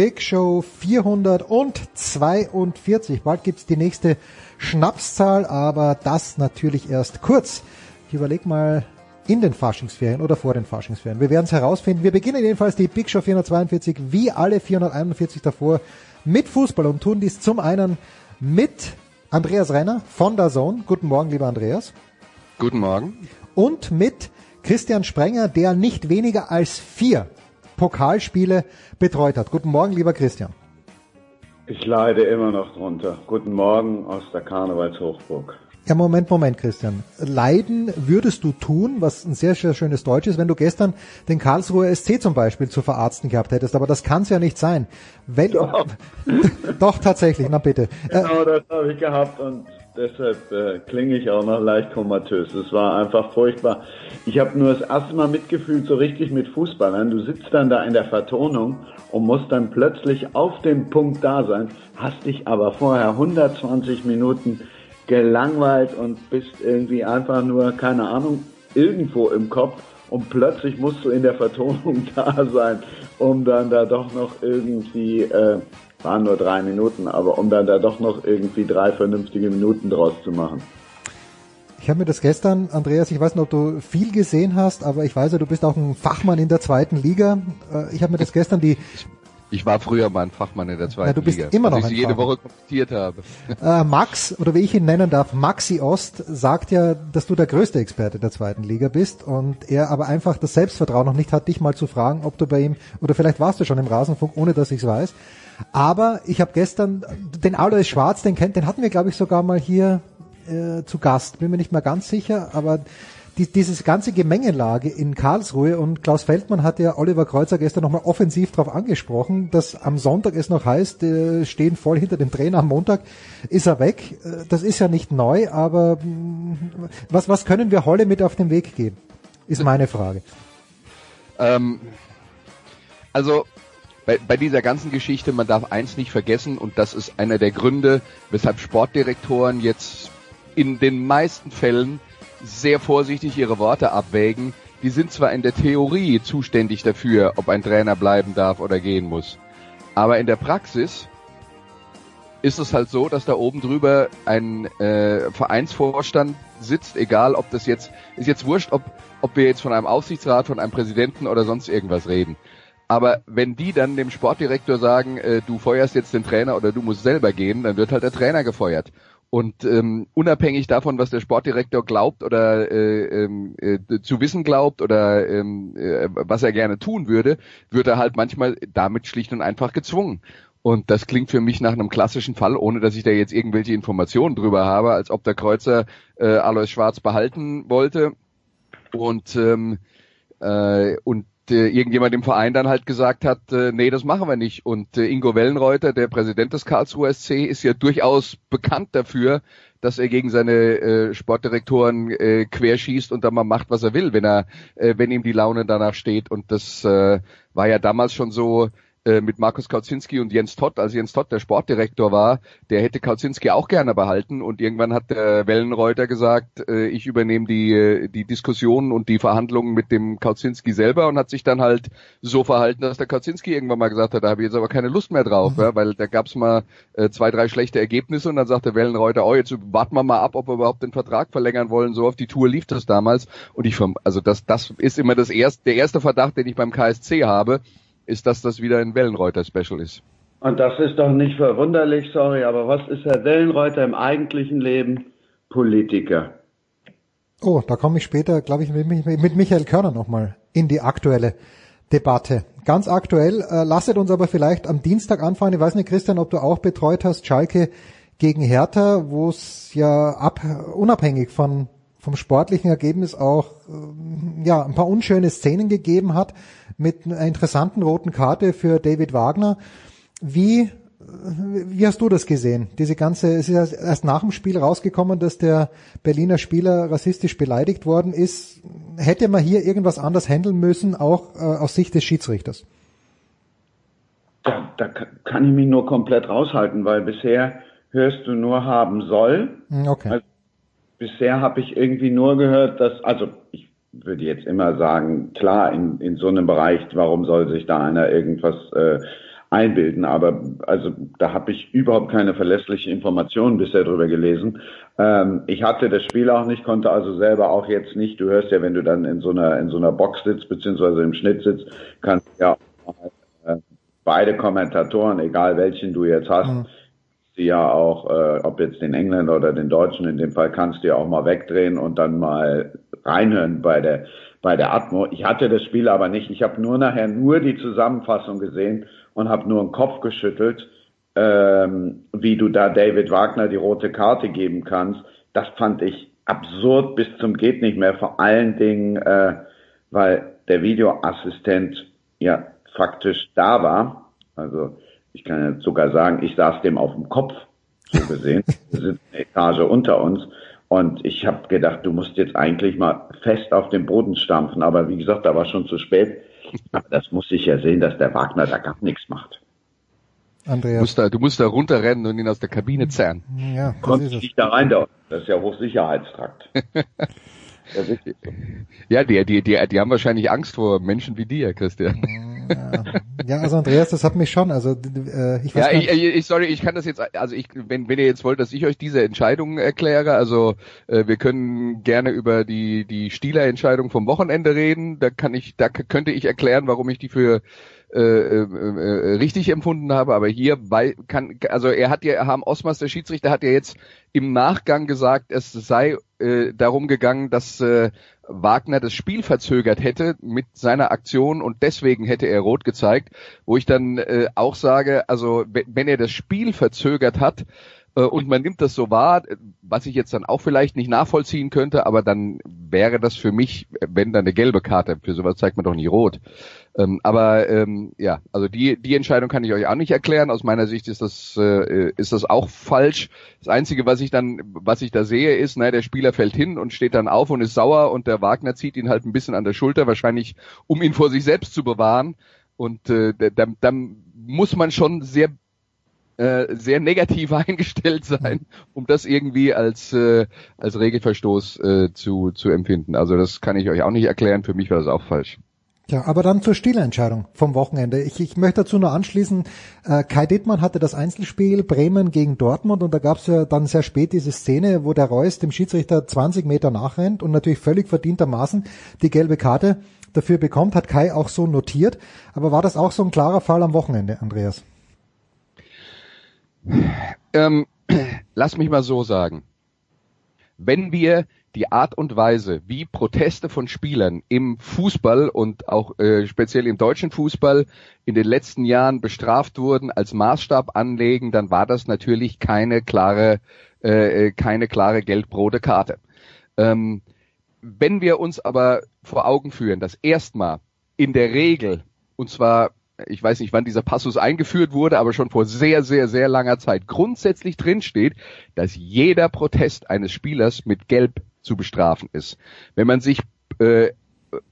Big Show 442. Bald gibt's die nächste Schnapszahl, aber das natürlich erst kurz. Ich überleg mal in den Faschingsferien oder vor den Faschingsferien. Wir werden es herausfinden. Wir beginnen jedenfalls die Big Show 442 wie alle 441 davor mit Fußball und tun dies zum einen mit Andreas Renner von der Zone. Guten Morgen, lieber Andreas. Guten Morgen. Und mit Christian Sprenger, der nicht weniger als vier Pokalspiele betreut hat. Guten Morgen, lieber Christian. Ich leide immer noch drunter. Guten Morgen aus der Karnevalshochburg. Ja, Moment, Moment, Christian. Leiden würdest du tun, was ein sehr, sehr schönes Deutsch ist, wenn du gestern den Karlsruher SC zum Beispiel zu verarzten gehabt hättest. Aber das kann es ja nicht sein. Wenn, Doch. Doch, tatsächlich. Na bitte. Genau, das habe ich gehabt und deshalb äh, klinge ich auch noch leicht komatös. Es war einfach furchtbar. Ich habe nur das erste Mal mitgefühlt, so richtig mit Fußballern. Du sitzt dann da in der Vertonung und musst dann plötzlich auf dem Punkt da sein, hast dich aber vorher 120 Minuten gelangweilt und bist irgendwie einfach nur, keine Ahnung, irgendwo im Kopf und plötzlich musst du in der Vertonung da sein, um dann da doch noch irgendwie, äh, waren nur drei Minuten, aber um dann da doch noch irgendwie drei vernünftige Minuten draus zu machen. Ich habe mir das gestern, Andreas, ich weiß nicht, ob du viel gesehen hast, aber ich weiß ja, du bist auch ein Fachmann in der zweiten Liga. Äh, Ich habe mir das gestern die Ich war früher mal ein Fachmann in der zweiten Ja, du bist Liga, immer noch ich sie jede Fachmann. Woche kommentiert habe. Äh, Max, oder wie ich ihn nennen darf, Maxi Ost, sagt ja, dass du der größte Experte der zweiten Liga bist und er aber einfach das Selbstvertrauen noch nicht hat, dich mal zu fragen, ob du bei ihm, oder vielleicht warst du schon im Rasenfunk, ohne dass ich es weiß. Aber ich habe gestern, den Alois Schwarz, den kennt, den hatten wir, glaube ich, sogar mal hier äh, zu Gast. Bin mir nicht mehr ganz sicher, aber die, dieses ganze Gemengelage in Karlsruhe und Klaus Feldmann hat ja Oliver Kreuzer gestern nochmal offensiv darauf angesprochen, dass am Sonntag es noch heißt, äh, stehen voll hinter dem Trainer, am Montag ist er weg. Äh, Das ist ja nicht neu, aber mh, was, was können wir Holle mit auf den Weg geben? Ist meine Frage. Ähm, also bei, bei dieser ganzen Geschichte, man darf eins nicht vergessen und das ist einer der Gründe, weshalb Sportdirektoren jetzt in den meisten Fällen sehr vorsichtig ihre Worte abwägen. Die sind zwar in der Theorie zuständig dafür, ob ein Trainer bleiben darf oder gehen muss, aber in der Praxis ist es halt so, dass da oben drüber ein äh, Vereinsvorstand sitzt, egal ob das jetzt, ist jetzt wurscht, ob, ob wir jetzt von einem Aufsichtsrat, von einem Präsidenten oder sonst irgendwas reden. Aber wenn die dann dem Sportdirektor sagen, äh, du feuerst jetzt den Trainer oder du musst selber gehen, dann wird halt der Trainer gefeuert. Und ähm, unabhängig davon, was der Sportdirektor glaubt oder äh, ähm, äh, zu wissen glaubt oder ähm, äh, was er gerne tun würde, wird er halt manchmal damit schlicht und einfach gezwungen. Und das klingt für mich nach einem klassischen Fall, ohne dass ich da jetzt irgendwelche Informationen drüber habe, als ob der Kreuzer äh, Alois Schwarz behalten wollte und ähm, äh, und äh, irgendjemand im Verein dann halt gesagt hat, äh, nee, das machen wir nicht. Und äh, Ingo Wellenreuter, der Präsident des Karlsruher SC, ist ja durchaus bekannt dafür, dass er gegen seine äh, Sportdirektoren äh, querschießt und dann mal macht, was er will, wenn er, äh, wenn ihm die Laune danach steht. Und das äh, war ja damals schon so, äh, mit Markus Kautzinski und Jens Todd, als Jens Todd der Sportdirektor war, der hätte Kautzinski auch gerne behalten und irgendwann hat der Wellenreuter gesagt, äh, ich übernehme die, äh, die Diskussionen und die Verhandlungen mit dem Kautzinski selber und hat sich dann halt so verhalten, dass der Kautzinski irgendwann mal gesagt hat, da habe ich jetzt aber keine Lust mehr drauf, mhm. ja, weil da gab's mal äh, zwei, drei schlechte Ergebnisse und dann sagt der Wellenreuter, oh, jetzt warten wir mal ab, ob wir überhaupt den Vertrag verlängern wollen. So auf die Tour lief das damals und ich also das, das ist immer das erste, der erste Verdacht, den ich beim KSC habe, ist, dass das wieder ein Wellenreuter-Special ist. Und das ist doch nicht verwunderlich, sorry, aber was ist Herr Wellenreuter im eigentlichen Leben? Politiker. Oh, da komme ich später, glaube ich, mit, mit Michael Körner nochmal in die aktuelle Debatte. Ganz aktuell, äh, lasset uns aber vielleicht am Dienstag anfangen. Ich weiß nicht, Christian, ob du auch betreut hast, Schalke gegen Hertha, wo es ja ab, unabhängig von vom sportlichen Ergebnis auch äh, ja ein paar unschöne Szenen gegeben hat mit einer interessanten roten Karte für David Wagner. Wie wie hast du das gesehen? Diese ganze, es ist erst nach dem Spiel rausgekommen, dass der Berliner Spieler rassistisch beleidigt worden ist. Hätte man hier irgendwas anders handeln müssen, auch äh, aus Sicht des Schiedsrichters? Da, da kann ich mich nur komplett raushalten, weil bisher hörst du nur haben soll. Hm, okay. Also bisher habe ich irgendwie nur gehört, dass, also ich würde jetzt immer sagen, klar, in, in so einem Bereich, warum soll sich da einer irgendwas äh, einbilden, aber also da habe ich überhaupt keine verlässliche Informationen bisher drüber gelesen. Ähm, ich hatte das Spiel auch nicht, konnte also selber auch jetzt nicht, du hörst ja, wenn du dann in so einer in so einer Box sitzt, beziehungsweise im Schnitt sitzt, kannst ja äh, beide Kommentatoren, egal welchen du jetzt hast, mhm die ja auch, äh, ob jetzt den Engländer oder den Deutschen, in dem Fall kannst du ja auch mal wegdrehen und dann mal reinhören bei der bei der Atmo. Ich hatte das Spiel aber nicht. Ich habe nur nachher nur die Zusammenfassung gesehen und habe nur den Kopf geschüttelt, ähm, wie du da David Wagner die rote Karte geben kannst. Das fand ich absurd bis zum geht nicht mehr. Vor allen Dingen, äh, weil der Videoassistent ja faktisch da war. Also ich kann ja sogar sagen, ich saß dem auf dem Kopf, so gesehen. Wir sind eine Etage unter uns. Und ich habe gedacht, du musst jetzt eigentlich mal fest auf den Boden stampfen. Aber wie gesagt, da war schon zu spät. Aber das muss ich ja sehen, dass der Wagner da gar nichts macht. Andreas. Du musst da, du musst da runterrennen und ihn aus der Kabine zerren. Ja, Kommt nicht da rein, da. Das ist ja Hochsicherheitstrakt. ja, die, die, die, die haben wahrscheinlich Angst vor Menschen wie dir, Christian. Ja, also Andreas, das hat mich schon, also äh, ich weiß Ja, ich, ich, sorry, ich kann das jetzt, also ich, wenn, wenn ihr jetzt wollt, dass ich euch diese Entscheidung erkläre, also äh, wir können gerne über die die Stieler-Entscheidung vom Wochenende reden. Da kann ich, da könnte ich erklären, warum ich die für äh, äh, äh, richtig empfunden habe, aber hier bei, kann, also er hat ja, Harm Osmas, der Schiedsrichter, hat ja jetzt im Nachgang gesagt, es sei äh, darum gegangen, dass äh, Wagner das Spiel verzögert hätte mit seiner Aktion und deswegen hätte er rot gezeigt, wo ich dann äh, auch sage, also wenn er das Spiel verzögert hat, äh, und man nimmt das so wahr, was ich jetzt dann auch vielleicht nicht nachvollziehen könnte, aber dann wäre das für mich, wenn dann eine gelbe Karte, für sowas zeigt man doch nie rot. Ähm, aber ähm, ja, also die die Entscheidung kann ich euch auch nicht erklären. Aus meiner Sicht ist das äh, ist das auch falsch. Das einzige, was ich dann was ich da sehe, ist, naja, der Spieler fällt hin und steht dann auf und ist sauer und der Wagner zieht ihn halt ein bisschen an der Schulter, wahrscheinlich um ihn vor sich selbst zu bewahren. Und äh, dann, dann muss man schon sehr äh, sehr negativ eingestellt sein, um das irgendwie als äh, als Regelverstoß äh, zu zu empfinden. Also das kann ich euch auch nicht erklären. Für mich war das auch falsch. Ja, aber dann zur Stillentscheidung vom Wochenende. Ich, ich möchte dazu nur anschließen, äh, Kai Dittmann hatte das Einzelspiel Bremen gegen Dortmund und da gab es ja dann sehr spät diese Szene, wo der Reus dem Schiedsrichter 20 Meter nachrennt und natürlich völlig verdientermaßen die gelbe Karte dafür bekommt, hat Kai auch so notiert. Aber war das auch so ein klarer Fall am Wochenende, Andreas? Ähm, lass mich mal so sagen. Wenn wir die Art und Weise, wie Proteste von Spielern im Fußball und auch äh, speziell im deutschen Fußball in den letzten Jahren bestraft wurden, als Maßstab anlegen, dann war das natürlich keine klare, äh, äh keine klare gelb-rote Karte. Ähm, wenn wir uns aber vor Augen führen, dass erstmal in der Regel, und zwar ich weiß nicht, wann dieser Passus eingeführt wurde, aber schon vor sehr, sehr, sehr langer Zeit grundsätzlich drinsteht, dass jeder Protest eines Spielers mit Gelb zu bestrafen ist. Wenn man sich äh,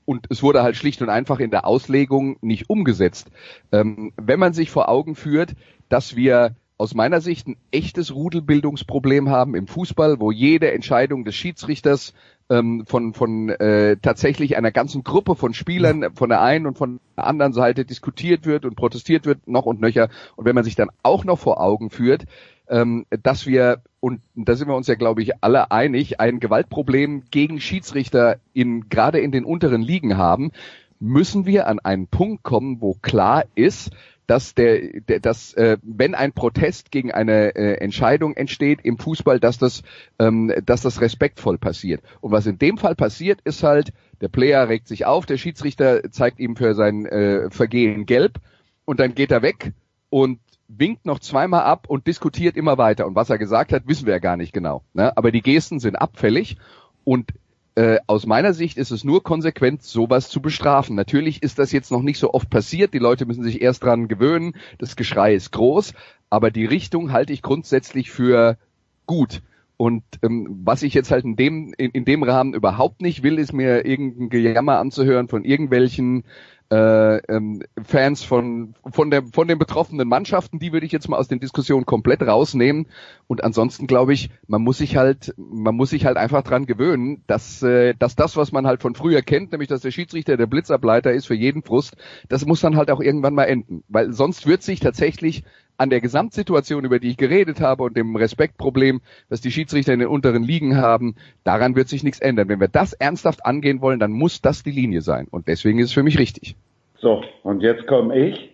und es wurde halt schlicht und einfach in der Auslegung nicht umgesetzt. Ähm, wenn man sich vor Augen führt, dass wir aus meiner Sicht ein echtes Rudelbildungsproblem haben im Fußball, wo jede Entscheidung des Schiedsrichters ähm, von, von äh, tatsächlich einer ganzen Gruppe von Spielern von der einen und von der anderen Seite diskutiert wird und protestiert wird, noch und nöcher. Und wenn man sich dann auch noch vor Augen führt, ähm, dass wir, und da sind wir uns ja, glaube ich, alle einig, ein Gewaltproblem gegen Schiedsrichter in, gerade in den unteren Ligen haben, müssen wir an einen Punkt kommen, wo klar ist, dass der, der dass äh, wenn ein Protest gegen eine äh, Entscheidung entsteht im Fußball, dass das, ähm, dass das respektvoll passiert. Und was in dem Fall passiert, ist halt, der Player regt sich auf, der Schiedsrichter zeigt ihm für sein äh, Vergehen gelb und dann geht er weg und winkt noch zweimal ab und diskutiert immer weiter. Und was er gesagt hat, wissen wir ja gar nicht genau. Ne? Aber die Gesten sind abfällig und äh, aus meiner Sicht ist es nur konsequent, sowas zu bestrafen. Natürlich ist das jetzt noch nicht so oft passiert. Die Leute müssen sich erst dran gewöhnen. Das Geschrei ist groß, aber die Richtung halte ich grundsätzlich für gut. Und ähm, was ich jetzt halt in dem in, in dem Rahmen überhaupt nicht will, ist mir irgendein Gejammer anzuhören von irgendwelchen äh, ähm, Fans von von der von den betroffenen Mannschaften, die würde ich jetzt mal aus den Diskussionen komplett rausnehmen. Und ansonsten glaube ich, man muss sich halt man muss sich halt einfach dran gewöhnen, dass äh, dass das, was man halt von früher kennt, nämlich dass der Schiedsrichter der Blitzableiter ist für jeden Frust, das muss dann halt auch irgendwann mal enden, weil sonst wird sich tatsächlich an der Gesamtsituation, über die ich geredet habe und dem Respektproblem, was die Schiedsrichter in den unteren Ligen haben, daran wird sich nichts ändern. Wenn wir das ernsthaft angehen wollen, dann muss das die Linie sein. Und deswegen ist es für mich richtig. So, und jetzt komme ich,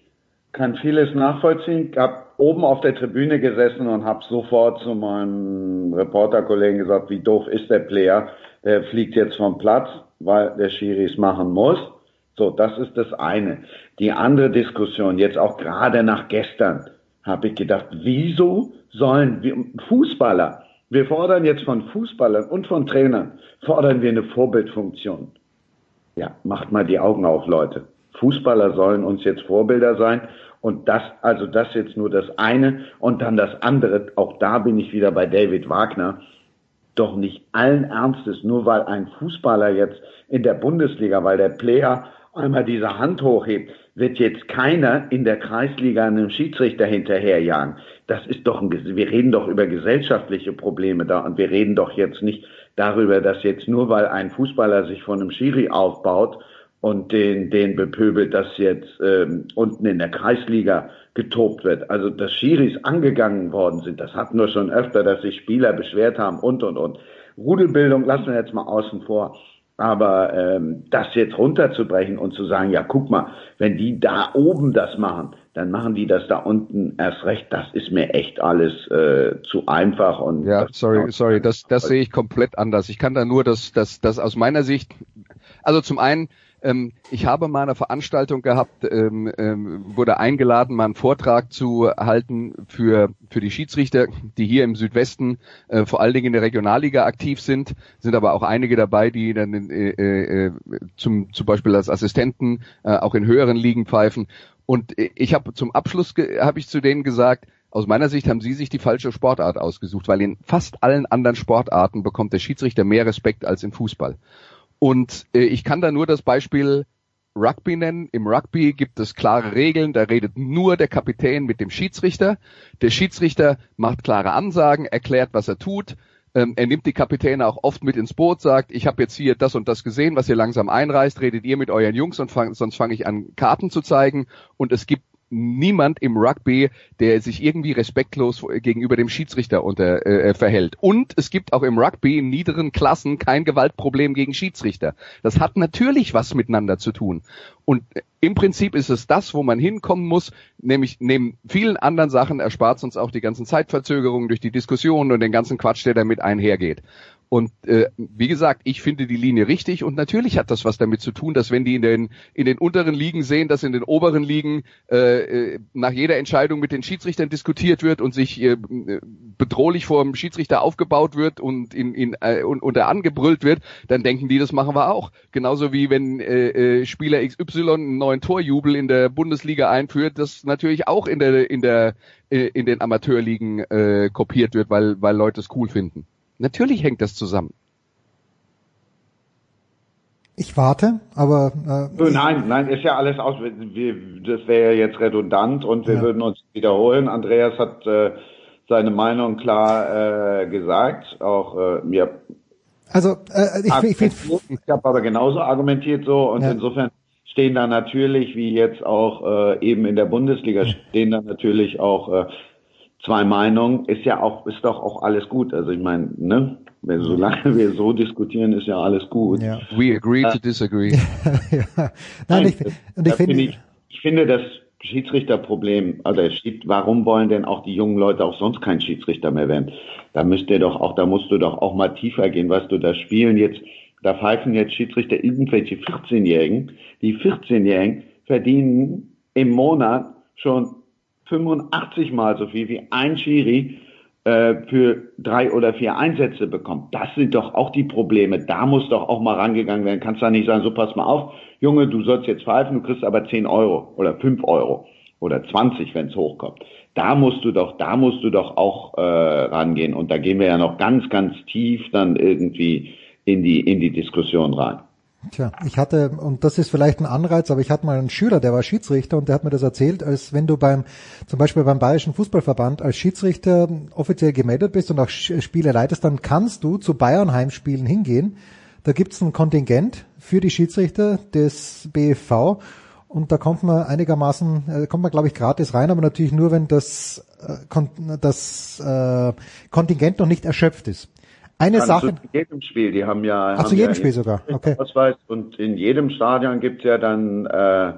kann vieles nachvollziehen, hab oben auf der Tribüne gesessen und habe sofort zu meinem Reporterkollegen gesagt, wie doof ist der Player, der fliegt jetzt vom Platz, weil der Schiri es machen muss. So, das ist das eine. Die andere Diskussion, jetzt auch gerade nach gestern, habe ich gedacht, wieso sollen wir Fußballer, wir fordern jetzt von Fußballern und von Trainern, fordern wir eine Vorbildfunktion. Ja, macht mal die Augen auf, Leute. Fußballer sollen uns jetzt Vorbilder sein und das, also das jetzt nur das eine und dann das andere, auch da bin ich wieder bei David Wagner, doch nicht allen Ernstes, nur weil ein Fußballer jetzt in der Bundesliga, weil der Player einmal diese Hand hochhebt, wird jetzt keiner in der Kreisliga einem Schiedsrichter hinterherjagen. Das ist doch ein, wir reden doch über gesellschaftliche Probleme da und wir reden doch jetzt nicht darüber, dass jetzt nur weil ein Fußballer sich von einem Schiri aufbaut und den, den bepöbelt, dass jetzt ähm, unten in der Kreisliga getobt wird. Also dass Schiris angegangen worden sind, das hatten wir schon öfter, dass sich Spieler beschwert haben und und und. Rudelbildung lassen wir jetzt mal außen vor. Aber ähm, das jetzt runterzubrechen und zu sagen, ja, guck mal, wenn die da oben das machen, dann machen die das da unten erst recht. Das ist mir echt alles äh, zu einfach und ja, sorry, sorry, das das sehe ich komplett anders. Ich kann da nur das das das aus meiner Sicht, also zum einen ähm, ich habe mal eine Veranstaltung gehabt, ähm, ähm, wurde eingeladen, mal einen Vortrag zu halten für, für die Schiedsrichter, die hier im Südwesten äh, vor allen Dingen in der Regionalliga aktiv sind, sind aber auch einige dabei, die dann äh, äh, zum, zum Beispiel als Assistenten äh, auch in höheren Ligen pfeifen. Und ich habe zum Abschluss habe ich zu denen gesagt, aus meiner Sicht haben sie sich die falsche Sportart ausgesucht, weil in fast allen anderen Sportarten bekommt der Schiedsrichter mehr Respekt als im Fußball. Und äh, ich kann da nur das Beispiel Rugby nennen. Im Rugby gibt es klare Regeln, da redet nur der Kapitän mit dem Schiedsrichter. Der Schiedsrichter macht klare Ansagen, erklärt, was er tut. Ähm, er nimmt die Kapitäne auch oft mit ins Boot, sagt, ich habe jetzt hier das und das gesehen, was ihr langsam einreißt, redet ihr mit euren Jungs und fang, sonst fange ich an, Karten zu zeigen. Und es gibt niemand im Rugby, der sich irgendwie respektlos gegenüber dem Schiedsrichter unter, äh, äh, verhält. Und es gibt auch im Rugby in niederen Klassen kein Gewaltproblem gegen Schiedsrichter. Das hat natürlich was miteinander zu tun. Und im Prinzip ist es das, wo man hinkommen muss, nämlich neben vielen anderen Sachen erspart uns auch die ganzen Zeitverzögerungen durch die Diskussionen und den ganzen Quatsch, der damit einhergeht. Und äh, wie gesagt, ich finde die Linie richtig und natürlich hat das was damit zu tun, dass wenn die in den in den unteren Ligen sehen, dass in den oberen Ligen äh, äh nach jeder Entscheidung mit den Schiedsrichtern diskutiert wird und sich äh, bedrohlich vor dem Schiedsrichter aufgebaut wird und in, in äh, und, und er angebrüllt wird, dann denken die, das machen wir auch. Genauso wie wenn äh, äh, Spieler XY einen neuen Torjubel in der Bundesliga einführt, das natürlich auch in der in der äh, in den Amateurligen äh, kopiert wird, weil weil Leute es cool finden. Natürlich hängt das zusammen. Ich warte, aber äh, nein, nein, ist ja alles aus. Wir, das wäre ja jetzt redundant und wir ja. würden uns wiederholen. Andreas hat äh, seine Meinung klar äh, gesagt, auch äh, mir. Also äh, ich, ich, ich, ich habe aber genauso argumentiert so und ja. insofern stehen da natürlich, wie jetzt auch äh, eben in der Bundesliga, stehen da natürlich auch äh, zwei Meinungen. Ist ja auch, ist doch auch alles gut. Also ich meine, ne? Solange wir so diskutieren, ist ja alles gut. Ja. We agree to disagree. ja. Nein, Nein, ich, und ich finde, ich, ich finde das Schiedsrichterproblem, also warum wollen denn auch die jungen Leute auch sonst kein Schiedsrichter mehr werden? Da müsste doch auch, da musst du doch auch mal tiefer gehen, was du da spielen jetzt da pfeifen jetzt Schiedsrichter irgendwelche 14-Jährigen. Die 14-Jährigen verdienen im Monat schon 85 mal so viel wie ein Schiri äh, für drei oder vier Einsätze bekommt. Das sind doch auch die Probleme. Da muss doch auch mal rangegangen werden. Kannst du nicht sagen, so pass mal auf, Junge, du sollst jetzt pfeifen, du kriegst aber 10 Euro oder 5 Euro oder 20, wenn es hochkommt. Da musst du doch, da musst du doch auch äh, rangehen. Und da gehen wir ja noch ganz, ganz tief dann irgendwie in die, in die Diskussion rein. Tja, ich hatte, und das ist vielleicht ein Anreiz, aber ich hatte mal einen Schüler, der war Schiedsrichter und der hat mir das erzählt, als wenn du beim, zum Beispiel beim Bayerischen Fußballverband als Schiedsrichter offiziell gemeldet bist und auch Spiele leitest, dann kannst du zu Bayern Heimspielen hingehen. Da gibt's ein Kontingent für die Schiedsrichter des BFV und da kommt man einigermaßen, äh, kommt man glaube ich gratis rein, aber natürlich nur, wenn das, äh, das äh, Kontingent noch nicht erschöpft ist. Eine Kannst Sache. in jedem Spiel, die haben ja. Ach, zu jedem ja Spiel sogar. Okay. Ausweis und in jedem Stadion gibt's ja dann, äh,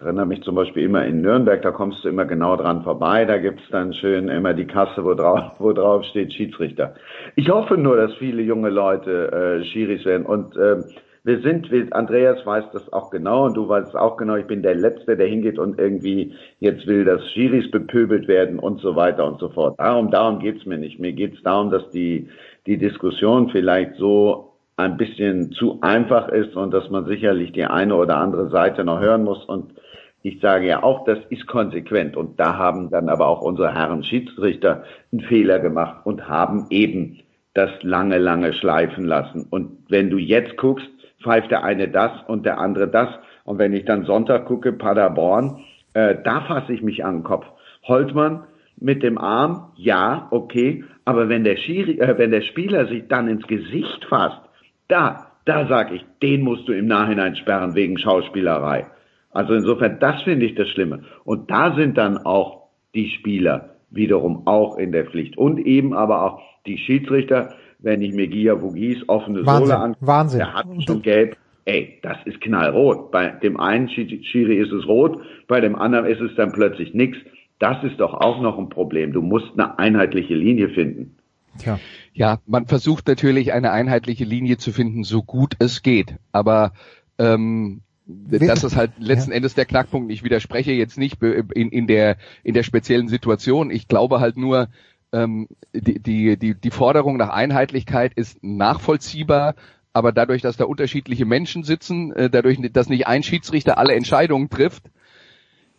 erinnere mich zum Beispiel immer in Nürnberg, da kommst du immer genau dran vorbei, da gibt's dann schön immer die Kasse, wo drauf, wo drauf steht Schiedsrichter. Ich hoffe nur, dass viele junge Leute äh, Schiris werden und äh, wir sind, wie Andreas weiß das auch genau und du weißt es auch genau, ich bin der Letzte, der hingeht und irgendwie jetzt will, dass Schiris bepöbelt werden und so weiter und so fort. Darum, darum geht's mir nicht. Mir geht's darum, dass die die Diskussion vielleicht so ein bisschen zu einfach ist und dass man sicherlich die eine oder andere Seite noch hören muss. Und ich sage ja auch, das ist konsequent. Und da haben dann aber auch unsere Herren Schiedsrichter einen Fehler gemacht und haben eben das lange, lange schleifen lassen. Und wenn du jetzt guckst, pfeift der eine das und der andere das. Und wenn ich dann Sonntag gucke, Paderborn, äh, da fasse ich mich an den Kopf. Holtmann mit dem Arm, ja, okay, aber wenn der, Schiri, äh, wenn der Spieler sich dann ins Gesicht fasst, da, da sag ich, den musst du im Nachhinein sperren wegen Schauspielerei. Also insofern, das finde ich das Schlimme. Und da sind dann auch die Spieler wiederum auch in der Pflicht. Und eben aber auch die Schiedsrichter, wenn ich mir Gia Vugis offene Wahnsinn, Sohle an, Wahnsinn. der hat schon gelb. Ey, das ist knallrot. Bei dem einen Schiri ist es rot, bei dem anderen ist es dann plötzlich nichts. Das ist doch auch noch ein Problem. Du musst eine einheitliche Linie finden. Tja. Ja, man versucht natürlich eine einheitliche Linie zu finden, so gut es geht. Aber ähm, das ist halt letzten ja. Endes der Knackpunkt. Ich widerspreche jetzt nicht in, in, der, in der speziellen Situation. Ich glaube halt nur, ähm, die, die, die, die Forderung nach Einheitlichkeit ist nachvollziehbar, aber dadurch, dass da unterschiedliche Menschen sitzen, äh, dadurch, dass nicht ein Schiedsrichter alle Entscheidungen trifft,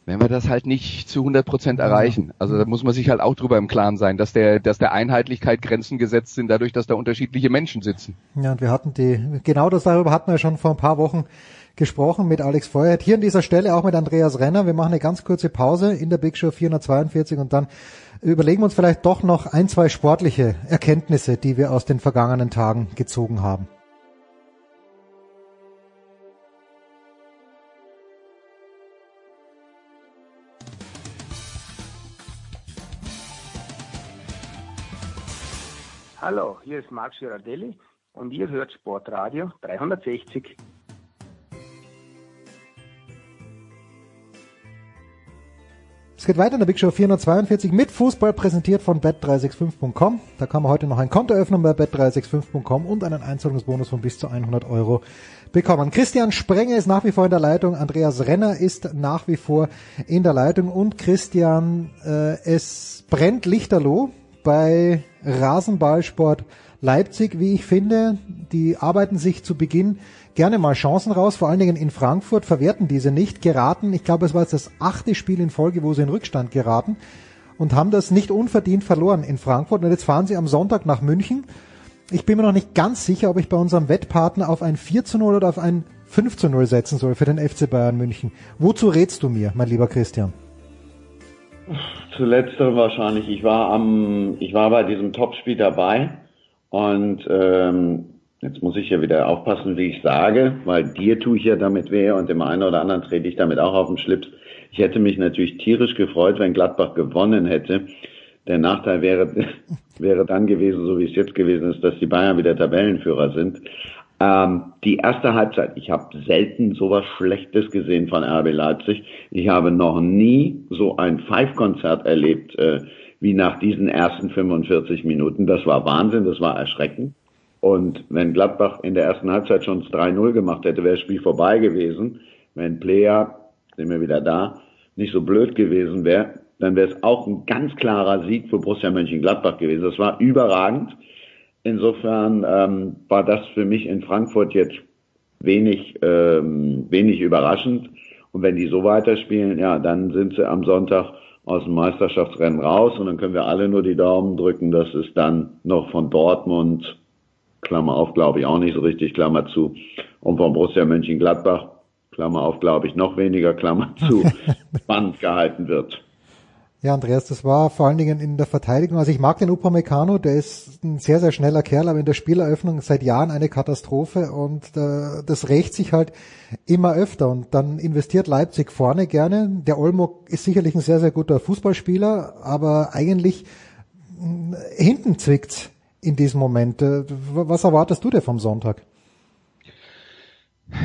wenn wir das halt nicht zu 100 Prozent erreichen. Also da muss man sich halt auch drüber im Klaren sein, dass der, dass der Einheitlichkeit Grenzen gesetzt sind, dadurch, dass da unterschiedliche Menschen sitzen. Ja, und wir hatten die, genau das darüber hatten wir schon vor ein paar Wochen gesprochen mit Alex Feuerheit. Hier an dieser Stelle auch mit Andreas Renner. Wir machen eine ganz kurze Pause in der Big Show 442 und dann überlegen wir uns vielleicht doch noch ein, zwei sportliche Erkenntnisse, die wir aus den vergangenen Tagen gezogen haben. Hallo, hier ist Marc Girardelli und ihr hört Sportradio 360. Es geht weiter in der Big Show 442 mit Fußball präsentiert von bet365.com. Da kann man heute noch ein Konto öffnen bei bet365.com und einen Einzahlungsbonus von bis zu 100 Euro bekommen. Christian Sprenger ist nach wie vor in der Leitung, Andreas Renner ist nach wie vor in der Leitung und Christian, äh, es brennt lichterloh bei Rasenballsport Leipzig, wie ich finde. Die arbeiten sich zu Beginn gerne mal Chancen raus, vor allen Dingen in Frankfurt verwerten diese nicht, geraten, ich glaube es war jetzt das achte Spiel in Folge, wo sie in Rückstand geraten und haben das nicht unverdient verloren in Frankfurt und jetzt fahren sie am Sonntag nach München ich bin mir noch nicht ganz sicher, ob ich bei unserem Wettpartner auf ein 4 zu 0 oder auf ein 5 zu 0 setzen soll für den FC Bayern München. Wozu rätst du mir, mein lieber Christian? Zuletzt wahrscheinlich. Ich war am, ich war bei diesem Topspiel dabei und ähm, jetzt muss ich ja wieder aufpassen, wie ich sage, weil dir tue ich ja damit weh und dem einen oder anderen trete ich damit auch auf den Schlips. Ich hätte mich natürlich tierisch gefreut, wenn Gladbach gewonnen hätte. Der Nachteil wäre, wäre dann gewesen, so wie es jetzt gewesen ist, dass die Bayern wieder Tabellenführer sind. Ähm, die erste Halbzeit, ich habe selten sowas Schlechtes gesehen von RB Leipzig. Ich habe noch nie so ein Five-Konzert erlebt äh, wie nach diesen ersten 45 Minuten. Das war Wahnsinn, das war erschreckend. Und wenn Gladbach in der ersten Halbzeit schon 3-0 gemacht hätte, wäre das Spiel vorbei gewesen. Wenn Player, sind wir wieder da, nicht so blöd gewesen wäre, dann wäre es auch ein ganz klarer Sieg für Borussia Mönchengladbach gewesen. Das war überragend. Insofern ähm, war das für mich in Frankfurt jetzt wenig, ähm, wenig überraschend. Und wenn die so weiterspielen, ja, dann sind sie am Sonntag aus dem Meisterschaftsrennen raus und dann können wir alle nur die Daumen drücken, dass es dann noch von Dortmund, Klammer auf, glaube ich auch nicht so richtig, Klammer zu, und von Borussia Mönchengladbach, Klammer auf, glaube ich noch weniger, Klammer zu, spannend gehalten wird. Ja, Andreas, das war vor allen Dingen in der Verteidigung. Also ich mag den Upamecano, der ist ein sehr, sehr schneller Kerl, aber in der Spieleröffnung seit Jahren eine Katastrophe und äh, das rächt sich halt immer öfter. Und dann investiert Leipzig vorne gerne. Der Olmo ist sicherlich ein sehr, sehr guter Fußballspieler, aber eigentlich äh, hinten zwickt's in diesem Moment. Äh, was erwartest du dir vom Sonntag?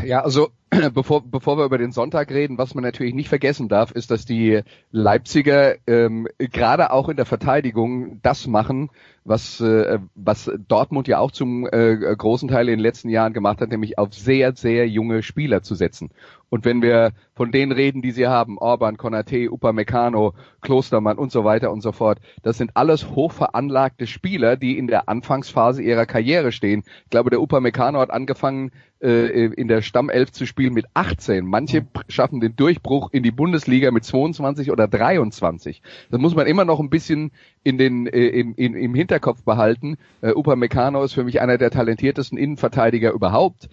Ja, also bevor, bevor wir über den Sonntag reden, was man natürlich nicht vergessen darf, ist, dass die Leipziger ähm, gerade auch in der Verteidigung das machen, was, äh, was Dortmund ja auch zum äh, großen Teil in den letzten Jahren gemacht hat, nämlich auf sehr, sehr junge Spieler zu setzen. Und wenn wir von denen reden, die sie haben, Orban, Konate, Upamecano, Klostermann und so weiter und so fort, das sind alles hochveranlagte Spieler, die in der Anfangsphase ihrer Karriere stehen. Ich glaube, der Upamecano hat angefangen, äh, in der Stammelf zu spielen mit 18. Manche schaffen den Durchbruch in die Bundesliga mit 22 oder 23. Das muss man immer noch ein bisschen in den, äh, im, in, im Hinterkopf behalten. Äh, Upamecano ist für mich einer der talentiertesten Innenverteidiger überhaupt.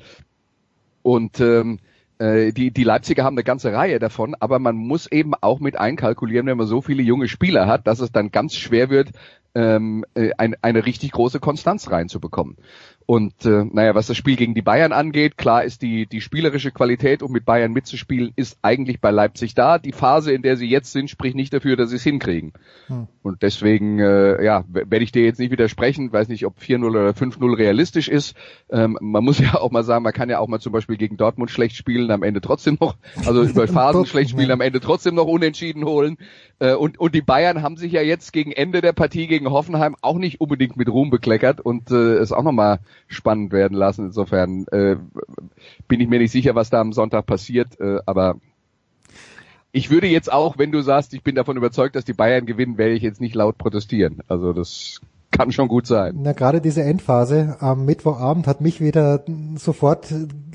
Und ähm, äh, die, die Leipziger haben eine ganze Reihe davon, aber man muss eben auch mit einkalkulieren, wenn man so viele junge Spieler hat, dass es dann ganz schwer wird, ähm, äh, ein, eine richtig große Konstanz reinzubekommen. Und äh, naja, was das Spiel gegen die Bayern angeht, klar ist die, die spielerische Qualität, um mit Bayern mitzuspielen, ist eigentlich bei Leipzig da. Die Phase, in der sie jetzt sind, spricht nicht dafür, dass sie es hinkriegen. Hm. Und deswegen, äh, ja, werde ich dir jetzt nicht widersprechen, weiß nicht, ob 4-0 oder 5-0 realistisch ist. Ähm, man muss ja auch mal sagen, man kann ja auch mal zum Beispiel gegen Dortmund schlecht spielen, am Ende trotzdem noch, also über Phasen schlecht spielen, am Ende trotzdem noch unentschieden holen. Äh, und, und die Bayern haben sich ja jetzt gegen Ende der Partie gegen Hoffenheim auch nicht unbedingt mit Ruhm bekleckert und äh, es auch nochmal spannend werden lassen. Insofern äh, bin ich mir nicht sicher, was da am Sonntag passiert, äh, aber ich würde jetzt auch, wenn du sagst, ich bin davon überzeugt, dass die Bayern gewinnen, werde ich jetzt nicht laut protestieren. Also das kann schon gut sein. Na, gerade diese Endphase am Mittwochabend hat mich wieder sofort,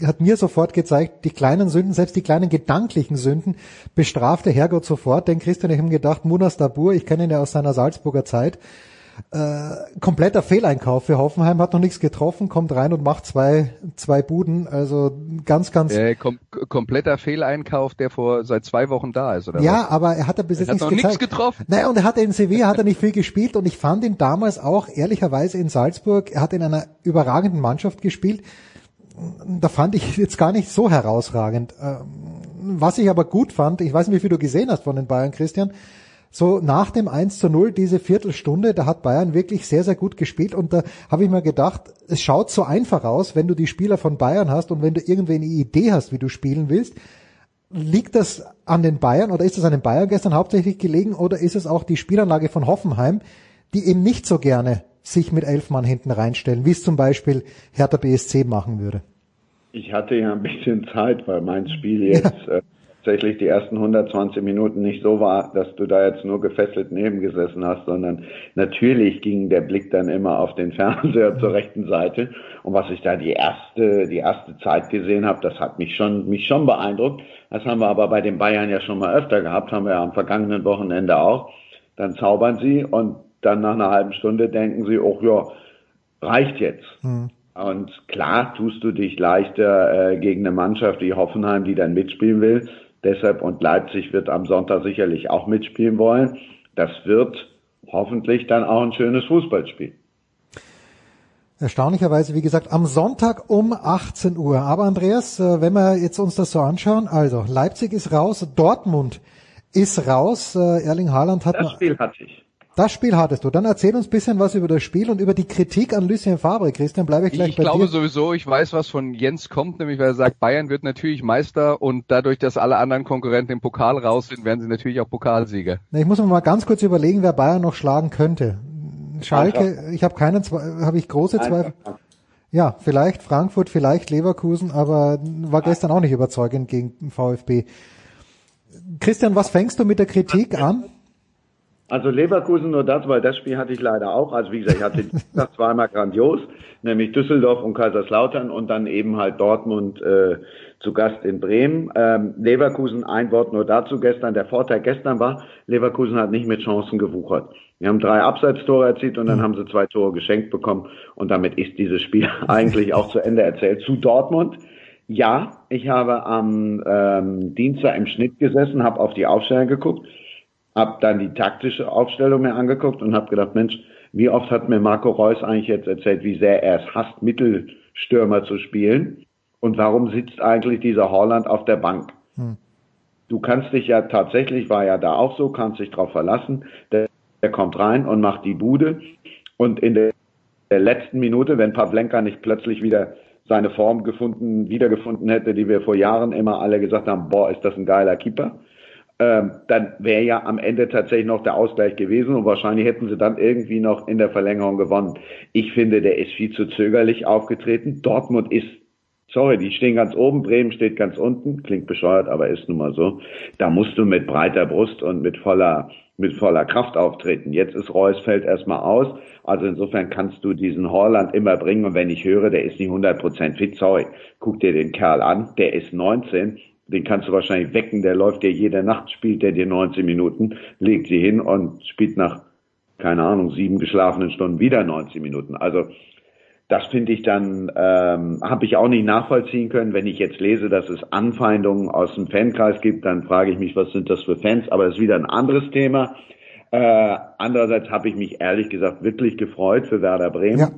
hat mir sofort gezeigt, die kleinen Sünden, selbst die kleinen gedanklichen Sünden, bestrafte Herrgott sofort. Denn Christian, ich habe gedacht, Munas Dabur, ich kenne ihn ja aus seiner Salzburger Zeit, äh, kompletter Fehleinkauf für Hoffenheim, hat noch nichts getroffen, kommt rein und macht zwei, zwei Buden. Also ganz, ganz. Äh, kom kompletter Fehleinkauf, der vor seit zwei Wochen da ist, oder? Ja, was? aber er hat er bis jetzt nichts, nichts getroffen. Naja, und er hat in Sevilla hat er nicht viel gespielt und ich fand ihn damals auch ehrlicherweise in Salzburg, er hat in einer überragenden Mannschaft gespielt. Da fand ich jetzt gar nicht so herausragend. Ähm, was ich aber gut fand, ich weiß nicht, wie viel du gesehen hast von den Bayern, Christian, so nach dem 1 zu 0, diese Viertelstunde, da hat Bayern wirklich sehr, sehr gut gespielt und da habe ich mir gedacht, es schaut so einfach aus, wenn du die Spieler von Bayern hast und wenn du irgendwie eine Idee hast, wie du spielen willst. Liegt das an den Bayern oder ist es an den Bayern gestern hauptsächlich gelegen oder ist es auch die Spielanlage von Hoffenheim, die eben nicht so gerne sich mit elf Mann hinten reinstellen, wie es zum Beispiel Hertha BSC machen würde? Ich hatte ja ein bisschen Zeit, weil mein Spiel jetzt ja. äh, tatsächlich die ersten 120 Minuten nicht so war, dass du da jetzt nur gefesselt nebengesessen hast, sondern natürlich ging der Blick dann immer auf den Fernseher zur rechten Seite. Und was ich da die erste, die erste Zeit gesehen habe, das hat mich schon, mich schon beeindruckt. Das haben wir aber bei den Bayern ja schon mal öfter gehabt, haben wir ja am vergangenen Wochenende auch. Dann zaubern sie und dann nach einer halben Stunde denken sie, oh ja, reicht jetzt. Mhm. Und klar tust du dich leichter äh, gegen eine Mannschaft wie Hoffenheim, die dann mitspielen will. Deshalb und Leipzig wird am Sonntag sicherlich auch mitspielen wollen. Das wird hoffentlich dann auch ein schönes Fußballspiel. Erstaunlicherweise, wie gesagt, am Sonntag um 18 Uhr. Aber Andreas, äh, wenn wir jetzt uns das so anschauen, also Leipzig ist raus, Dortmund ist raus, äh, Erling Haaland hat... Das Spiel hatte ich. Das Spiel hattest du. Dann erzähl uns bisschen was über das Spiel und über die Kritik an Lucien Favre. Christian, bleibe ich gleich ich bei dir. Ich glaube sowieso, ich weiß, was von Jens kommt, nämlich weil er sagt, Bayern wird natürlich Meister und dadurch, dass alle anderen Konkurrenten im Pokal raus sind, werden sie natürlich auch Pokalsieger. Ich muss mir mal ganz kurz überlegen, wer Bayern noch schlagen könnte. Schalke, ich habe keinen, habe ich große Zweifel. Ja, vielleicht Frankfurt, vielleicht Leverkusen, aber war gestern auch nicht überzeugend gegen VfB. Christian, was fängst du mit der Kritik an? Also Leverkusen nur das, weil das Spiel hatte ich leider auch. Also wie gesagt, ich hatte das zweimal grandios, nämlich Düsseldorf und Kaiserslautern und dann eben halt Dortmund äh, zu Gast in Bremen. Ähm, Leverkusen, ein Wort nur dazu gestern. Der Vorteil gestern war, Leverkusen hat nicht mit Chancen gewuchert. Wir haben drei Abseitstore erzielt und dann mhm. haben sie zwei Tore geschenkt bekommen und damit ist dieses Spiel eigentlich auch zu Ende erzählt. Zu Dortmund. Ja, ich habe am ähm, Dienstag im Schnitt gesessen, habe auf die Aufstellung geguckt habe dann die taktische Aufstellung mir angeguckt und habe gedacht, Mensch, wie oft hat mir Marco Reus eigentlich jetzt erzählt, wie sehr er es hasst, Mittelstürmer zu spielen und warum sitzt eigentlich dieser Holland auf der Bank? Hm. Du kannst dich ja tatsächlich, war ja da auch so, kannst dich drauf verlassen, der, der kommt rein und macht die Bude und in der, der letzten Minute, wenn Pavlenka nicht plötzlich wieder seine Form gefunden, wiedergefunden hätte, die wir vor Jahren immer alle gesagt haben, boah, ist das ein geiler Keeper, dann wäre ja am Ende tatsächlich noch der Ausgleich gewesen und wahrscheinlich hätten sie dann irgendwie noch in der Verlängerung gewonnen. Ich finde, der ist viel zu zögerlich aufgetreten. Dortmund ist, sorry, die stehen ganz oben, Bremen steht ganz unten, klingt bescheuert, aber ist nun mal so. Da musst du mit breiter Brust und mit voller mit voller Kraft auftreten. Jetzt ist Reus fällt erstmal aus. Also insofern kannst du diesen Holland immer bringen. Und wenn ich höre, der ist nicht 100% fit, sorry, guck dir den Kerl an, der ist 19, den kannst du wahrscheinlich wecken, der läuft dir jede Nacht, spielt der dir 19 Minuten, legt sie hin und spielt nach, keine Ahnung, sieben geschlafenen Stunden wieder 19 Minuten. Also das finde ich dann, ähm, habe ich auch nicht nachvollziehen können. Wenn ich jetzt lese, dass es Anfeindungen aus dem Fankreis gibt, dann frage ich mich, was sind das für Fans? Aber das ist wieder ein anderes Thema. Äh, andererseits habe ich mich ehrlich gesagt wirklich gefreut für Werder Bremen. Ja.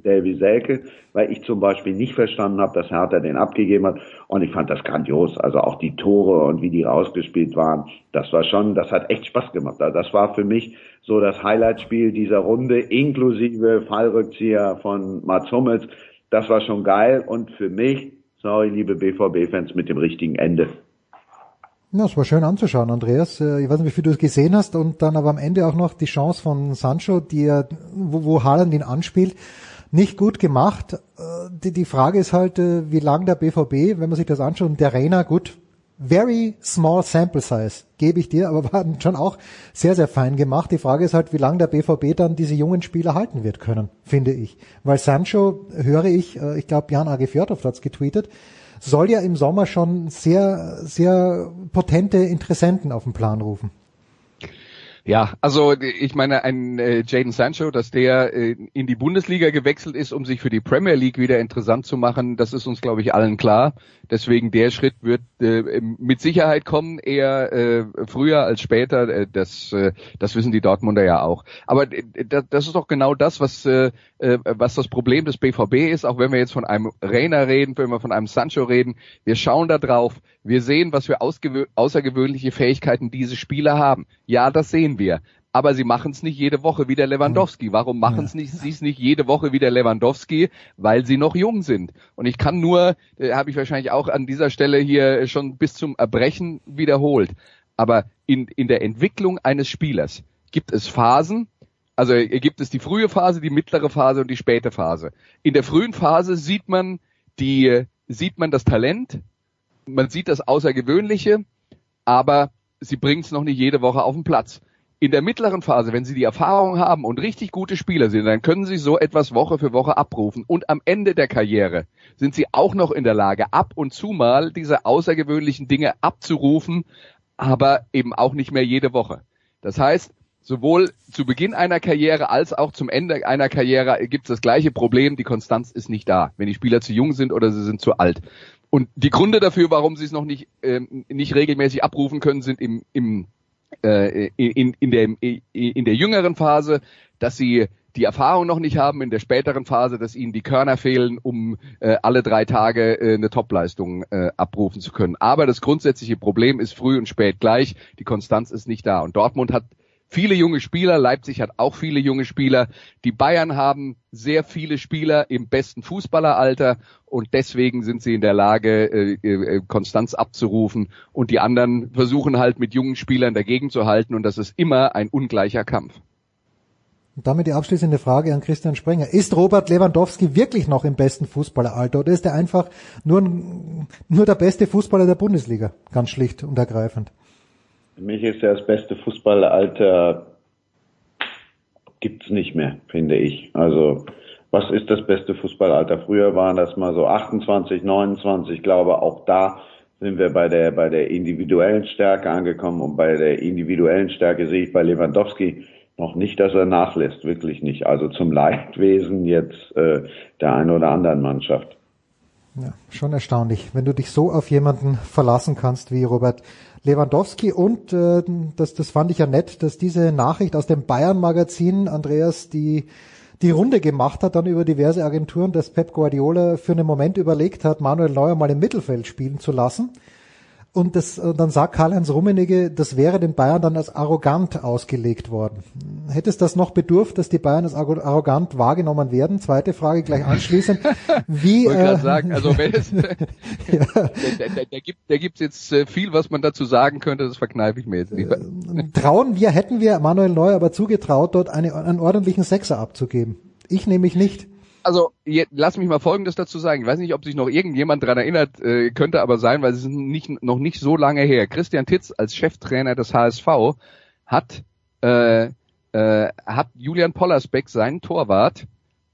Davy Selke, weil ich zum Beispiel nicht verstanden habe, dass Hertha den abgegeben hat. Und ich fand das grandios. Also auch die Tore und wie die rausgespielt waren, das war schon, das hat echt Spaß gemacht. Also das war für mich so das Highlightspiel dieser Runde, inklusive Fallrückzieher von Mats Hummels. Das war schon geil und für mich, sorry, liebe BVB-Fans, mit dem richtigen Ende. Ja, es war schön anzuschauen, Andreas. Äh, ich weiß nicht, wie viel du es gesehen hast und dann aber am Ende auch noch die Chance von Sancho, die er, wo, wo Haaland ihn anspielt nicht gut gemacht. Äh, die, die Frage ist halt, äh, wie lang der BVB, wenn man sich das anschaut, der Rainer, gut, very small sample size, gebe ich dir, aber war schon auch sehr, sehr fein gemacht. Die Frage ist halt, wie lange der BVB dann diese jungen Spieler halten wird können, finde ich. Weil Sancho, höre ich, äh, ich glaube, Jan Age Fjordhoff hat getweetet, soll ja im Sommer schon sehr, sehr potente Interessenten auf den Plan rufen. Ja, also ich meine, ein äh, Jaden Sancho, dass der äh, in die Bundesliga gewechselt ist, um sich für die Premier League wieder interessant zu machen, das ist uns, glaube ich, allen klar. Deswegen der Schritt wird äh, mit Sicherheit kommen, eher äh, früher als später. Äh, das, äh, das wissen die Dortmunder ja auch. Aber äh, das ist doch genau das, was, äh, äh was das Problem des BVB ist, auch wenn wir jetzt von einem Reiner reden, wenn wir von einem Sancho reden. Wir schauen da drauf, wir sehen, was für außergewöhnliche Fähigkeiten diese Spieler haben. Ja, das sehen wir. Aber sie machen es nicht jede Woche wie der Lewandowski. Warum machen ja. sie es nicht jede Woche wie der Lewandowski? Weil sie noch jung sind. Und ich kann nur, äh, habe ich wahrscheinlich auch an dieser Stelle hier schon bis zum Erbrechen wiederholt. Aber in, in der Entwicklung eines Spielers gibt es Phasen, also gibt es die frühe Phase, die mittlere Phase und die späte Phase. In der frühen Phase sieht man die, sieht man das Talent, man sieht das Außergewöhnliche, aber sie bringen es noch nicht jede Woche auf den Platz. In der mittleren Phase, wenn sie die Erfahrung haben und richtig gute Spieler sind, dann können sie so etwas Woche für Woche abrufen. Und am Ende der Karriere sind sie auch noch in der Lage, ab und zu mal diese außergewöhnlichen Dinge abzurufen, aber eben auch nicht mehr jede Woche. Das heißt, sowohl zu Beginn einer Karriere als auch zum Ende einer Karriere gibt es das gleiche Problem, die Konstanz ist nicht da, wenn die Spieler zu jung sind oder sie sind zu alt. Und die Gründe dafür, warum sie es noch nicht, ähm, nicht regelmäßig abrufen können, sind im, im, äh, in, in, der, in der jüngeren Phase, dass sie die Erfahrung noch nicht haben in der späteren Phase, dass ihnen die Körner fehlen, um äh, alle drei Tage äh, eine Topleistung äh, abrufen zu können. Aber das grundsätzliche Problem ist früh und spät gleich. Die Konstanz ist nicht da. Und Dortmund hat viele junge Spieler, Leipzig hat auch viele junge Spieler. Die Bayern haben sehr viele Spieler im besten Fußballeralter und deswegen sind sie in der Lage, äh, äh, Konstanz abzurufen und die anderen versuchen halt mit jungen Spielern dagegen zu halten und das ist immer ein ungleicher Kampf. Und damit die abschließende Frage an Christian Sprenger. Ist Robert Lewandowski wirklich noch im besten Fußballeralter oder ist er einfach nur, nur der beste Fußballer der Bundesliga? Ganz schlicht und ergreifend. Für mich ist er das beste Fußballeralter gibt's nicht mehr, finde ich. Also, was ist das beste Fußballeralter? Früher waren das mal so 28, 29, ich glaube, auch da sind wir bei der, bei der individuellen Stärke angekommen und bei der individuellen Stärke sehe ich bei Lewandowski noch nicht, dass er nachlässt, wirklich nicht. Also zum Leidwesen jetzt äh, der einen oder anderen Mannschaft. Ja, schon erstaunlich, wenn du dich so auf jemanden verlassen kannst wie Robert Lewandowski. Und äh, das, das fand ich ja nett, dass diese Nachricht aus dem Bayern-Magazin, Andreas, die die Runde gemacht hat, dann über diverse Agenturen, dass Pep Guardiola für einen Moment überlegt hat, Manuel Neuer mal im Mittelfeld spielen zu lassen. Und das, äh, dann sagt Karl-Heinz Rummenigge, das wäre den Bayern dann als arrogant ausgelegt worden. Hätte es das noch bedurft, dass die Bayern als arrogant wahrgenommen werden? Zweite Frage gleich anschließend. Wie, ich äh, sagen, also wenn es, ja. da, da, da, gibt, da gibt's jetzt äh, viel, was man dazu sagen könnte, das verkneife ich mir jetzt lieber. Äh, trauen wir, hätten wir Manuel Neuer aber zugetraut, dort eine, einen ordentlichen Sechser abzugeben. Ich nämlich nicht also je, lass mich mal Folgendes dazu sagen. Ich weiß nicht, ob sich noch irgendjemand dran erinnert, äh, könnte aber sein, weil es ist nicht, noch nicht so lange her. Christian Titz als Cheftrainer des HSV hat äh, äh, hat Julian Pollersbeck, seinen Torwart,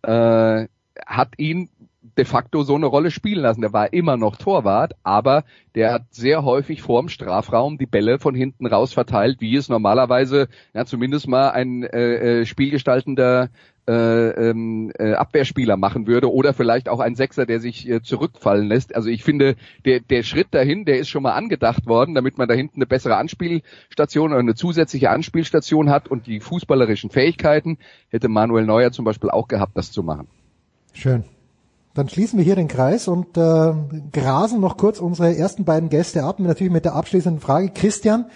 äh, hat ihn de facto so eine Rolle spielen lassen. Der war immer noch Torwart, aber der hat sehr häufig vorm Strafraum die Bälle von hinten raus verteilt, wie es normalerweise ja, zumindest mal ein äh, äh spielgestaltender äh, ähm, äh, Abwehrspieler machen würde oder vielleicht auch ein Sechser, der sich äh, zurückfallen lässt. Also ich finde, der, der Schritt dahin, der ist schon mal angedacht worden, damit man da hinten eine bessere Anspielstation oder eine zusätzliche Anspielstation hat und die fußballerischen Fähigkeiten hätte Manuel Neuer zum Beispiel auch gehabt, das zu machen. Schön. Dann schließen wir hier den Kreis und äh, grasen noch kurz unsere ersten beiden Gäste ab, natürlich mit der abschließenden Frage. Christian,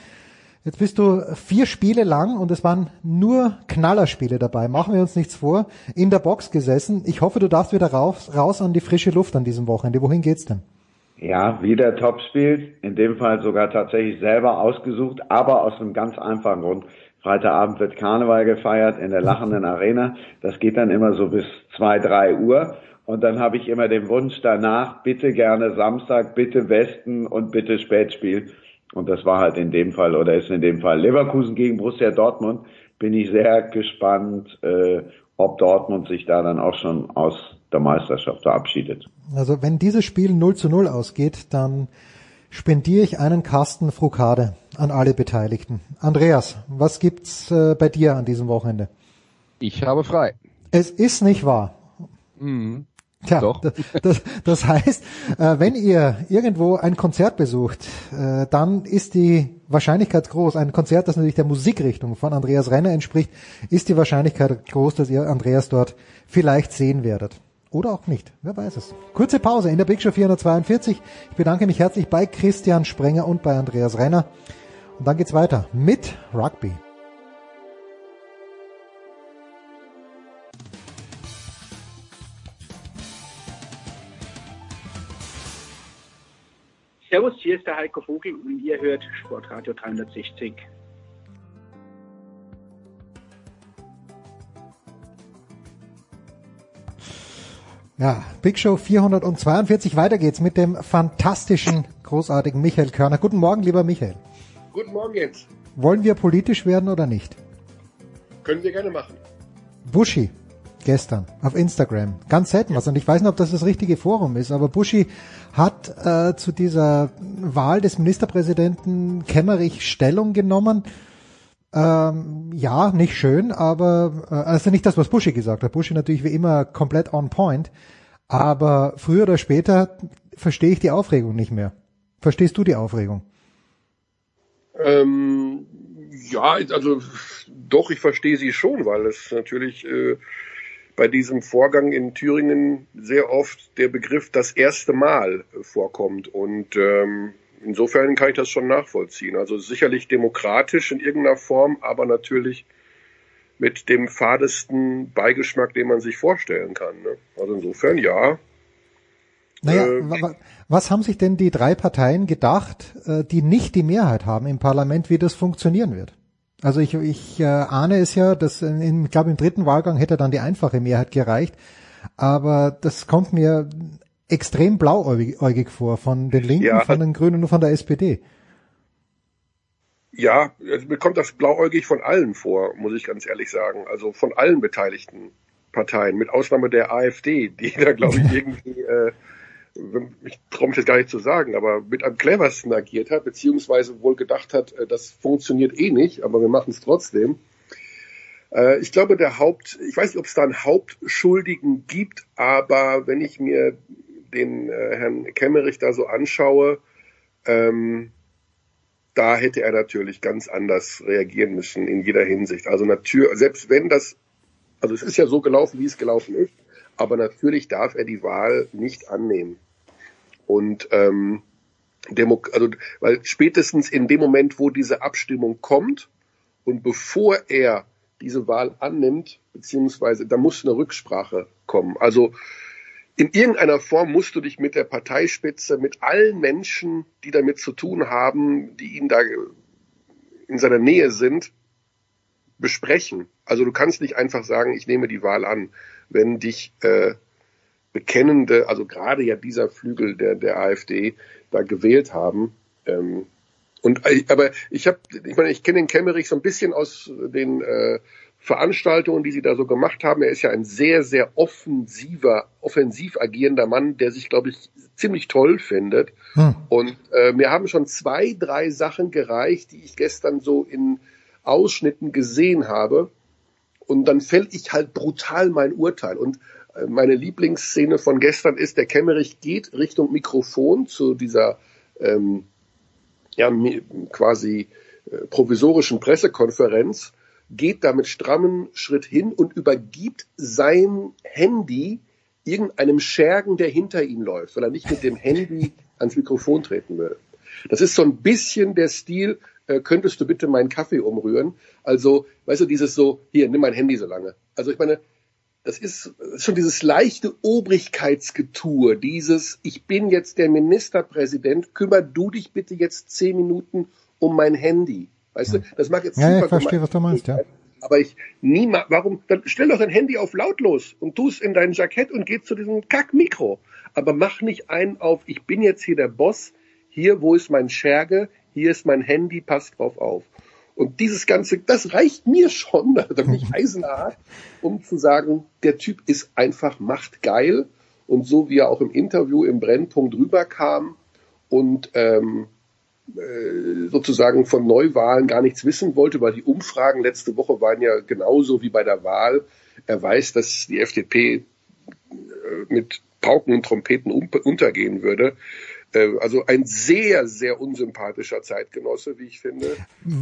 Jetzt bist du vier Spiele lang und es waren nur Knallerspiele dabei. Machen wir uns nichts vor. In der Box gesessen. Ich hoffe, du darfst wieder raus, raus an die frische Luft an diesem Wochenende. Wohin geht's denn? Ja, wieder Topspiel. In dem Fall sogar tatsächlich selber ausgesucht, aber aus einem ganz einfachen Grund. Freitagabend wird Karneval gefeiert in der lachenden Arena. Das geht dann immer so bis zwei, drei Uhr. Und dann habe ich immer den Wunsch danach, bitte gerne Samstag, bitte Westen und bitte Spätspiel. Und das war halt in dem Fall oder ist in dem Fall Leverkusen gegen Borussia Dortmund. Bin ich sehr gespannt, äh, ob Dortmund sich da dann auch schon aus der Meisterschaft verabschiedet. Also wenn dieses Spiel 0 zu 0 ausgeht, dann spendiere ich einen Kasten Frukade an alle Beteiligten. Andreas, was gibt's äh, bei dir an diesem Wochenende? Ich habe frei. Es ist nicht wahr. Mhm. Tja, Doch. Das, das heißt, äh, wenn ihr irgendwo ein Konzert besucht, äh, dann ist die Wahrscheinlichkeit groß, ein Konzert, das natürlich der Musikrichtung von Andreas Renner entspricht, ist die Wahrscheinlichkeit groß, dass ihr Andreas dort vielleicht sehen werdet. Oder auch nicht, wer weiß es. Kurze Pause in der Big Show 442. Ich bedanke mich herzlich bei Christian Sprenger und bei Andreas Renner. Und dann geht's weiter mit Rugby. Servus, hier ist der Heiko Vogel und ihr hört Sportradio 360. Ja, Big Show 442. Weiter geht's mit dem fantastischen, großartigen Michael Körner. Guten Morgen, lieber Michael. Guten Morgen jetzt. Wollen wir politisch werden oder nicht? Können wir gerne machen. Buschi, gestern auf Instagram. Ganz selten was. Und ich weiß nicht, ob das das richtige Forum ist, aber Buschi hat äh, zu dieser Wahl des Ministerpräsidenten Kemmerich Stellung genommen. Ähm, ja, nicht schön, aber äh, also nicht das, was Buschi gesagt hat. Buschi natürlich wie immer komplett on point. Aber früher oder später verstehe ich die Aufregung nicht mehr. Verstehst du die Aufregung? Ähm, ja, also doch, ich verstehe sie schon, weil es natürlich äh, bei diesem Vorgang in Thüringen sehr oft der Begriff das erste Mal vorkommt. Und ähm, insofern kann ich das schon nachvollziehen. Also sicherlich demokratisch in irgendeiner Form, aber natürlich mit dem fadesten Beigeschmack, den man sich vorstellen kann. Ne? Also insofern ja. Naja, äh, was haben sich denn die drei Parteien gedacht, äh, die nicht die Mehrheit haben im Parlament, wie das funktionieren wird? Also ich, ich äh, ahne es ja, dass in, ich glaube im dritten Wahlgang hätte dann die einfache Mehrheit gereicht, aber das kommt mir extrem blauäugig vor von den Linken, ja, von den Grünen und von der SPD. Ja, mir kommt das blauäugig von allen vor, muss ich ganz ehrlich sagen. Also von allen beteiligten Parteien, mit Ausnahme der AfD, die da glaube ich irgendwie äh, ich traue mich jetzt gar nicht zu sagen, aber mit am cleversten agiert hat, beziehungsweise wohl gedacht hat, äh, das funktioniert eh nicht, aber wir machen es trotzdem. Äh, ich glaube, der Haupt, ich weiß nicht, ob es da einen Hauptschuldigen gibt, aber wenn ich mir den äh, Herrn Kemmerich da so anschaue, ähm, da hätte er natürlich ganz anders reagieren müssen in jeder Hinsicht. Also natürlich, selbst wenn das, also es ist ja so gelaufen, wie es gelaufen ist, aber natürlich darf er die Wahl nicht annehmen. Und ähm, Demo also, weil spätestens in dem Moment, wo diese Abstimmung kommt und bevor er diese Wahl annimmt, beziehungsweise da muss eine Rücksprache kommen. Also in irgendeiner Form musst du dich mit der Parteispitze, mit allen Menschen, die damit zu tun haben, die ihn da in seiner Nähe sind, besprechen. Also du kannst nicht einfach sagen, ich nehme die Wahl an, wenn dich äh, bekennende, also gerade ja dieser Flügel der, der AfD da gewählt haben. Ähm, und äh, aber ich habe, ich meine, ich kenne den Kemmerich so ein bisschen aus den äh, Veranstaltungen, die sie da so gemacht haben. Er ist ja ein sehr, sehr offensiver, offensiv agierender Mann, der sich, glaube ich, ziemlich toll findet. Hm. Und äh, mir haben schon zwei, drei Sachen gereicht, die ich gestern so in Ausschnitten gesehen habe. Und dann fäll ich halt brutal mein Urteil. Und meine Lieblingsszene von gestern ist, der Kemmerich geht Richtung Mikrofon zu dieser ähm, ja, quasi äh, provisorischen Pressekonferenz, geht da mit strammem Schritt hin und übergibt sein Handy irgendeinem Schergen, der hinter ihm läuft, weil er nicht mit dem Handy ans Mikrofon treten will. Das ist so ein bisschen der Stil, äh, könntest du bitte meinen Kaffee umrühren? Also, weißt du, dieses so, hier, nimm mein Handy so lange. Also ich meine, das ist schon dieses leichte Obrigkeitsgetue, dieses, ich bin jetzt der Ministerpräsident, kümmer du dich bitte jetzt zehn Minuten um mein Handy. Weißt du, das mag jetzt ja, ich verstehe, was du meinst, ja. Aber ich niemals, warum, dann stell doch dein Handy auf lautlos und tu es in dein Jackett und geh zu diesem Kackmikro. Aber mach nicht einen auf, ich bin jetzt hier der Boss, hier, wo ist mein Scherge, hier ist mein Handy, passt drauf auf. Und dieses Ganze, das reicht mir schon, da bin ich eisenhart, um zu sagen, der Typ ist einfach machtgeil. Und so wie er auch im Interview im Brennpunkt rüberkam und ähm, äh, sozusagen von Neuwahlen gar nichts wissen wollte, weil die Umfragen letzte Woche waren ja genauso wie bei der Wahl. Er weiß, dass die FDP äh, mit Pauken und Trompeten untergehen würde. Äh, also ein sehr, sehr unsympathischer Zeitgenosse, wie ich finde.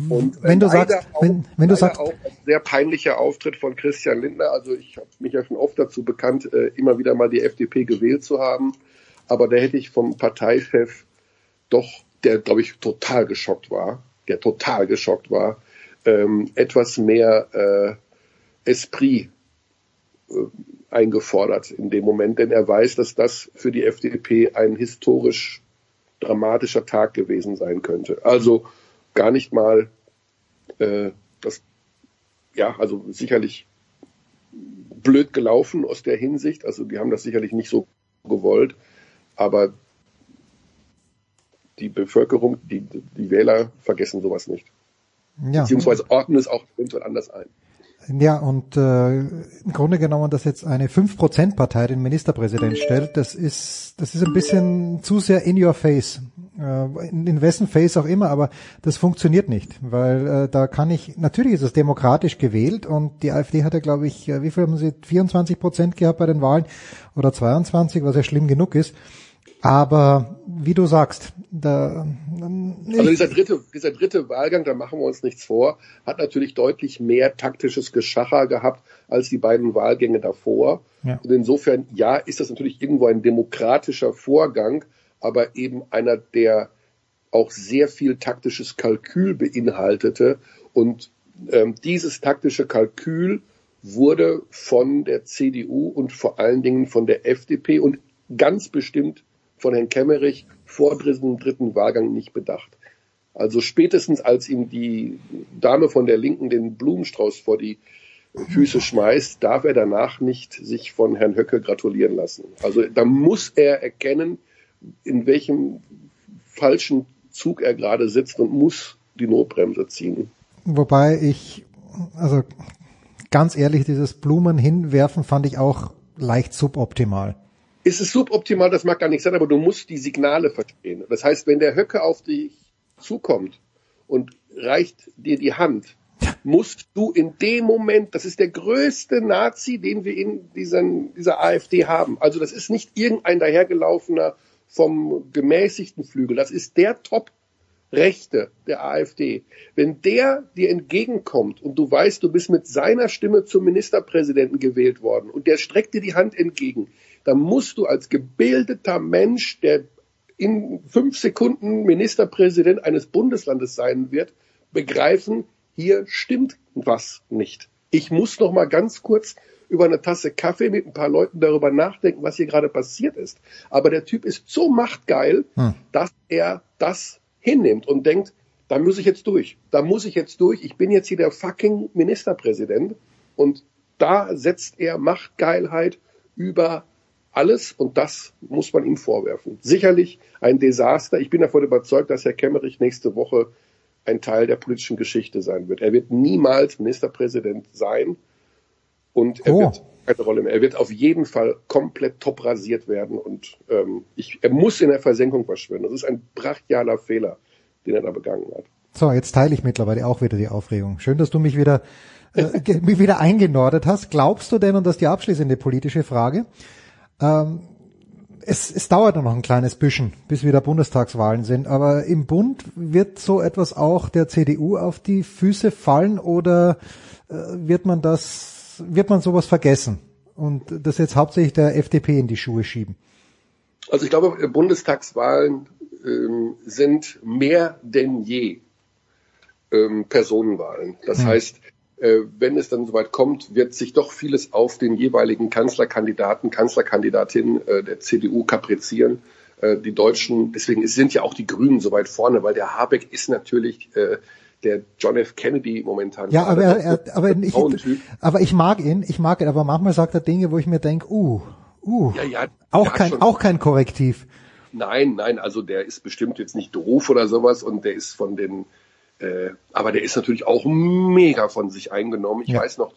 Und wenn du sagst, auch, wenn, wenn du sagst, auch ein sehr peinlicher Auftritt von Christian Lindner. Also ich habe mich ja schon oft dazu bekannt, äh, immer wieder mal die FDP gewählt zu haben. Aber da hätte ich vom Parteichef doch, der glaube ich total geschockt war, der total geschockt war, ähm, etwas mehr äh, Esprit äh, eingefordert in dem Moment, denn er weiß, dass das für die FDP ein historisch dramatischer Tag gewesen sein könnte. Also gar nicht mal äh, das, ja, also sicherlich blöd gelaufen aus der Hinsicht. Also die haben das sicherlich nicht so gewollt, aber die Bevölkerung, die, die Wähler vergessen sowas nicht. Ja. Beziehungsweise ordnen es auch eventuell anders ein. Ja, und äh, im Grunde genommen, dass jetzt eine 5%-Partei den Ministerpräsident stellt, das ist, das ist ein bisschen zu sehr in your face. Äh, in, in wessen Face auch immer, aber das funktioniert nicht, weil äh, da kann ich, natürlich ist es demokratisch gewählt und die AfD hat ja, glaube ich, äh, wie viel haben sie, 24 Prozent gehabt bei den Wahlen oder 22, was ja schlimm genug ist. Aber wie du sagst, da. Also dieser dritte, dieser dritte Wahlgang, da machen wir uns nichts vor, hat natürlich deutlich mehr taktisches Geschacher gehabt als die beiden Wahlgänge davor. Ja. Und insofern, ja, ist das natürlich irgendwo ein demokratischer Vorgang, aber eben einer, der auch sehr viel taktisches Kalkül beinhaltete. Und ähm, dieses taktische Kalkül wurde von der CDU und vor allen Dingen von der FDP und ganz bestimmt von Herrn Kemmerich vor diesem dritten Wahlgang nicht bedacht. Also spätestens als ihm die Dame von der Linken den Blumenstrauß vor die Füße schmeißt, darf er danach nicht sich von Herrn Höcke gratulieren lassen. Also da muss er erkennen, in welchem falschen Zug er gerade sitzt und muss die Notbremse ziehen. Wobei ich, also ganz ehrlich, dieses Blumen hinwerfen fand ich auch leicht suboptimal ist es suboptimal, das mag gar nicht sein, aber du musst die Signale verstehen. Das heißt, wenn der Höcke auf dich zukommt und reicht dir die Hand, musst du in dem Moment, das ist der größte Nazi, den wir in diesen, dieser AfD haben. Also das ist nicht irgendein dahergelaufener vom gemäßigten Flügel, das ist der Top Rechte der AfD. Wenn der dir entgegenkommt und du weißt, du bist mit seiner Stimme zum Ministerpräsidenten gewählt worden und der streckt dir die Hand entgegen, dann musst du als gebildeter Mensch, der in fünf Sekunden Ministerpräsident eines Bundeslandes sein wird, begreifen, hier stimmt was nicht. Ich muss noch mal ganz kurz über eine Tasse Kaffee mit ein paar Leuten darüber nachdenken, was hier gerade passiert ist. Aber der Typ ist so machtgeil, hm. dass er das hinnimmt und denkt, da muss ich jetzt durch. Da muss ich jetzt durch. Ich bin jetzt hier der fucking Ministerpräsident. Und da setzt er Machtgeilheit über alles und das muss man ihm vorwerfen. Sicherlich ein Desaster. Ich bin davon überzeugt, dass Herr Kemmerich nächste Woche ein Teil der politischen Geschichte sein wird. Er wird niemals Ministerpräsident sein und er oh. wird keine Rolle mehr. Er wird auf jeden Fall komplett top rasiert werden und ähm, ich, er muss in der Versenkung verschwinden. Das ist ein brachialer Fehler, den er da begangen hat. So, jetzt teile ich mittlerweile auch wieder die Aufregung. Schön, dass du mich wieder, äh, mich wieder eingenordet hast. Glaubst du denn, und das ist die abschließende politische Frage, ähm, es, es dauert noch ein kleines bisschen, bis wieder Bundestagswahlen sind, aber im Bund wird so etwas auch der CDU auf die Füße fallen oder äh, wird man das, wird man sowas vergessen und das jetzt hauptsächlich der FDP in die Schuhe schieben? Also ich glaube, Bundestagswahlen ähm, sind mehr denn je ähm, Personenwahlen. Das hm. heißt, wenn es dann soweit kommt, wird sich doch vieles auf den jeweiligen Kanzlerkandidaten, Kanzlerkandidatin äh, der CDU kaprizieren. Äh, die Deutschen, deswegen sind ja auch die Grünen so weit vorne, weil der Habeck ist natürlich der John F. Kennedy momentan. Ja, aber, er, er, aber, ich, aber ich mag ihn, ich mag ihn, aber manchmal sagt er Dinge, wo ich mir denke, uh, uh, ja, ja, auch kein, auch kein Korrektiv. Nein, nein, also der ist bestimmt jetzt nicht doof oder sowas und der ist von den äh, aber der ist natürlich auch mega von sich eingenommen. Ich ja. weiß noch,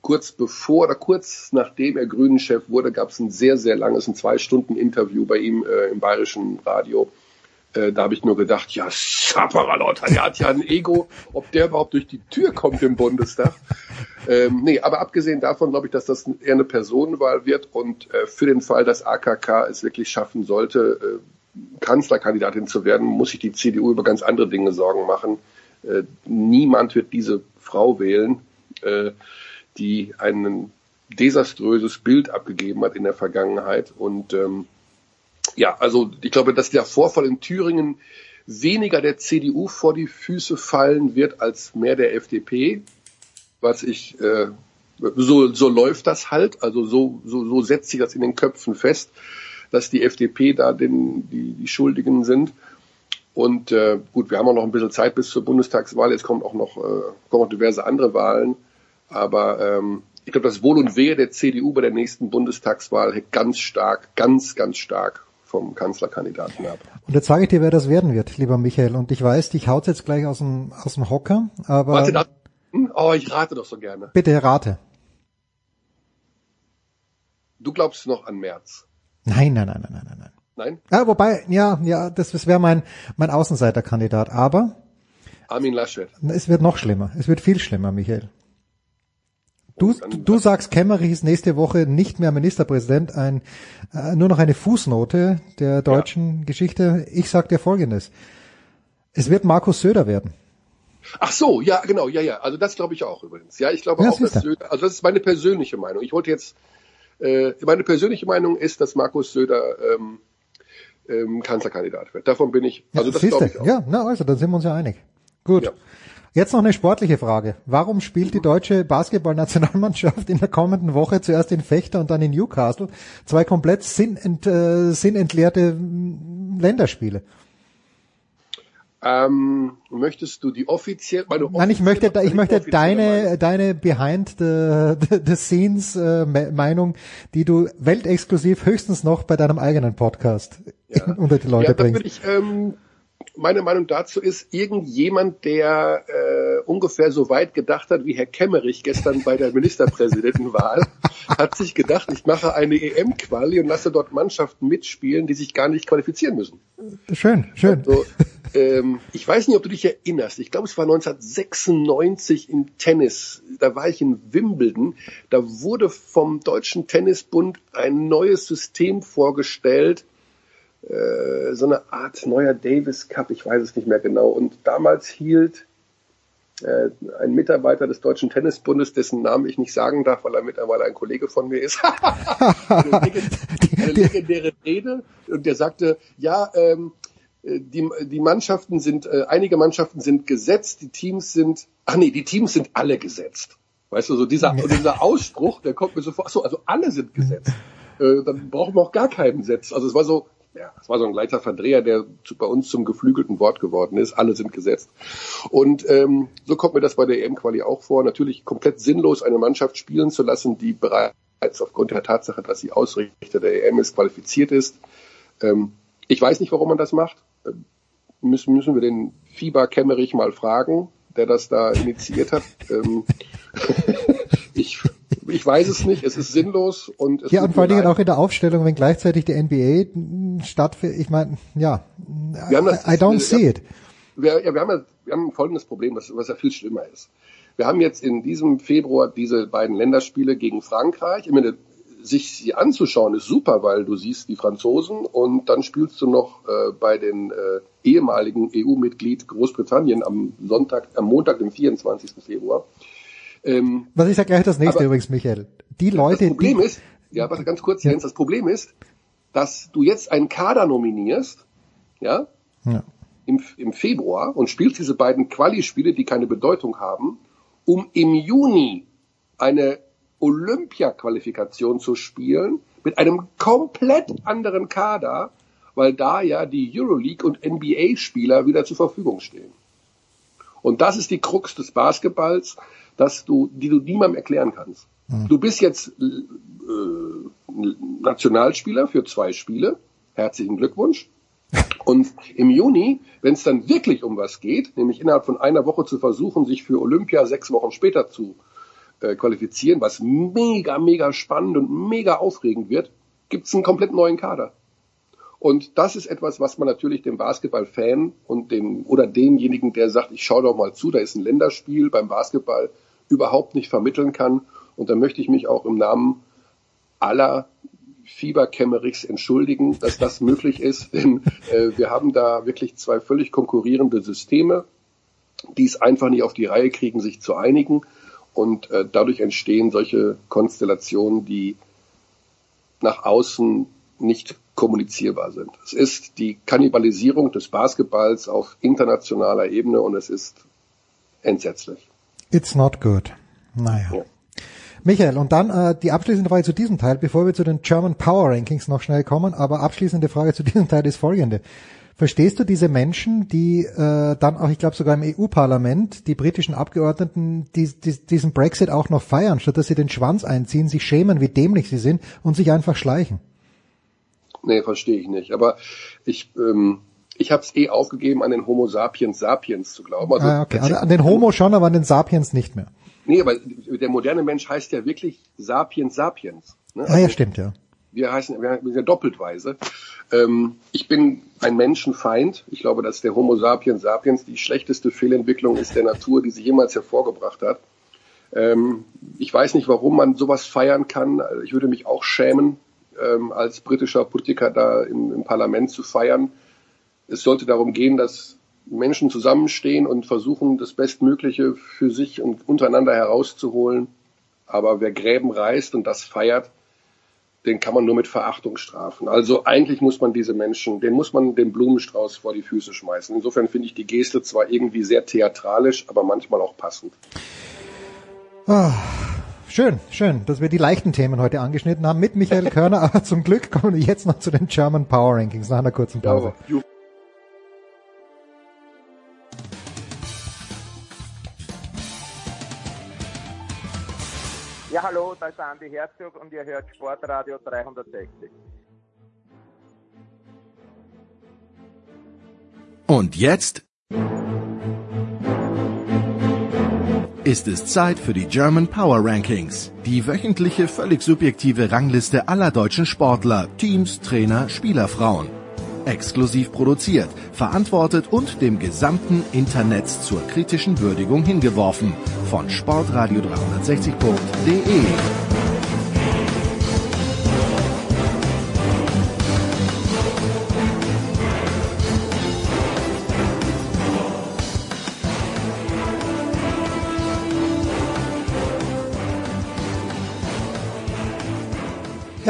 kurz bevor oder kurz nachdem er Grünen-Chef wurde, gab es ein sehr, sehr langes, ein Zwei-Stunden-Interview bei ihm äh, im bayerischen Radio. Äh, da habe ich nur gedacht, ja, Saparalot, der hat ja ein Ego, ob der überhaupt durch die Tür kommt im Bundestag. Ähm, nee, aber abgesehen davon glaube ich, dass das eher eine Personenwahl wird und äh, für den Fall, dass AKK es wirklich schaffen sollte, äh, Kanzlerkandidatin zu werden, muss sich die CDU über ganz andere Dinge Sorgen machen. Äh, niemand wird diese Frau wählen, äh, die ein desaströses Bild abgegeben hat in der Vergangenheit. Und ähm, ja, also ich glaube, dass der Vorfall in Thüringen weniger der CDU vor die Füße fallen wird als mehr der FDP. Was ich äh, so, so läuft das halt, also so, so, so setzt sich das in den Köpfen fest dass die FDP da den, die, die Schuldigen sind. Und äh, gut, wir haben auch noch ein bisschen Zeit bis zur Bundestagswahl. Jetzt kommt auch noch, äh, kommen auch diverse andere Wahlen. Aber ähm, ich glaube, das Wohl und Wehe der CDU bei der nächsten Bundestagswahl hängt ganz stark, ganz, ganz stark vom Kanzlerkandidaten ab. Und jetzt sage ich dir, wer das werden wird, lieber Michael. Und ich weiß, dich haut jetzt gleich aus dem, aus dem Hocker. Aber Warte, das, oh, ich rate doch so gerne. Bitte rate. Du glaubst noch an März. Nein, nein, nein, nein, nein, nein. Nein? Ja, wobei, ja, ja, das, das wäre mein, mein Außenseiterkandidat. Aber Armin Laschet. es wird noch schlimmer. Es wird viel schlimmer, Michael. Du, du sagst, Kemmerich ist nächste Woche nicht mehr Ministerpräsident, ein, äh, nur noch eine Fußnote der deutschen ja. Geschichte. Ich sag dir Folgendes. Es wird Markus Söder werden. Ach so, ja, genau, ja, ja. Also das glaube ich auch übrigens. Ja, ich glaube Ja, auch, dass. Söder, also das ist meine persönliche Meinung. Ich wollte jetzt, äh, meine persönliche Meinung ist, dass Markus Söder ähm, ähm, Kanzlerkandidat wird. Davon bin ich, also das Siehste, ich auch. ja, na also, dann sind wir uns ja einig. Gut. Ja. Jetzt noch eine sportliche Frage. Warum spielt die deutsche Basketballnationalmannschaft in der kommenden Woche zuerst in Fechter und dann in Newcastle zwei komplett sinnent, äh, sinnentleerte Länderspiele? Ähm, möchtest du die offiziell, meine Nein, ich möchte, ich möchte offizielle Meinung? deine, deine behind the, the, the scenes äh, Me- Meinung, die du weltexklusiv höchstens noch bei deinem eigenen Podcast unter die Leute ja, bringst. würde ich, ähm, meine Meinung dazu ist, irgendjemand, der äh, ungefähr so weit gedacht hat wie Herr Kemmerich gestern bei der Ministerpräsidentenwahl, hat sich gedacht, ich mache eine EM-Quali und lasse dort Mannschaften mitspielen, die sich gar nicht qualifizieren müssen. Schön, schön. So, ähm, ich weiß nicht, ob du dich erinnerst. Ich glaube, es war 1996 im Tennis. Da war ich in Wimbledon. Da wurde vom Deutschen Tennisbund ein neues System vorgestellt. Äh, so eine Art neuer Davis Cup. Ich weiß es nicht mehr genau. Und damals hielt äh, ein Mitarbeiter des Deutschen Tennisbundes, dessen Namen ich nicht sagen darf, weil er mittlerweile ein Kollege von mir ist, eine, legend- eine legendäre Rede und der sagte, ja, ähm, äh, die, die Mannschaften sind, äh, einige Mannschaften sind gesetzt, die Teams sind, ach nee, die Teams sind alle gesetzt. Weißt du, so dieser, dieser Ausspruch, der kommt mir so vor, ach so, also alle sind gesetzt. Äh, dann brauchen wir auch gar keinen Setz. Also es war so, ja, es war so ein leichter Verdreher, der zu, bei uns zum geflügelten Wort geworden ist. Alle sind gesetzt. Und ähm, so kommt mir das bei der EM-Quali auch vor. Natürlich komplett sinnlos, eine Mannschaft spielen zu lassen, die bereits aufgrund der Tatsache, dass sie Ausrichter der EM ist, qualifiziert ist. Ähm, ich weiß nicht, warum man das macht. Ähm, müssen, müssen wir den Fieber Kemmerich mal fragen, der das da initiiert hat. Ähm, ich, ich weiß es nicht. Es ist sinnlos und es Ja, und vor allen Dingen auch in der Aufstellung, wenn gleichzeitig die NBA stattfindet. Ich meine, ja, Wir haben das- I don't see it. wir, ja, wir, haben, ja- wir haben ein folgendes Problem, was, was ja viel schlimmer ist. Wir haben jetzt in diesem Februar diese beiden Länderspiele gegen Frankreich. Ich meine, sich sie anzuschauen ist super, weil du siehst die Franzosen und dann spielst du noch äh, bei den äh, ehemaligen EU-Mitglied Großbritannien am Sonntag, am Montag, dem 24. Februar. Ähm, Was ist ja gleich das nächste Aber- übrigens, Michael. Die Leute, das Problem die, ist, ja, warte ganz kurz, Jens, das Problem ist, dass du jetzt einen Kader nominierst, ja, Ja. im, im Februar und spielst diese beiden Quali-Spiele, die keine Bedeutung haben, um im Juni eine Olympia-Qualifikation zu spielen mit einem komplett anderen Kader, weil da ja die Euroleague und NBA-Spieler wieder zur Verfügung stehen. Und das ist die Krux des Basketballs, dass du, die du niemandem erklären kannst. Du bist jetzt äh, Nationalspieler für zwei Spiele. Herzlichen Glückwunsch. Und im Juni, wenn es dann wirklich um was geht, nämlich innerhalb von einer Woche zu versuchen, sich für Olympia sechs Wochen später zu äh, qualifizieren, was mega, mega spannend und mega aufregend wird, gibt es einen komplett neuen Kader. Und das ist etwas, was man natürlich dem Basketball-Fan und dem oder demjenigen, der sagt, ich schaue doch mal zu, da ist ein Länderspiel beim Basketball, überhaupt nicht vermitteln kann. Und da möchte ich mich auch im Namen aller Fieberkämmerichs entschuldigen, dass das möglich ist, denn äh, wir haben da wirklich zwei völlig konkurrierende Systeme, die es einfach nicht auf die Reihe kriegen, sich zu einigen. Und äh, dadurch entstehen solche Konstellationen, die nach außen nicht kommunizierbar sind. Es ist die Kannibalisierung des Basketballs auf internationaler Ebene und es ist entsetzlich. It's not good. Naja. Ja. Michael, und dann äh, die abschließende Frage zu diesem Teil, bevor wir zu den German Power Rankings noch schnell kommen, aber abschließende Frage zu diesem Teil ist folgende. Verstehst du diese Menschen, die äh, dann auch, ich glaube sogar im EU-Parlament, die britischen Abgeordneten, die, die, diesen Brexit auch noch feiern, statt dass sie den Schwanz einziehen, sich schämen, wie dämlich sie sind und sich einfach schleichen? Nee, verstehe ich nicht. Aber ich, ähm, ich habe es eh aufgegeben, an den Homo sapiens sapiens zu glauben. Also, ah, okay. Also an den Homo schon, aber an den Sapiens nicht mehr. Nee, aber der moderne Mensch heißt ja wirklich sapiens sapiens. Ne? Ah ja, stimmt, ja. wir heißen, wir sind ja doppeltweise. Ähm, ich bin ein Menschenfeind. Ich glaube, dass der Homo sapiens sapiens die schlechteste Fehlentwicklung ist der Natur, die sich jemals hervorgebracht hat. Ähm, ich weiß nicht, warum man sowas feiern kann. Ich würde mich auch schämen, ähm, als britischer Politiker da im, im Parlament zu feiern. Es sollte darum gehen, dass Menschen zusammenstehen und versuchen, das Bestmögliche für sich und untereinander herauszuholen. Aber wer Gräben reißt und das feiert, den kann man nur mit Verachtung strafen. Also eigentlich muss man diese Menschen, den muss man den Blumenstrauß vor die Füße schmeißen. Insofern finde ich die Geste zwar irgendwie sehr theatralisch, aber manchmal auch passend. Ah, schön, schön, dass wir die leichten Themen heute angeschnitten haben mit Michael Körner, aber zum Glück kommen wir jetzt noch zu den German Power Rankings nach einer kurzen Pause. Ja, Ja, hallo, da ist Andi Herzog und ihr hört Sportradio 360. Und jetzt ist es Zeit für die German Power Rankings, die wöchentliche völlig subjektive Rangliste aller deutschen Sportler, Teams, Trainer, Spielerfrauen. Exklusiv produziert, verantwortet und dem gesamten Internet zur kritischen Würdigung hingeworfen von sportradio360.de.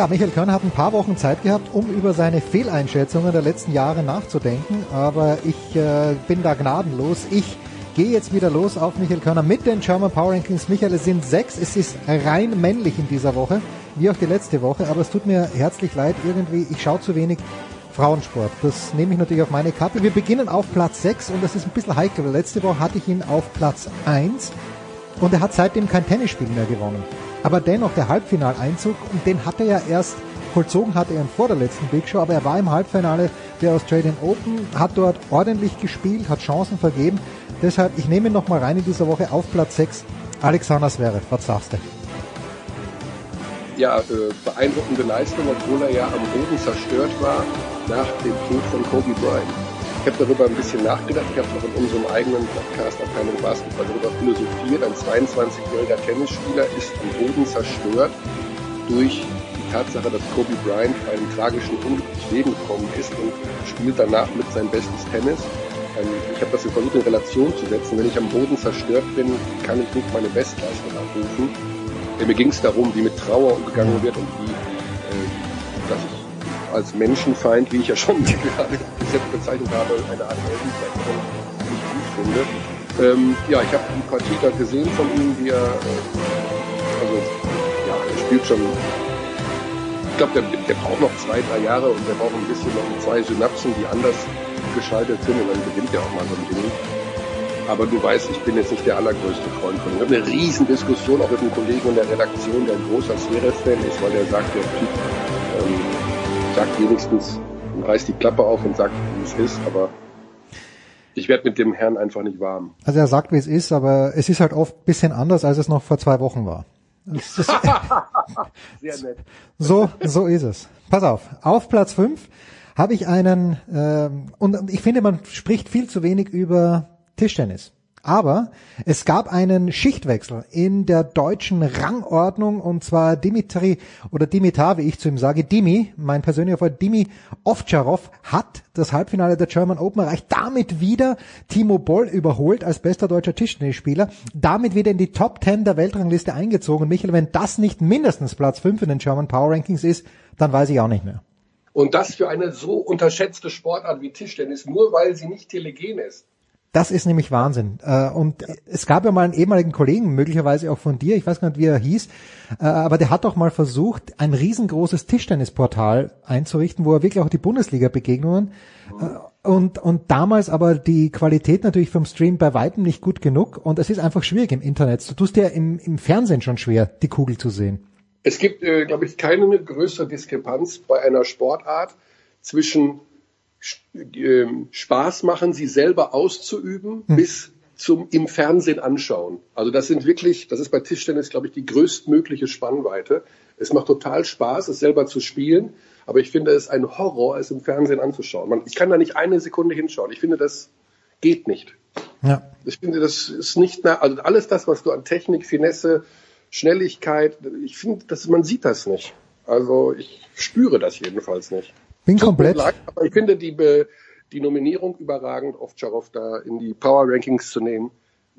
Michael Körner hat ein paar Wochen Zeit gehabt, um über seine Fehleinschätzungen der letzten Jahre nachzudenken, aber ich äh, bin da gnadenlos. Ich gehe jetzt wieder los auf Michael Körner mit den German Power Rankings. Michael, es sind sechs, es ist rein männlich in dieser Woche, wie auch die letzte Woche, aber es tut mir herzlich leid, irgendwie, ich schaue zu wenig Frauensport. Das nehme ich natürlich auf meine Kappe. Wir beginnen auf Platz 6 und das ist ein bisschen heikel. Letzte Woche hatte ich ihn auf Platz 1 und er hat seitdem kein Tennisspiel mehr gewonnen. Aber dennoch der Halbfinaleinzug, und den hat er ja erst vollzogen hat er ihn vor der letzten Big Show, aber er war im Halbfinale der Australian Open, hat dort ordentlich gespielt, hat Chancen vergeben. Deshalb, ich nehme ihn nochmal rein in dieser Woche auf Platz 6. Alexander Zverev, was sagst du? Ja, äh, beeindruckende Leistung, obwohl er ja am Boden zerstört war nach dem Tod von Kobe Bryant. Ich habe darüber ein bisschen nachgedacht. Ich habe auch in unserem eigenen Podcast Abteilung Basketball darüber philosophiert. Ein 22-jähriger Tennisspieler ist am Boden zerstört durch die Tatsache, dass Kobe Bryant einen tragischen Unglück ins Leben gekommen ist und spielt danach mit sein bestes Tennis. Ähm, ich habe das versucht in Relation zu setzen. Wenn ich am Boden zerstört bin, kann ich nicht meine Bestleistung abrufen. Mir ging es darum, wie mit Trauer umgegangen wird und wie, äh, dass ich als Menschenfeind, wie ich ja schon gerade bezeichnet habe, eine Art Heldenverehrung nicht gut finde. Ähm, ja, ich habe die Partie da gesehen von ihm, wie er, äh, also, ja, er spielt schon, ich glaube, der, der braucht noch zwei, drei Jahre und der braucht ein bisschen noch zwei Synapsen, die anders geschaltet sind und dann gewinnt er auch mal so ein Ding. Aber du weißt, ich bin jetzt nicht der allergrößte Freund von ihm. Ich habe eine riesen Diskussion auch mit einem Kollegen in der Redaktion, der ein großer Sphäre-Fan ist, weil er sagt, der Typ ähm, sagt wenigstens, reißt die Klappe auf und sagt, wie es ist, aber ich werde mit dem Herrn einfach nicht warm. Also er sagt, wie es ist, aber es ist halt oft ein bisschen anders, als es noch vor zwei Wochen war. Sehr nett. So, so ist es. Pass auf, auf Platz 5 habe ich einen, ähm, und ich finde, man spricht viel zu wenig über Tischtennis. Aber es gab einen Schichtwechsel in der deutschen Rangordnung und zwar Dimitri oder Dimitar, wie ich zu ihm sage, Dimi, mein persönlicher Freund Dimi Ovtcharov hat das Halbfinale der German Open erreicht, damit wieder Timo Boll überholt als bester deutscher Tischtennisspieler, damit wieder in die Top 10 der Weltrangliste eingezogen. Michael, wenn das nicht mindestens Platz 5 in den German Power Rankings ist, dann weiß ich auch nicht mehr. Und das für eine so unterschätzte Sportart wie Tischtennis, nur weil sie nicht telegen ist. Das ist nämlich Wahnsinn. Äh, und ja. es gab ja mal einen ehemaligen Kollegen, möglicherweise auch von dir, ich weiß gar nicht, wie er hieß, äh, aber der hat doch mal versucht, ein riesengroßes Tischtennisportal einzurichten, wo er wirklich auch die Bundesliga-Begegnungen äh, und, und damals aber die Qualität natürlich vom Stream bei weitem nicht gut genug und es ist einfach schwierig im Internet. Du tust ja im, im Fernsehen schon schwer, die Kugel zu sehen. Es gibt, äh, glaube ich, keine größere Diskrepanz bei einer Sportart zwischen Spaß machen, sie selber auszuüben, hm. bis zum im Fernsehen anschauen. Also das sind wirklich, das ist bei Tischtennis, glaube ich, die größtmögliche Spannweite. Es macht total Spaß, es selber zu spielen, aber ich finde es ein Horror, es im Fernsehen anzuschauen. Man, ich kann da nicht eine Sekunde hinschauen. Ich finde, das geht nicht. Ja. Ich finde, das ist nicht, also alles das, was du an Technik, Finesse, Schnelligkeit, ich finde, dass man sieht das nicht. Also ich spüre das jedenfalls nicht. Bin komplett. Leid, aber ich finde die, die Nominierung überragend, Ovtcharov da in die Power Rankings zu nehmen.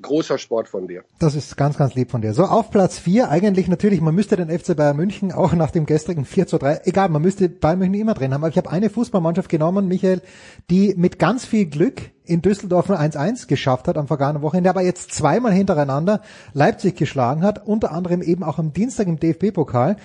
Großer Sport von dir. Das ist ganz, ganz lieb von dir. So, auf Platz 4, eigentlich natürlich, man müsste den FC Bayern München auch nach dem gestrigen 4 zu 3, egal, man müsste Bayern München immer drin haben, aber ich habe eine Fußballmannschaft genommen, Michael, die mit ganz viel Glück in Düsseldorf nur 1-1 geschafft hat am vergangenen Wochenende, aber jetzt zweimal hintereinander Leipzig geschlagen hat, unter anderem eben auch am Dienstag im DFB-Pokal.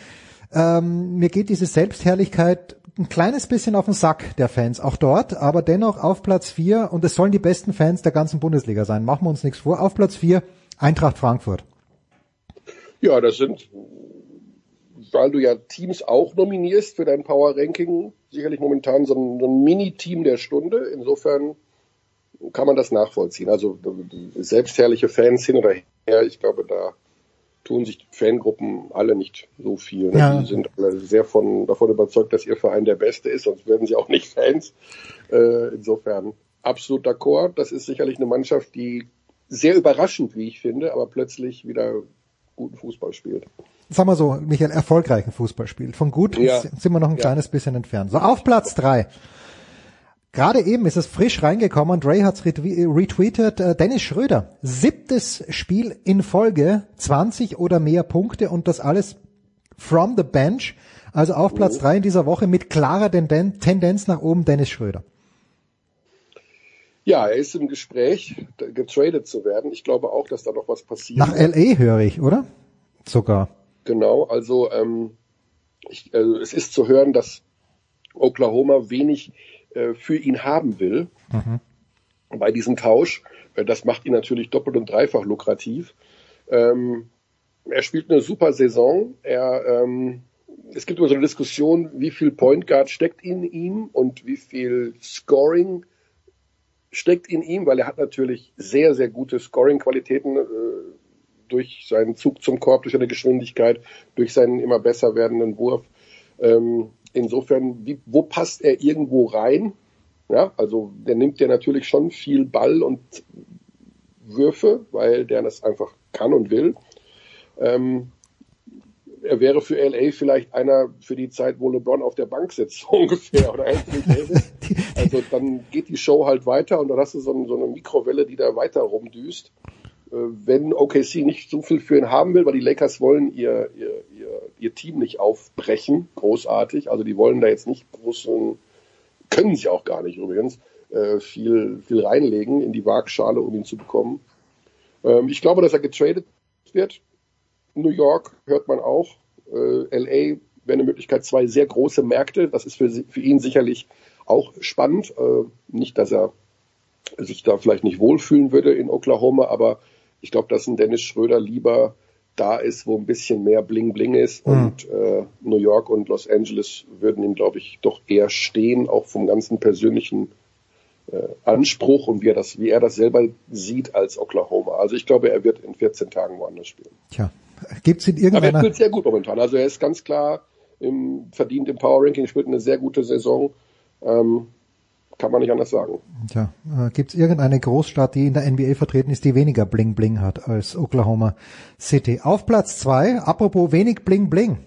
Ähm, mir geht diese Selbstherrlichkeit ein kleines bisschen auf den Sack der Fans, auch dort, aber dennoch auf Platz 4 und es sollen die besten Fans der ganzen Bundesliga sein. Machen wir uns nichts vor. Auf Platz 4 Eintracht Frankfurt. Ja, das sind, weil du ja Teams auch nominierst für dein Power Ranking, sicherlich momentan so ein, so ein Mini-Team der Stunde. Insofern kann man das nachvollziehen. Also selbstherrliche Fans hin oder her, ich glaube, da tun sich Fangruppen alle nicht so viel. Ne? Ja. Die sind alle sehr von, davon überzeugt, dass ihr Verein der beste ist, sonst werden sie auch nicht Fans. Äh, insofern absolut d'accord. Das ist sicherlich eine Mannschaft, die sehr überraschend, wie ich finde, aber plötzlich wieder guten Fußball spielt. Sagen wir so, Michael, erfolgreichen Fußball spielt. Von gut ja. sind wir noch ein ja. kleines bisschen entfernt. So, auf Platz drei. Gerade eben ist es frisch reingekommen, Dre hat es retweetet, äh, Dennis Schröder, siebtes Spiel in Folge, 20 oder mehr Punkte und das alles from the bench, also auf Platz drei in dieser Woche mit klarer Tendenz nach oben Dennis Schröder. Ja, er ist im Gespräch, getradet zu werden. Ich glaube auch, dass da noch was passiert. Nach LA höre ich, oder? Sogar. Genau, also ähm, ich, äh, es ist zu hören, dass Oklahoma wenig äh, für ihn haben will mhm. bei diesem Tausch. Das macht ihn natürlich doppelt und dreifach lukrativ. Ähm, er spielt eine super Saison. Er, ähm, es gibt immer so eine Diskussion, wie viel Point Guard steckt in ihm und wie viel Scoring steckt in ihm, weil er hat natürlich sehr, sehr gute Scoring-Qualitäten äh, durch seinen Zug zum Korb, durch seine Geschwindigkeit, durch seinen immer besser werdenden Wurf. Ähm, insofern, wie, wo passt er irgendwo rein? Ja, also der nimmt ja natürlich schon viel Ball und Würfe, weil der das einfach kann und will. Ähm, er wäre für LA vielleicht einer für die Zeit, wo LeBron auf der Bank sitzt, ungefähr, oder Also dann geht die Show halt weiter und dann hast du so, so eine Mikrowelle, die da weiter rumdüst. Äh, wenn OKC nicht so viel für ihn haben will, weil die Lakers wollen ihr, ihr, ihr, Team nicht aufbrechen, großartig. Also die wollen da jetzt nicht großen, können sie auch gar nicht übrigens, äh, viel, viel reinlegen in die Waagschale, um ihn zu bekommen. Ähm, ich glaube, dass er getradet wird. New York hört man auch. Äh, LA wäre eine Möglichkeit, zwei sehr große Märkte. Das ist für, für ihn sicherlich auch spannend. nicht, dass er sich da vielleicht nicht wohlfühlen würde in Oklahoma, aber ich glaube, dass ein Dennis Schröder lieber da ist, wo ein bisschen mehr Bling Bling ist. Mhm. Und äh, New York und Los Angeles würden ihm, glaube ich, doch eher stehen, auch vom ganzen persönlichen äh, Anspruch und wie er das, wie er das selber sieht als Oklahoma. Also ich glaube, er wird in 14 Tagen woanders spielen. Tja, gibt's in irgendeiner... Aber er spielt sehr gut momentan. Also er ist ganz klar im, verdient im Power Ranking, spielt eine sehr gute Saison. Ähm, kann man nicht anders sagen. Tja, äh, gibt es irgendeine Großstadt, die in der NBA vertreten ist, die weniger Bling Bling hat als Oklahoma City? Auf Platz zwei, apropos wenig Bling Bling.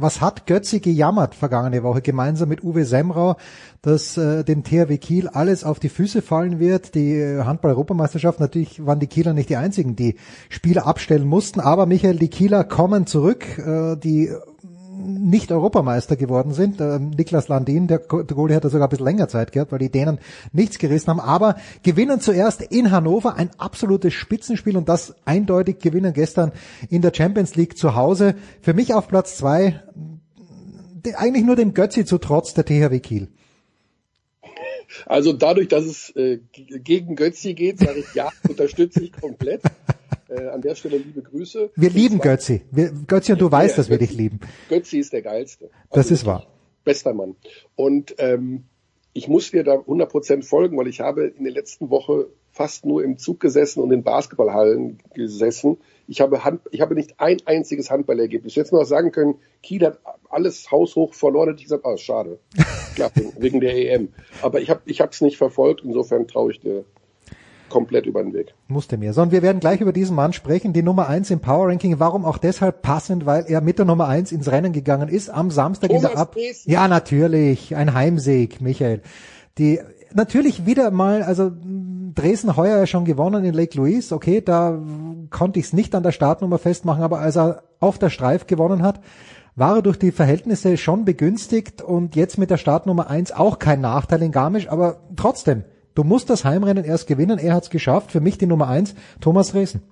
Was hat Götzi gejammert vergangene Woche gemeinsam mit Uwe Semrau, dass äh, dem THW Kiel alles auf die Füße fallen wird? Die äh, Handball-Europameisterschaft, natürlich waren die Kieler nicht die einzigen, die Spieler abstellen mussten, aber Michael, die Kieler kommen zurück, äh, die nicht Europameister geworden sind. Äh, Niklas Landin, der, der Goalie hat da sogar ein bisschen länger Zeit gehabt, weil die Dänen nichts gerissen haben, aber gewinnen zuerst in Hannover ein absolutes Spitzenspiel und das eindeutig gewinnen gestern in der Champions League zu Hause. Für mich auf Platz zwei eigentlich nur dem Götzi zu trotz der THW Kiel. Also dadurch, dass es äh, gegen Götzi geht, sage ich ja, unterstütze ich komplett. Äh, an der Stelle liebe Grüße. Wir lieben Götzi. Wir, Götzi und du ja, weißt, ja, dass wir dich lieben. Götzi ist der Geilste. Also das ist wahr. Bester Mann. Und ähm, ich muss dir da 100% folgen, weil ich habe in der letzten Woche fast nur im Zug gesessen und in Basketballhallen gesessen. Ich habe, Hand, ich habe nicht ein einziges Handballergebnis. Jetzt noch sagen können, Kiel hat alles haushoch verloren. Hätte ich gesagt, ah, schade. Klar, wegen der EM. Aber ich habe ich es nicht verfolgt. Insofern traue ich dir komplett über den Weg. Musste mir. So, und wir werden gleich über diesen Mann sprechen, die Nummer eins im Power Ranking. Warum auch deshalb passend, weil er mit der Nummer eins ins Rennen gegangen ist am Samstag Thomas in der Ab. Dresden. Ja, natürlich. Ein Heimsieg, Michael. Die, natürlich wieder mal, also Dresden heuer ja schon gewonnen in Lake Louise. Okay, da konnte ich es nicht an der Startnummer festmachen, aber als er auf der Streif gewonnen hat, war er durch die Verhältnisse schon begünstigt und jetzt mit der Startnummer eins auch kein Nachteil in Garmisch, aber trotzdem, du musst das Heimrennen erst gewinnen. Er hat es geschafft. Für mich die Nummer eins, Thomas Dresden.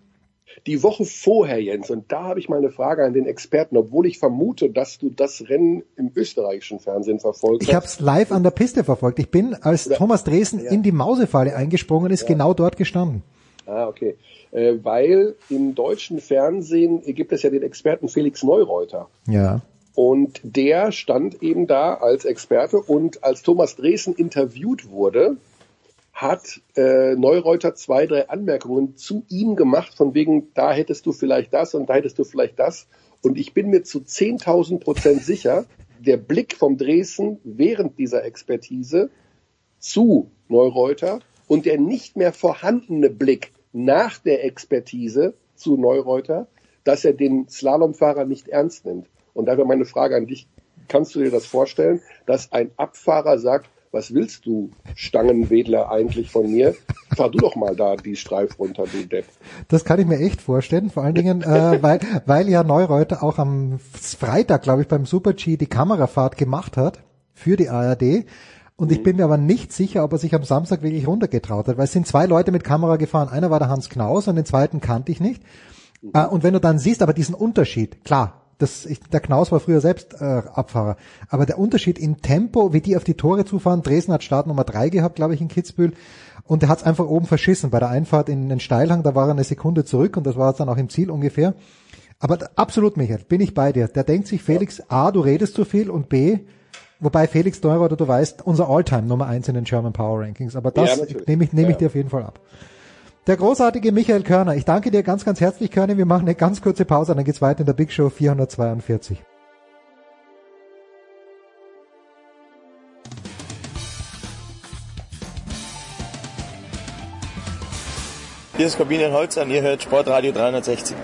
Die Woche vorher, Jens, und da habe ich mal eine Frage an den Experten, obwohl ich vermute, dass du das Rennen im österreichischen Fernsehen verfolgt Ich habe es live an der Piste verfolgt. Ich bin, als Ja. Thomas Dresden Ja. in die Mausefalle eingesprungen ist, genau dort gestanden. Ah, okay. Äh, weil im deutschen Fernsehen gibt es ja den Experten Felix Neureuter. Ja. Und der stand eben da als Experte und als Thomas Dresden interviewt wurde, hat äh, Neureuter zwei, drei Anmerkungen zu ihm gemacht, von wegen, da hättest du vielleicht das und da hättest du vielleicht das. Und ich bin mir zu 10.000 Prozent sicher, der Blick vom Dresden während dieser Expertise zu Neureuter und der nicht mehr vorhandene Blick nach der Expertise zu Neureuter, dass er den Slalomfahrer nicht ernst nimmt. Und daher meine Frage an dich, kannst du dir das vorstellen, dass ein Abfahrer sagt, was willst du, Stangenwedler, eigentlich von mir? Fahr du doch mal da die Streif runter, du Depp. Das kann ich mir echt vorstellen, vor allen Dingen, äh, weil, weil ja Neureuter auch am Freitag, glaube ich, beim Super G die Kamerafahrt gemacht hat für die ARD. Und ich bin mir aber nicht sicher, ob er sich am Samstag wirklich runtergetraut hat, weil es sind zwei Leute mit Kamera gefahren. Einer war der Hans Knaus und den zweiten kannte ich nicht. Äh, und wenn du dann siehst, aber diesen Unterschied, klar, das, ich, der Knaus war früher selbst äh, Abfahrer, aber der Unterschied im Tempo, wie die auf die Tore zufahren, Dresden hat Start Nummer drei gehabt, glaube ich, in Kitzbühel, und er hat es einfach oben verschissen. Bei der Einfahrt in den Steilhang, da war er eine Sekunde zurück und das war dann auch im Ziel ungefähr. Aber absolut, Michael, bin ich bei dir. Der denkt sich, Felix, A, du redest zu viel und B, wobei Felix Neureuther, du weißt, unser Alltime Nummer eins in den German Power Rankings. Aber das Ja, nehme ich, nehme ich Ja. dir auf jeden Fall ab. Der großartige Michael Körner. Ich danke dir ganz, ganz herzlich, Körner. Wir machen eine ganz kurze Pause, dann geht's weiter in der Big Show 442. Hier ist Corbinian Holzer und ihr hört Sportradio 360.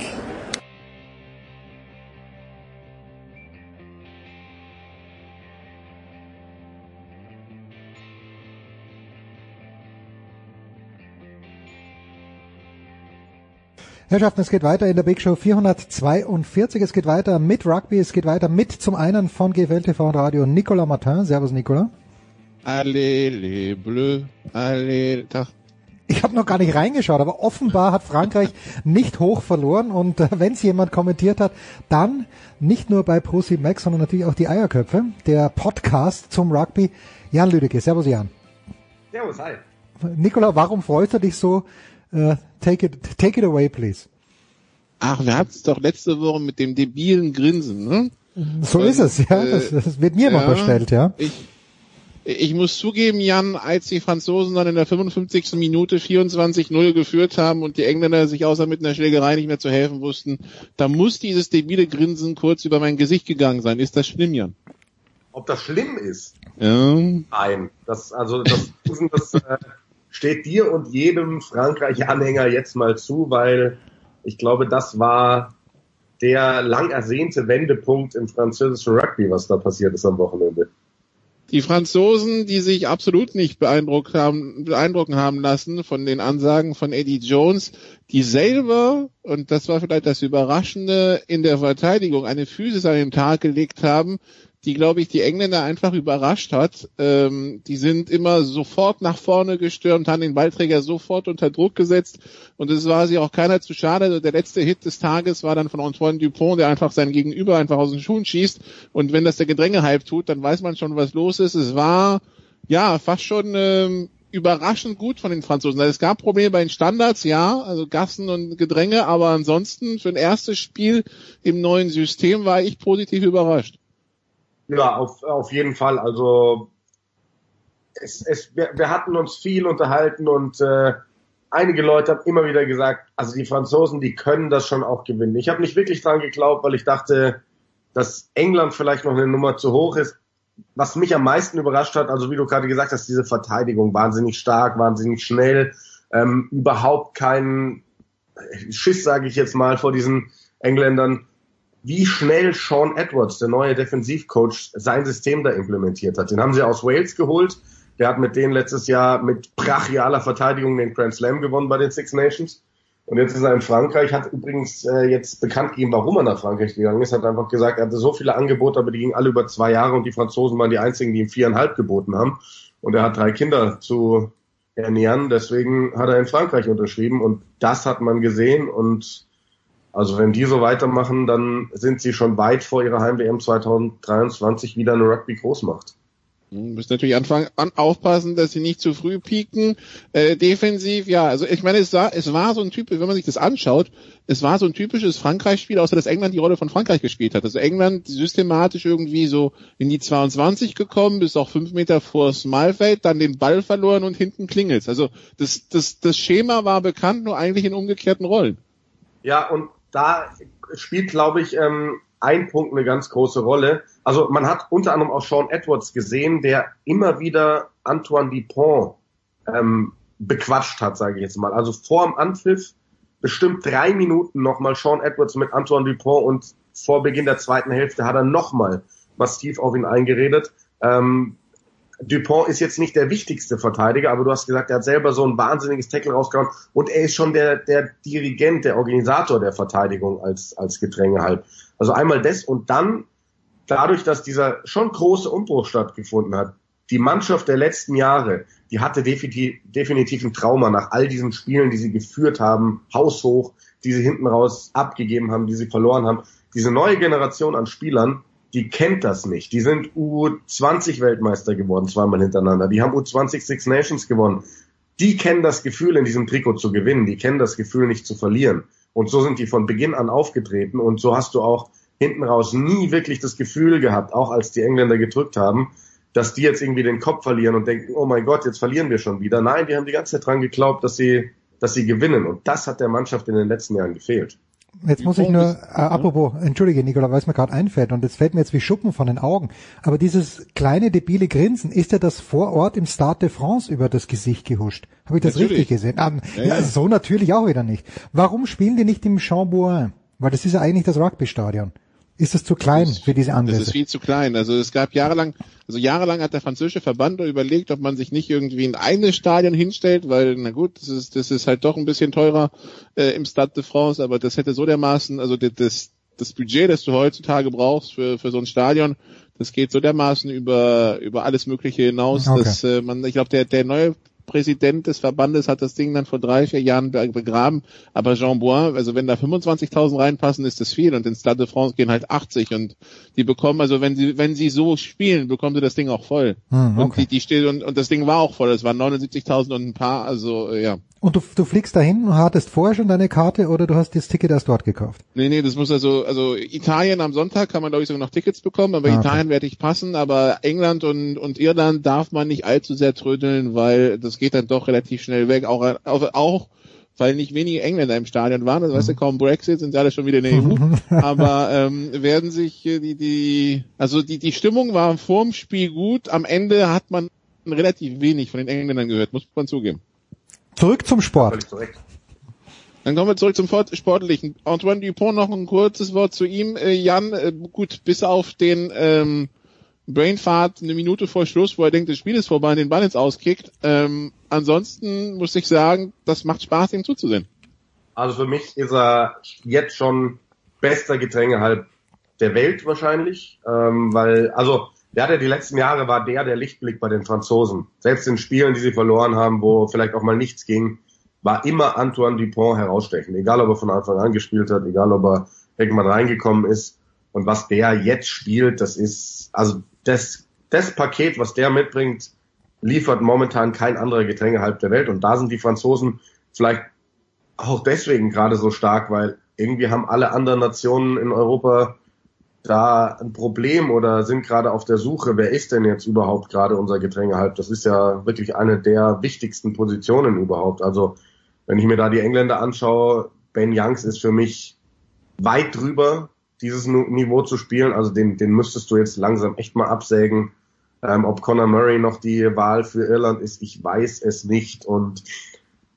Herrschaften, es geht weiter in der Big Show 442. Es geht weiter mit Rugby. Es geht weiter mit zum einen von GFL TV und Radio Nicolas Martin. Servus, Nicolas. Allez les Bleus, allez, Tag. Ich habe noch gar nicht reingeschaut, aber offenbar hat Frankreich nicht hoch verloren und äh, wenn es jemand kommentiert hat, dann nicht nur bei Prosi Max, sondern natürlich auch die Eierköpfe, der Podcast zum Rugby. Jan Lüdecke, servus Jan. Servus, hi. Nicola, warum freust du dich so? Äh, take it, take it away, please. Ach, wir hatten es doch letzte Woche mit dem debilen Grinsen, ne? So Und, ist es, ja. äh, Das, das wird mir immer unterstellt, ja. Ich, ich muss zugeben, Jan, als die Franzosen dann in der 55. Minute 24-0 geführt haben und die Engländer sich außer mit einer Schlägerei nicht mehr zu helfen wussten, da muss dieses debile Grinsen kurz über mein Gesicht gegangen sein. Ist das schlimm, Jan? Ob das schlimm ist? Ja. Nein. Das, also, das, das äh, steht dir und jedem Frankreich-Anhänger jetzt mal zu, weil ich glaube, das war der lang ersehnte Wendepunkt im französischen Rugby, was da passiert ist am Wochenende. Die Franzosen, die sich absolut nicht beeindruckt haben, beeindrucken haben lassen von den Ansagen von Eddie Jones, die selber, und das war vielleicht das Überraschende, in der Verteidigung eine Physis an den Tag gelegt haben, die, glaube ich, die Engländer einfach überrascht hat. Ähm, die sind immer sofort nach vorne gestürmt, haben den Ballträger sofort unter Druck gesetzt und es war sich auch keiner zu schade. Also Der letzte Hit des Tages war dann von Antoine Dupont, der einfach sein Gegenüber einfach aus den Schuhen schießt und wenn das der Gedränge halb tut, dann weiß man schon, was los ist. Es war ja fast schon ähm, überraschend gut von den Franzosen. Also Es gab Probleme bei den Standards, ja, also Gassen und Gedränge, aber ansonsten für ein erstes Spiel im neuen System war ich positiv überrascht. Ja, auf, auf jeden Fall. Also es, es, wir, wir hatten uns viel unterhalten und äh, einige Leute haben immer wieder gesagt, also die Franzosen, die können das schon auch gewinnen. Ich habe nicht wirklich dran geglaubt, weil ich dachte, dass England vielleicht noch eine Nummer zu hoch ist. Was mich am meisten überrascht hat, also wie du gerade gesagt hast, diese Verteidigung, wahnsinnig stark, wahnsinnig schnell, ähm, überhaupt keinen Schiss, sage ich jetzt mal, vor diesen Engländern, wie schnell Sean Edwards, der neue Defensivcoach, sein System da implementiert hat. Den haben sie aus Wales geholt. Der hat mit denen letztes Jahr mit brachialer Verteidigung den Grand Slam gewonnen bei den Six Nations. Und jetzt ist er in Frankreich, hat übrigens äh, jetzt bekannt gegeben, warum er nach Frankreich gegangen ist, hat einfach gesagt, er hatte so viele Angebote, aber die gingen alle über zwei Jahre und die Franzosen waren die einzigen, die ihm viereinhalb geboten haben. Und er hat drei Kinder zu ernähren, deswegen hat er in Frankreich unterschrieben und das hat man gesehen und also wenn die so weitermachen, dann sind sie schon weit vor ihrer Heim-WM 2023 wieder eine Rugby-Großmacht. Hm, müssen natürlich anfangen, an, aufpassen, dass sie nicht zu früh pieken. Äh, defensiv, ja, also ich meine, es war, es war so ein Typ, wenn man sich das anschaut, es war so ein typisches Frankreich-Spiel, außer dass England die Rolle von Frankreich gespielt hat. Also England systematisch irgendwie so in die 22 gekommen, bis auch fünf Meter vor Smallfeld, dann den Ball verloren und hinten klingelt's. Also das, das, das Schema war bekannt, nur eigentlich in umgekehrten Rollen. Ja, und da spielt, glaube ich, ähm, ein Punkt eine ganz große Rolle. Also man hat unter anderem auch Sean Edwards gesehen, der immer wieder Antoine Dupont ähm, bequatscht hat, sage ich jetzt mal. Also vor dem Anpfiff bestimmt drei Minuten nochmal Sean Edwards mit Antoine Dupont und vor Beginn der zweiten Hälfte hat er nochmal massiv auf ihn eingeredet. Ähm, Dupont ist jetzt nicht der wichtigste Verteidiger, aber du hast gesagt, er hat selber so ein wahnsinniges Tackle rausgehauen und er ist schon der, der Dirigent, der Organisator der Verteidigung als, als Gedränge halt. Also einmal das und dann dadurch, dass dieser schon große Umbruch stattgefunden hat, die Mannschaft der letzten Jahre, die hatte definitiv, definitiv ein Trauma nach all diesen Spielen, die sie geführt haben, haushoch, die sie hinten raus abgegeben haben, die sie verloren haben. Diese neue Generation an Spielern, die kennt das nicht. Die sind U20 Weltmeister geworden, zweimal hintereinander. Die haben U20 Six Nations gewonnen. Die kennen das Gefühl, in diesem Trikot zu gewinnen. Die kennen das Gefühl, nicht zu verlieren. Und so sind die von Beginn an aufgetreten. Und so hast du auch hinten raus nie wirklich das Gefühl gehabt, auch als die Engländer gedrückt haben, dass die jetzt irgendwie den Kopf verlieren und denken, oh mein Gott, jetzt verlieren wir schon wieder. Nein, die haben die ganze Zeit dran geglaubt, dass sie, dass sie gewinnen. Und das hat der Mannschaft in den letzten Jahren gefehlt. Jetzt muss ich nur, äh, apropos, entschuldige Nikola, weil es mir gerade einfällt und es fällt mir jetzt wie Schuppen von den Augen, aber dieses kleine debile Grinsen, ist ja das vor Ort im Stade de France über das Gesicht gehuscht? Habe ich das natürlich. richtig gesehen? Ah, ja, ja. So natürlich auch wieder nicht. Warum spielen die nicht im Chambouin? Weil das ist ja eigentlich das Rugby-Stadion. Ist das zu klein das, für diese Anlässe? Das ist viel zu klein. Also es gab jahrelang, also jahrelang hat der französische Verband überlegt, ob man sich nicht irgendwie in eine Stadion hinstellt, weil, na gut, das ist, das ist halt doch ein bisschen teurer äh, im Stade de France, aber das hätte so dermaßen, also das, das Budget, das du heutzutage brauchst für, für so ein Stadion, das geht so dermaßen über, über alles Mögliche hinaus, okay. dass äh, man, ich glaube, der, der neue Präsident des Verbandes hat das Ding dann vor drei, vier Jahren begraben. Aber Jean Boin, also wenn da 25.000 reinpassen, ist das viel. Und in Stade de France gehen halt 80. Und die bekommen, also wenn sie, wenn sie so spielen, bekommen sie das Ding auch voll. Hm, okay. Und die, die steht, und, und das Ding war auch voll. Es waren 79.000 und ein paar, also, ja. Und du, du fliegst dahin und hattest vorher schon deine Karte oder du hast das Ticket erst dort gekauft? Nee, nee, das muss also, also Italien am Sonntag kann man glaube ich sogar noch Tickets bekommen, aber ah, okay. Italien werde ich passen, aber England und, und Irland darf man nicht allzu sehr trödeln, weil das geht dann doch relativ schnell weg, auch, auch, auch weil nicht wenige Engländer im Stadion waren, also weißt du, kaum Brexit sind sie alle schon wieder in der EU, aber ähm, werden sich die, die, also die, die Stimmung war vorm Spiel gut, am Ende hat man relativ wenig von den Engländern gehört, muss man zugeben. Zurück zum Sport. Dann kommen wir zurück zum Sportlichen. Antoine Dupont noch ein kurzes Wort zu ihm. Äh, Jan, äh, gut, bis auf den ähm, Brainfart eine Minute vor Schluss, wo er denkt, das Spiel ist vorbei und den Ball ins Auskickt. Ähm, ansonsten muss ich sagen, das macht Spaß, ihm zuzusehen. Also für mich ist er jetzt schon bester Gedrängehalb der Welt wahrscheinlich, ähm, weil, also der hat ja die letzten Jahre war der der Lichtblick bei den Franzosen. Selbst in Spielen, die sie verloren haben, wo vielleicht auch mal nichts ging, war immer Antoine Dupont herausstechend. Egal, ob er von Anfang an gespielt hat, egal, ob er irgendwann reingekommen ist. Und was der jetzt spielt, das ist, also das, das Paket, was der mitbringt, liefert momentan kein anderer Getränkehalb der Welt. Und da sind die Franzosen vielleicht auch deswegen gerade so stark, weil irgendwie haben alle anderen Nationen in Europa da ein Problem oder sind gerade auf der Suche, wer ist denn jetzt überhaupt gerade unser Getränkehalt? Das ist ja wirklich eine der wichtigsten Positionen überhaupt. Also wenn ich mir da die Engländer anschaue, Ben Youngs ist für mich weit drüber, dieses Niveau zu spielen. Also den, den müsstest du jetzt langsam echt mal absägen. Ähm, ob Conor Murray noch die Wahl für Irland ist, ich weiß es nicht. Und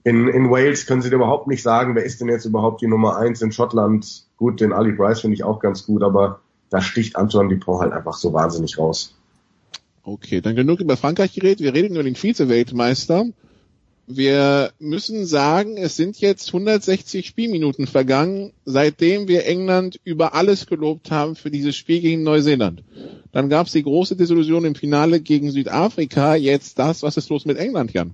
in, in Wales können sie dir überhaupt nicht sagen, wer ist denn jetzt überhaupt die Nummer eins in Schottland. Gut, den Ali Bryce finde ich auch ganz gut, aber da sticht Antoine Dupont halt einfach so wahnsinnig raus. Okay, dann genug über Frankreich geredet. Wir reden über den Vize-Weltmeister. Wir müssen sagen, es sind jetzt 160 Spielminuten vergangen, seitdem wir England über alles gelobt haben für dieses Spiel gegen Neuseeland. Dann gab es die große Desillusion im Finale gegen Südafrika. Jetzt das, was ist los mit England, Jan?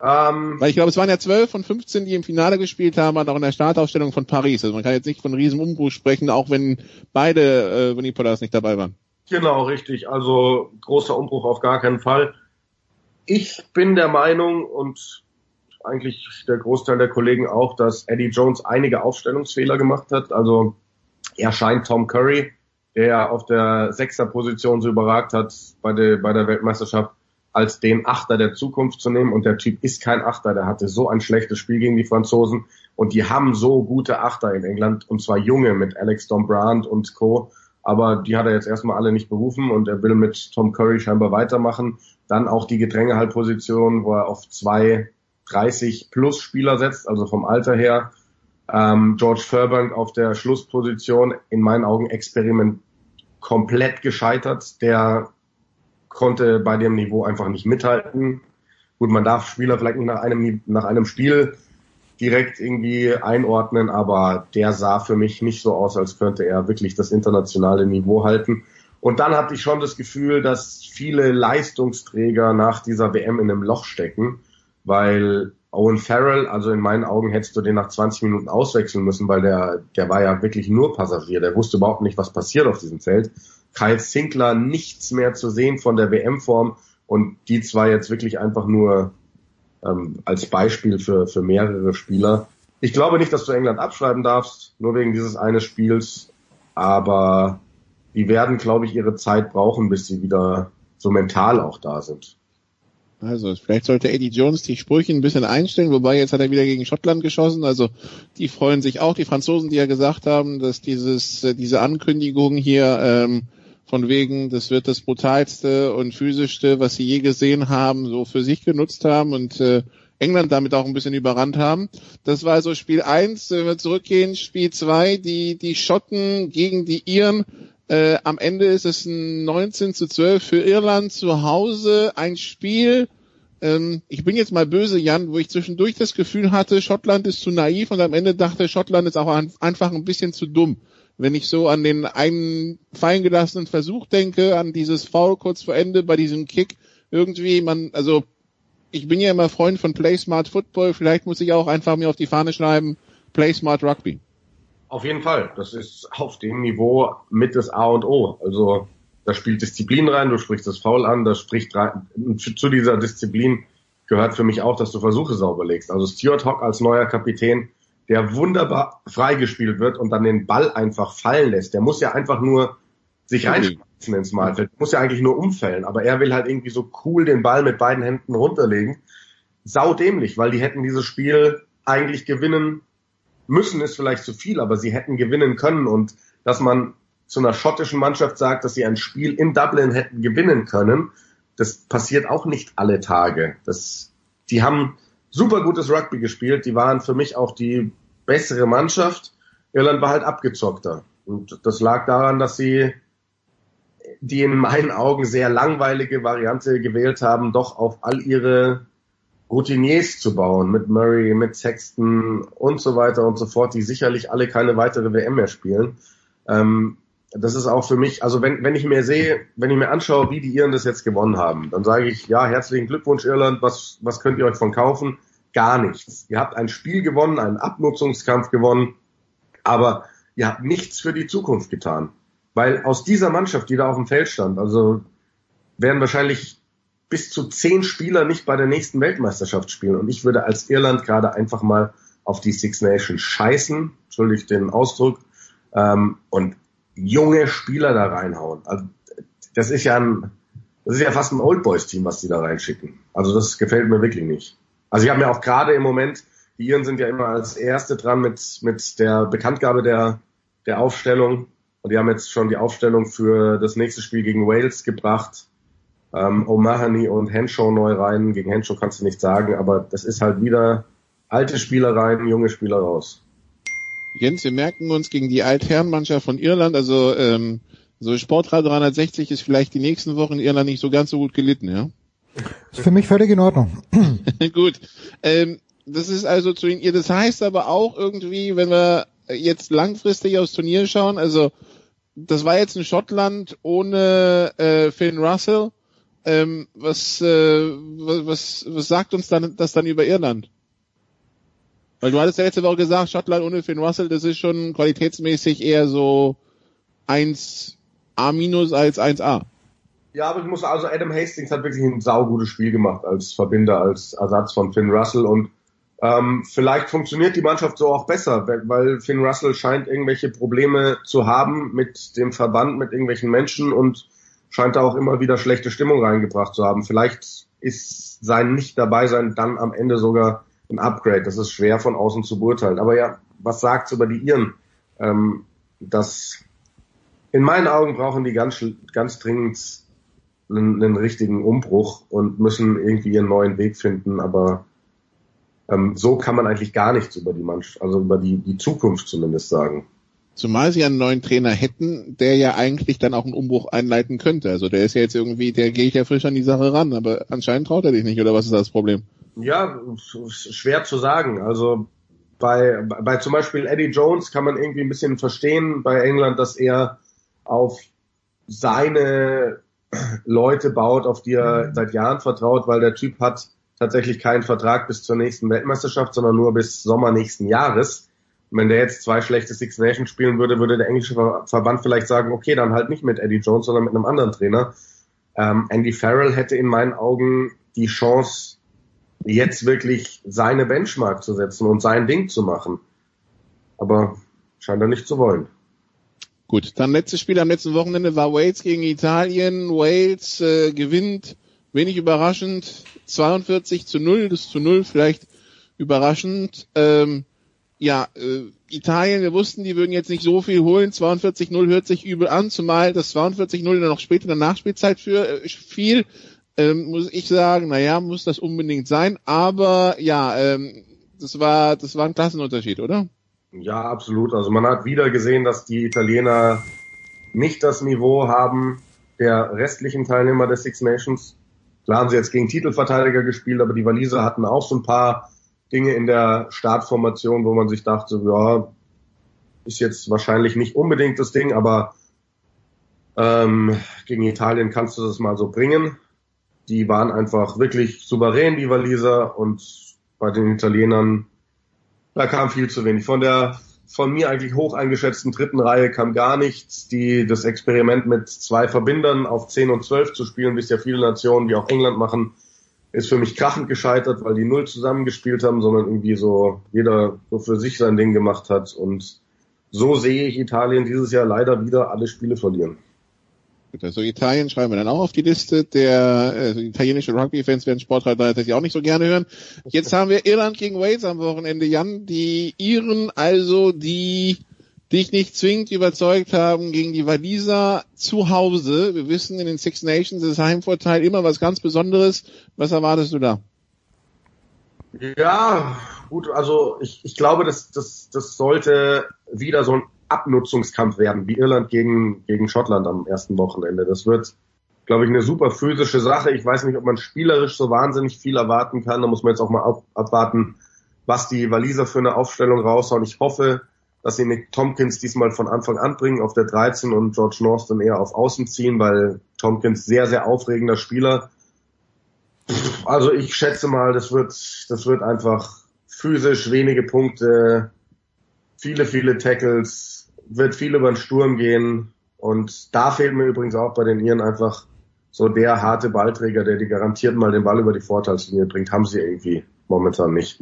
Ähm, Weil ich glaube, es waren ja 12 von 15, die im Finale gespielt haben, auch in der Startaufstellung von Paris. Also man kann jetzt nicht von Riesenumbruch sprechen, auch wenn beide äh, Vonipolas nicht dabei waren. Genau, richtig. Also großer Umbruch auf gar keinen Fall. Ich bin der Meinung und eigentlich der Großteil der Kollegen auch, dass Eddie Jones einige Aufstellungsfehler gemacht hat. Also er scheint Tom Curry, der auf der Sechserposition so überragt hat bei der, bei der Weltmeisterschaft, als den Achter der Zukunft zu nehmen. Und der Typ ist kein Achter, der hatte so ein schlechtes Spiel gegen die Franzosen. Und die haben so gute Achter in England, und zwar junge mit Alex Dombrand und Co. Aber die hat er jetzt erstmal alle nicht berufen und er will mit Tom Curry scheinbar weitermachen. Dann auch die Gedrängehaltposition, wo er auf zwei 30 plus Spieler setzt, also vom Alter her. Ähm, George Furbank auf der Schlussposition, in meinen Augen Experiment komplett gescheitert. Der konnte bei dem Niveau einfach nicht mithalten. Gut, man darf Spieler vielleicht nicht nach einem, nach einem Spiel direkt irgendwie einordnen, aber der sah für mich nicht so aus, als könnte er wirklich das internationale Niveau halten. Und dann hatte ich schon das Gefühl, dass viele Leistungsträger nach dieser WM in einem Loch stecken, weil Owen Farrell, also in meinen Augen hättest du den nach 20 Minuten auswechseln müssen, weil der, der war ja wirklich nur Passagier, der wusste überhaupt nicht, was passiert auf diesem Feld. Kyle Sinkler nichts mehr zu sehen von der WM-Form und die zwei jetzt wirklich einfach nur ähm, als Beispiel für, für mehrere Spieler. Ich glaube nicht, dass du England abschreiben darfst, nur wegen dieses eines Spiels, aber die werden, glaube ich, ihre Zeit brauchen, bis sie wieder so mental auch da sind. Also vielleicht sollte Eddie Jones die Sprüche ein bisschen einstellen, wobei jetzt hat er wieder gegen Schottland geschossen. Also die freuen sich auch, die Franzosen, die ja gesagt haben, dass dieses äh, diese Ankündigung hier ähm, von wegen, das wird das brutalste und physischste, was sie je gesehen haben, so für sich genutzt haben und äh, England damit auch ein bisschen überrannt haben. Das war also Spiel eins. Wenn wir zurückgehen, Spiel zwei, die die Schotten gegen die Iren äh, am Ende ist es ein 19 zu 12 für Irland zu Hause. Ein Spiel, ähm, ich bin jetzt mal böse, Jan, wo ich zwischendurch das Gefühl hatte, Schottland ist zu naiv und am Ende dachte, Schottland ist auch ein, einfach ein bisschen zu dumm. Wenn ich so an den einen fallen gelassenen Versuch denke, an dieses Foul kurz vor Ende bei diesem Kick, irgendwie, man, also ich bin ja immer Freund von Play Smart Football, vielleicht muss ich auch einfach mir auf die Fahne schreiben, Play Smart Rugby. Auf jeden Fall. Das ist auf dem Niveau mit das A und O. Also da spielt Disziplin rein, du sprichst das Foul an, das spricht rein. Zu dieser Disziplin gehört für mich auch, dass du Versuche sauber legst. Also Stuart Hock als neuer Kapitän, der wunderbar freigespielt wird und dann den Ball einfach fallen lässt. Der muss ja einfach nur sich reinschmeißen ins Malfeld. Muss ja eigentlich nur umfällen, aber er will halt irgendwie so cool den Ball mit beiden Händen runterlegen. Sau dämlich, weil die hätten dieses Spiel eigentlich gewinnen müssen ist vielleicht zu viel, aber sie hätten gewinnen können und dass man zu einer schottischen Mannschaft sagt, dass sie ein Spiel in Dublin hätten gewinnen können, das passiert auch nicht alle Tage. Das, die haben super gutes Rugby gespielt, die waren für mich auch die bessere Mannschaft. Irland war halt abgezockter. Und das lag daran, dass sie die in meinen Augen sehr langweilige Variante gewählt haben, doch auf all ihre Routiniers zu bauen, mit Murray, mit Sexton und so weiter und so fort, die sicherlich alle keine weitere WM mehr spielen. Ähm, das ist auch für mich, also wenn, wenn ich mir sehe, wenn ich mir anschaue, wie die Iren das jetzt gewonnen haben, dann sage ich, ja, herzlichen Glückwunsch Irland, was, was könnt ihr euch von kaufen? Gar nichts. Ihr habt ein Spiel gewonnen, einen Abnutzungskampf gewonnen, aber ihr habt nichts für die Zukunft getan. Weil aus dieser Mannschaft, die da auf dem Feld stand, also werden wahrscheinlich bis zu zehn Spieler nicht bei der nächsten Weltmeisterschaft spielen. Und ich würde als Irland gerade einfach mal auf die Six Nations scheißen, entschuldigt den Ausdruck, ähm, und junge Spieler da reinhauen. Also, das ist ja ein, das ist ja fast ein Old Boys Team, was die da reinschicken. Also das gefällt mir wirklich nicht. Also wir haben ja auch gerade im Moment, die Iren sind ja immer als Erste dran mit, mit der Bekanntgabe der, der Aufstellung. Und die haben jetzt schon die Aufstellung für das nächste Spiel gegen Wales gebracht. Ähm, O'Mahony und Henshaw neu rein. Gegen Henshaw kannst du nicht sagen, aber das ist halt wieder alte Spieler rein, junge Spieler raus. Jens, wir merken uns gegen die Altherrenmannschaft von Irland, also ähm, so Sportrad 360 ist vielleicht die nächsten Wochen in Irland nicht so ganz so gut gelitten, ja? Ist für mich völlig in Ordnung. gut. Ähm, das ist also zu ihr. Das heißt aber auch irgendwie, wenn wir jetzt langfristig aufs Turnier schauen, also das war jetzt ein Schottland ohne äh, Finn Russell. Ähm, was, äh, was, was sagt uns dann das dann über Irland? Weil du hattest ja letzte Woche gesagt, Schottland ohne Finn Russell, das ist schon qualitätsmäßig eher so 1A minus als 1A. Ja, aber ich muss also Adam Hastings hat wirklich ein saugutes Spiel gemacht als Verbinder, als Ersatz von Finn Russell und ähm, vielleicht funktioniert die Mannschaft so auch besser, weil Finn Russell scheint irgendwelche Probleme zu haben mit dem Verband, mit irgendwelchen Menschen und scheint da auch immer wieder schlechte Stimmung reingebracht zu haben. Vielleicht ist sein nicht dabei sein dann am Ende sogar ein Upgrade. Das ist schwer von außen zu beurteilen. Aber ja, was sagt's über die Iren? Ähm, dass in meinen Augen brauchen die ganz, ganz dringend einen, einen richtigen Umbruch und müssen irgendwie ihren neuen Weg finden. Aber ähm, so kann man eigentlich gar nichts über die Mannschaft, also über die, die Zukunft zumindest sagen. Zumal sie einen neuen Trainer hätten, der ja eigentlich dann auch einen Umbruch einleiten könnte. Also der ist ja jetzt irgendwie, der geht ja frisch an die Sache ran, aber anscheinend traut er dich nicht, oder was ist das Problem? Ja, schwer zu sagen. Also bei, bei zum Beispiel Eddie Jones kann man irgendwie ein bisschen verstehen bei England, dass er auf seine Leute baut, auf die er seit Jahren vertraut, weil der Typ hat tatsächlich keinen Vertrag bis zur nächsten Weltmeisterschaft, sondern nur bis Sommer nächsten Jahres. Und wenn der jetzt zwei schlechte Six Nations spielen würde, würde der englische Verband vielleicht sagen, okay, dann halt nicht mit Eddie Jones, sondern mit einem anderen Trainer. Ähm, Andy Farrell hätte in meinen Augen die Chance, jetzt wirklich seine Benchmark zu setzen und sein Ding zu machen. Aber scheint er nicht zu wollen. Gut, dann letztes Spiel am letzten Wochenende war Wales gegen Italien. Wales äh, gewinnt, wenig überraschend, 42 zu 0, das zu 0 vielleicht überraschend. Ähm, ja, äh, Italien, wir wussten, die würden jetzt nicht so viel holen. 42-0 hört sich übel an, zumal das 42-0 dann noch später in der Nachspielzeit für äh, viel, ähm, muss ich sagen, naja, muss das unbedingt sein. Aber ja, ähm, das war, das war ein Klassenunterschied, oder? Ja, absolut. Also man hat wieder gesehen, dass die Italiener nicht das Niveau haben der restlichen Teilnehmer der Six Nations. Klar haben sie jetzt gegen Titelverteidiger gespielt, aber die Waliser hatten auch so ein paar Dinge in der Startformation, wo man sich dachte, ja, ist jetzt wahrscheinlich nicht unbedingt das Ding, aber ähm, gegen Italien kannst du das mal so bringen. Die waren einfach wirklich souverän, die Waliser, und bei den Italienern, da kam viel zu wenig. Von der von mir eigentlich hoch eingeschätzten dritten Reihe kam gar nichts. Die, das Experiment mit zwei Verbindern auf 10 und 12 zu spielen, wie es ja viele Nationen, wie auch England machen, ist für mich krachend gescheitert, weil die null zusammengespielt haben, sondern irgendwie so jeder so für sich sein Ding gemacht hat. Und so sehe ich Italien dieses Jahr leider wieder alle Spiele verlieren. Also Italien schreiben wir dann auch auf die Liste. Der äh, italienische Rugby-Fans werden Sportreiter tatsächlich auch nicht so gerne hören. Jetzt haben wir Irland gegen Wales am Wochenende, Jan. Die Iren, also die dich nicht zwingend überzeugt haben gegen die Waliser zu Hause. Wir wissen, in den Six Nations ist Heimvorteil immer was ganz Besonderes. Was erwartest du da? Ja, gut, also ich, ich glaube, das, das, das sollte wieder so ein Abnutzungskampf werden, wie Irland gegen, gegen Schottland am ersten Wochenende. Das wird, glaube ich, eine super physische Sache. Ich weiß nicht, ob man spielerisch so wahnsinnig viel erwarten kann. Da muss man jetzt auch mal ab, abwarten, was die Waliser für eine Aufstellung raushauen. Ich hoffe, dass sie Nick Tompkins diesmal von Anfang an bringen auf der 13 und George North dann eher auf Außen ziehen, weil Tompkins sehr, sehr aufregender Spieler. Also ich schätze mal, das wird, das wird einfach physisch wenige Punkte, viele, viele Tackles, wird viel über den Sturm gehen. Und da fehlt mir übrigens auch bei den Iren einfach so der harte Ballträger, der die garantiert mal den Ball über die Vorteilslinie bringt, haben sie irgendwie momentan nicht.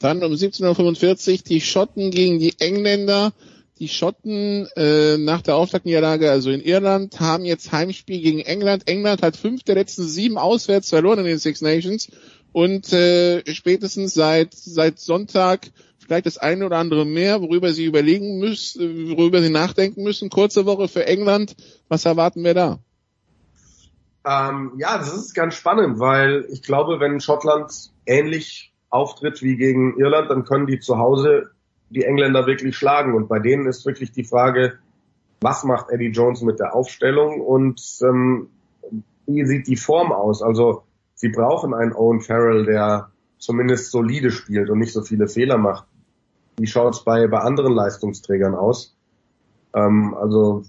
Dann um 17.45 Uhr die Schotten gegen die Engländer. Die Schotten äh, nach der Auftaktniederlage, also in Irland, haben jetzt Heimspiel gegen England. England hat fünf der letzten sieben auswärts verloren in den Six Nations. und äh, spätestens seit seit Sonntag vielleicht das eine oder andere mehr, worüber Sie überlegen müssen, worüber Sie nachdenken müssen. Kurze Woche für England. Was erwarten wir da? Ähm, ja, das ist ganz spannend, weil ich glaube, wenn Schottland ähnlich auftritt wie gegen Irland, dann können die zu Hause die Engländer wirklich schlagen. Und bei denen ist wirklich die Frage, was macht Eddie Jones mit der Aufstellung und ähm, wie sieht die Form aus? Also sie brauchen einen Owen Farrell, der zumindest solide spielt und nicht so viele Fehler macht. Wie schaut's bei, bei anderen Leistungsträgern aus? Ähm, also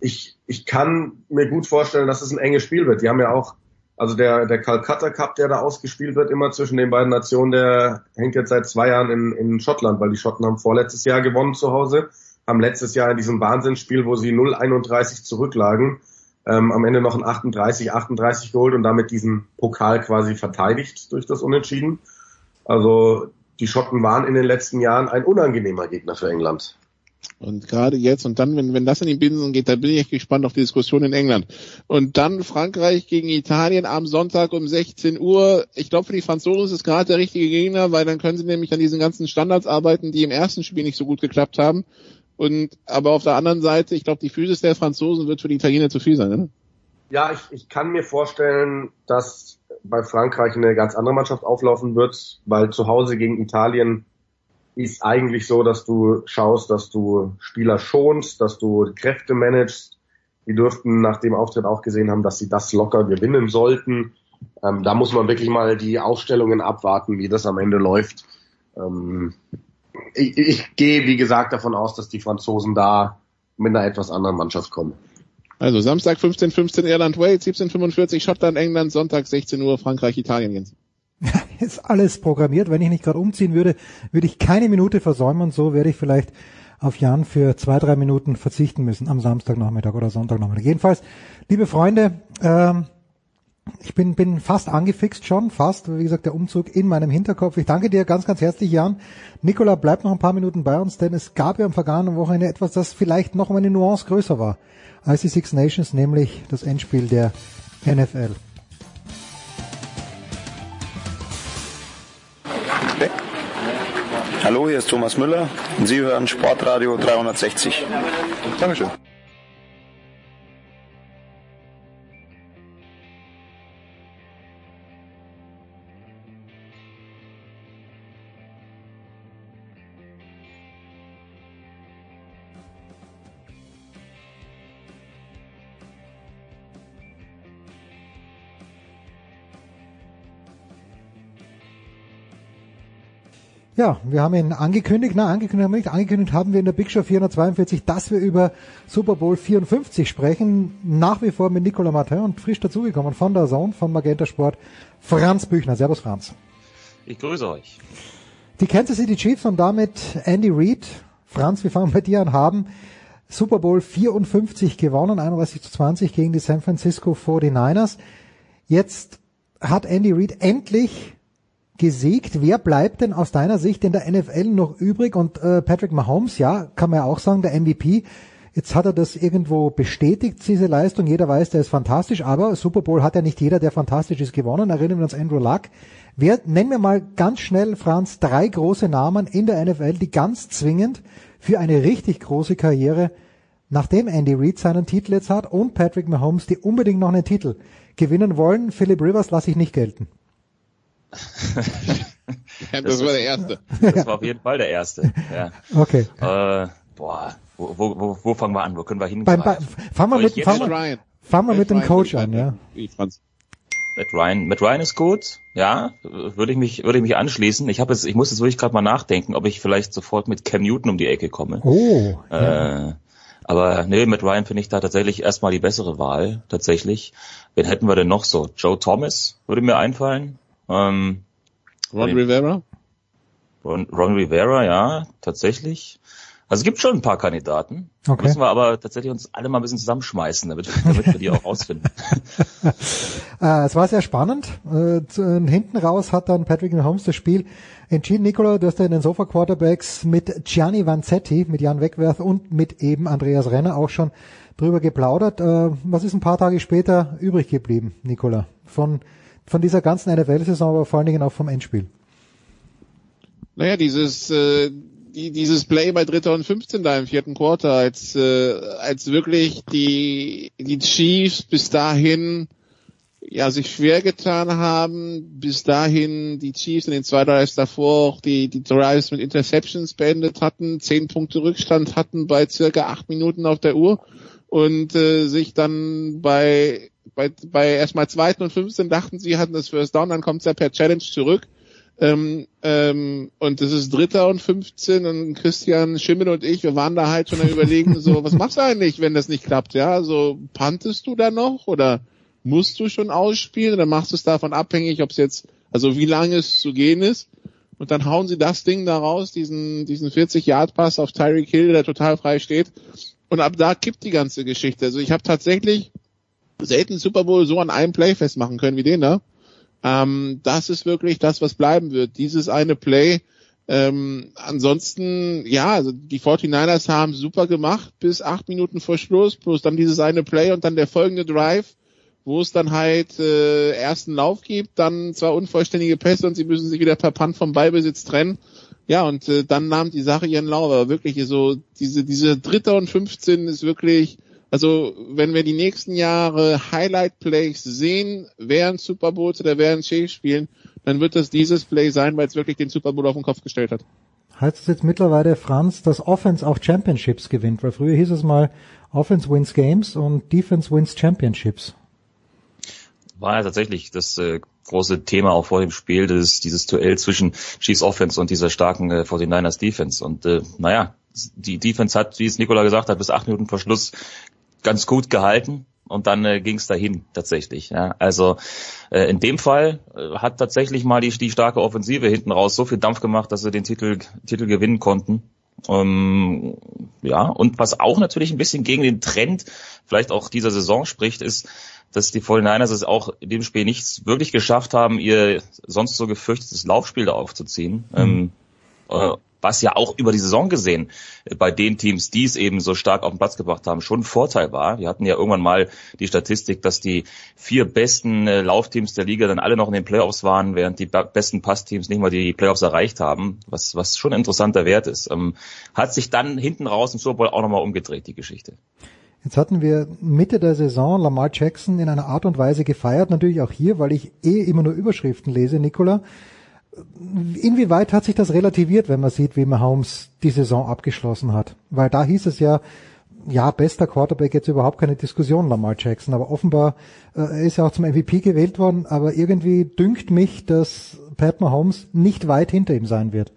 ich, ich kann mir gut vorstellen, dass es ein enges Spiel wird. Die haben ja auch, also der, der Calcutta Cup, der da ausgespielt wird, immer zwischen den beiden Nationen, der hängt jetzt seit zwei Jahren in, in Schottland, weil die Schotten haben vorletztes Jahr gewonnen zu Hause, haben letztes Jahr in diesem Wahnsinnsspiel, wo sie 0-31 zurücklagen, ähm, am Ende noch ein 38, 38 geholt und damit diesen Pokal quasi verteidigt durch das Unentschieden. Also die Schotten waren in den letzten Jahren ein unangenehmer Gegner für England. Und gerade jetzt und dann, wenn, wenn das in die Binsen geht, dann bin ich echt gespannt auf die Diskussion in England. Und dann Frankreich gegen Italien am Sonntag um 16 Uhr. Ich glaube, für die Franzosen ist es gerade der richtige Gegner, weil dann können sie nämlich an diesen ganzen Standards arbeiten, die im ersten Spiel nicht so gut geklappt haben. Und aber auf der anderen Seite, ich glaube, die Physis der Franzosen wird für die Italiener zu viel sein, ne? Ja, ich, ich kann mir vorstellen, dass bei Frankreich eine ganz andere Mannschaft auflaufen wird, weil zu Hause gegen Italien ist eigentlich so, dass du schaust, dass du Spieler schonst, dass du Kräfte managst. Die dürften nach dem Auftritt auch gesehen haben, dass sie das locker gewinnen sollten. Ähm, da muss man wirklich mal die Aufstellungen abwarten, wie das am Ende läuft. Ähm, ich, ich gehe, wie gesagt, davon aus, dass die Franzosen da mit einer etwas anderen Mannschaft kommen. Also Samstag 15.15 15 Irland, Wales, 17.45 Schottland, England, Sonntag 16 Uhr Frankreich, Italien. Jens. ist alles programmiert. Wenn ich nicht gerade umziehen würde, würde ich keine Minute versäumen. So werde ich vielleicht auf Jan für zwei, drei Minuten verzichten müssen am Samstagnachmittag oder Sonntagnachmittag. Jedenfalls, liebe Freunde, ähm, ich bin, bin fast angefixt schon, fast, wie gesagt, der Umzug in meinem Hinterkopf. Ich danke dir ganz, ganz herzlich, Jan. Nikola, bleib noch ein paar Minuten bei uns, denn es gab ja am vergangenen Wochenende etwas, das vielleicht noch um eine Nuance größer war als die Six Nations, nämlich das Endspiel der NFL. Hallo, hier ist Thomas Müller und Sie hören Sportradio 360. Dankeschön. Ja, wir haben ihn angekündigt, na, angekündigt haben wir nicht, angekündigt haben wir in der Big Show 442, dass wir über Super Bowl 54 sprechen. Nach wie vor mit Nicolas Martin und frisch dazugekommen von der Zone, von Magenta Sport, Franz Büchner. Servus Franz. Ich grüße euch. Die Kansas City Chiefs und damit Andy Reid, Franz, wir fangen bei dir an, haben Super Bowl 54 gewonnen, 31 zu 20 gegen die San Francisco 49ers. Jetzt hat Andy Reid endlich gesiegt. Wer bleibt denn aus deiner Sicht in der NFL noch übrig? Und äh, Patrick Mahomes, ja, kann man ja auch sagen, der MVP. Jetzt hat er das irgendwo bestätigt, diese Leistung. Jeder weiß, der ist fantastisch, aber Super Bowl hat ja nicht jeder, der fantastisch ist, gewonnen. Erinnern wir uns Andrew Luck. Wer, nennen wir mal ganz schnell, Franz, drei große Namen in der NFL, die ganz zwingend für eine richtig große Karriere, nachdem Andy Reid seinen Titel jetzt hat und Patrick Mahomes, die unbedingt noch einen Titel gewinnen wollen. Philip Rivers lasse ich nicht gelten. Ja, das, das, war der erste. Das war auf jeden Fall der erste. Ja. Okay. Äh, boah, wo, wo, wo, fangen wir an? Wo können wir hin? Beim, bei, fangen wir mit, fangen wir, fangen wir mit dem Coach an, ja. Matt Ryan, Matt Ryan ist gut, ja, würde ich mich, würde ich mich anschließen. Ich habe jetzt, ich muss jetzt wirklich gerade mal nachdenken, ob ich vielleicht sofort mit Cam Newton um die Ecke komme. Oh. Äh, ja. Aber nee, mit Ryan finde ich da tatsächlich erstmal die bessere Wahl, tatsächlich. Wen hätten wir denn noch so? Joe Thomas würde mir einfallen. Ähm, Ron Rivera? Ron, Ron Rivera, ja, tatsächlich. Also es gibt schon ein paar Kandidaten. Okay. Müssen wir aber tatsächlich uns alle mal ein bisschen zusammenschmeißen, damit, damit wir die auch rausfinden. äh, es war sehr spannend. Äh, hinten raus hat dann Patrick Mahomes das Spiel entschieden. Nicola, du hast ja in den Sofa Quarterbacks mit Gianni Vanzetti, mit Jan Wegwerth und mit eben Andreas Renner auch schon drüber geplaudert. Äh, was ist ein paar Tage später übrig geblieben, Nicola, von von dieser ganzen NFL-Saison, aber vor allen Dingen auch vom Endspiel? Naja, dieses, äh, die, dieses Play bei Dritter und 15 da im vierten Quarter, als, äh, als wirklich die, die Chiefs bis dahin ja, sich schwer getan haben, bis dahin die Chiefs in den zwei Drives davor auch die, die Drives mit Interceptions beendet hatten, zehn Punkte Rückstand hatten bei circa acht Minuten auf der Uhr und äh, sich dann bei, bei, bei erstmal zweiten und 15 dachten, sie hatten das First Down, dann kommt es ja per Challenge zurück ähm, ähm, und es ist Dritter und 15 und Christian Schimmel und ich, wir waren da halt schon am überlegen, so, was machst du eigentlich, wenn das nicht klappt, ja? So, pantest du da noch oder musst du schon ausspielen oder machst du es davon abhängig, ob es jetzt, also wie lange es zu gehen ist? Und dann hauen sie das Ding da raus, diesen, diesen 40-Yard-Pass auf Tyreek Hill, der total frei steht. Und ab da kippt die ganze Geschichte. Also ich habe tatsächlich selten Super Bowl so an einem Play festmachen können wie den da. Ähm, das ist wirklich das, was bleiben wird. Dieses eine Play. Ähm, ansonsten, ja, also die 49ers haben super gemacht bis acht Minuten vor Schluss, plus dann dieses eine Play und dann der folgende Drive, wo es dann halt äh, ersten Lauf gibt, dann zwar unvollständige Pässe und sie müssen sich wieder per Punt vom Ballbesitz trennen. Ja, und äh, dann nahm die Sache ihren Lauf. Aber wirklich so, diese, diese Dritter und 15 ist wirklich, also wenn wir die nächsten Jahre Highlight-Plays sehen, während Super Bowls oder während Chiefs spielen, dann wird das dieses Play sein, weil es wirklich den Super Bowl auf den Kopf gestellt hat. Heißt es jetzt mittlerweile, Franz, dass Offense auch Championships gewinnt? Weil früher hieß es mal, Offense wins Games und Defense wins Championships. War ja tatsächlich das äh, große Thema auch vor dem Spiel, das, dieses Duell zwischen Chiefs Offense und dieser starken äh, 49ers Defense. Und äh, naja, die Defense hat, wie es Nikola gesagt hat, bis acht Minuten vor Schluss ganz gut gehalten und dann äh, ging es dahin tatsächlich. Ja. Also äh, in dem Fall äh, hat tatsächlich mal die, die starke Offensive hinten raus so viel Dampf gemacht, dass sie den Titel, Titel gewinnen konnten. Ähm, ja, und was auch natürlich ein bisschen gegen den Trend vielleicht auch dieser Saison spricht, ist, dass die 49ers es auch in dem Spiel nicht wirklich geschafft haben, ihr sonst so gefürchtetes Laufspiel da aufzuziehen. Mhm. Ähm, äh, was ja auch über die Saison gesehen bei den Teams, die es eben so stark auf den Platz gebracht haben, schon ein Vorteil war. Wir hatten ja irgendwann mal die Statistik, dass die vier besten äh, Laufteams der Liga dann alle noch in den Playoffs waren, während die besten Passteams nicht mal die Playoffs erreicht haben, was, was schon ein interessanter Wert ist. Ähm, hat sich dann hinten raus im Super Bowl auch nochmal umgedreht, die Geschichte. Jetzt hatten wir Mitte der Saison Lamar Jackson in einer Art und Weise gefeiert, natürlich auch hier, weil ich eh immer nur Überschriften lese, Nicola inwieweit hat sich das relativiert, wenn man sieht, wie Mahomes die Saison abgeschlossen hat? Weil da hieß es ja, ja, bester Quarterback jetzt überhaupt keine Diskussion, Lamar Jackson, aber offenbar äh, ist er auch zum MVP gewählt worden, aber irgendwie dünkt mich, dass Pat Mahomes nicht weit hinter ihm sein wird.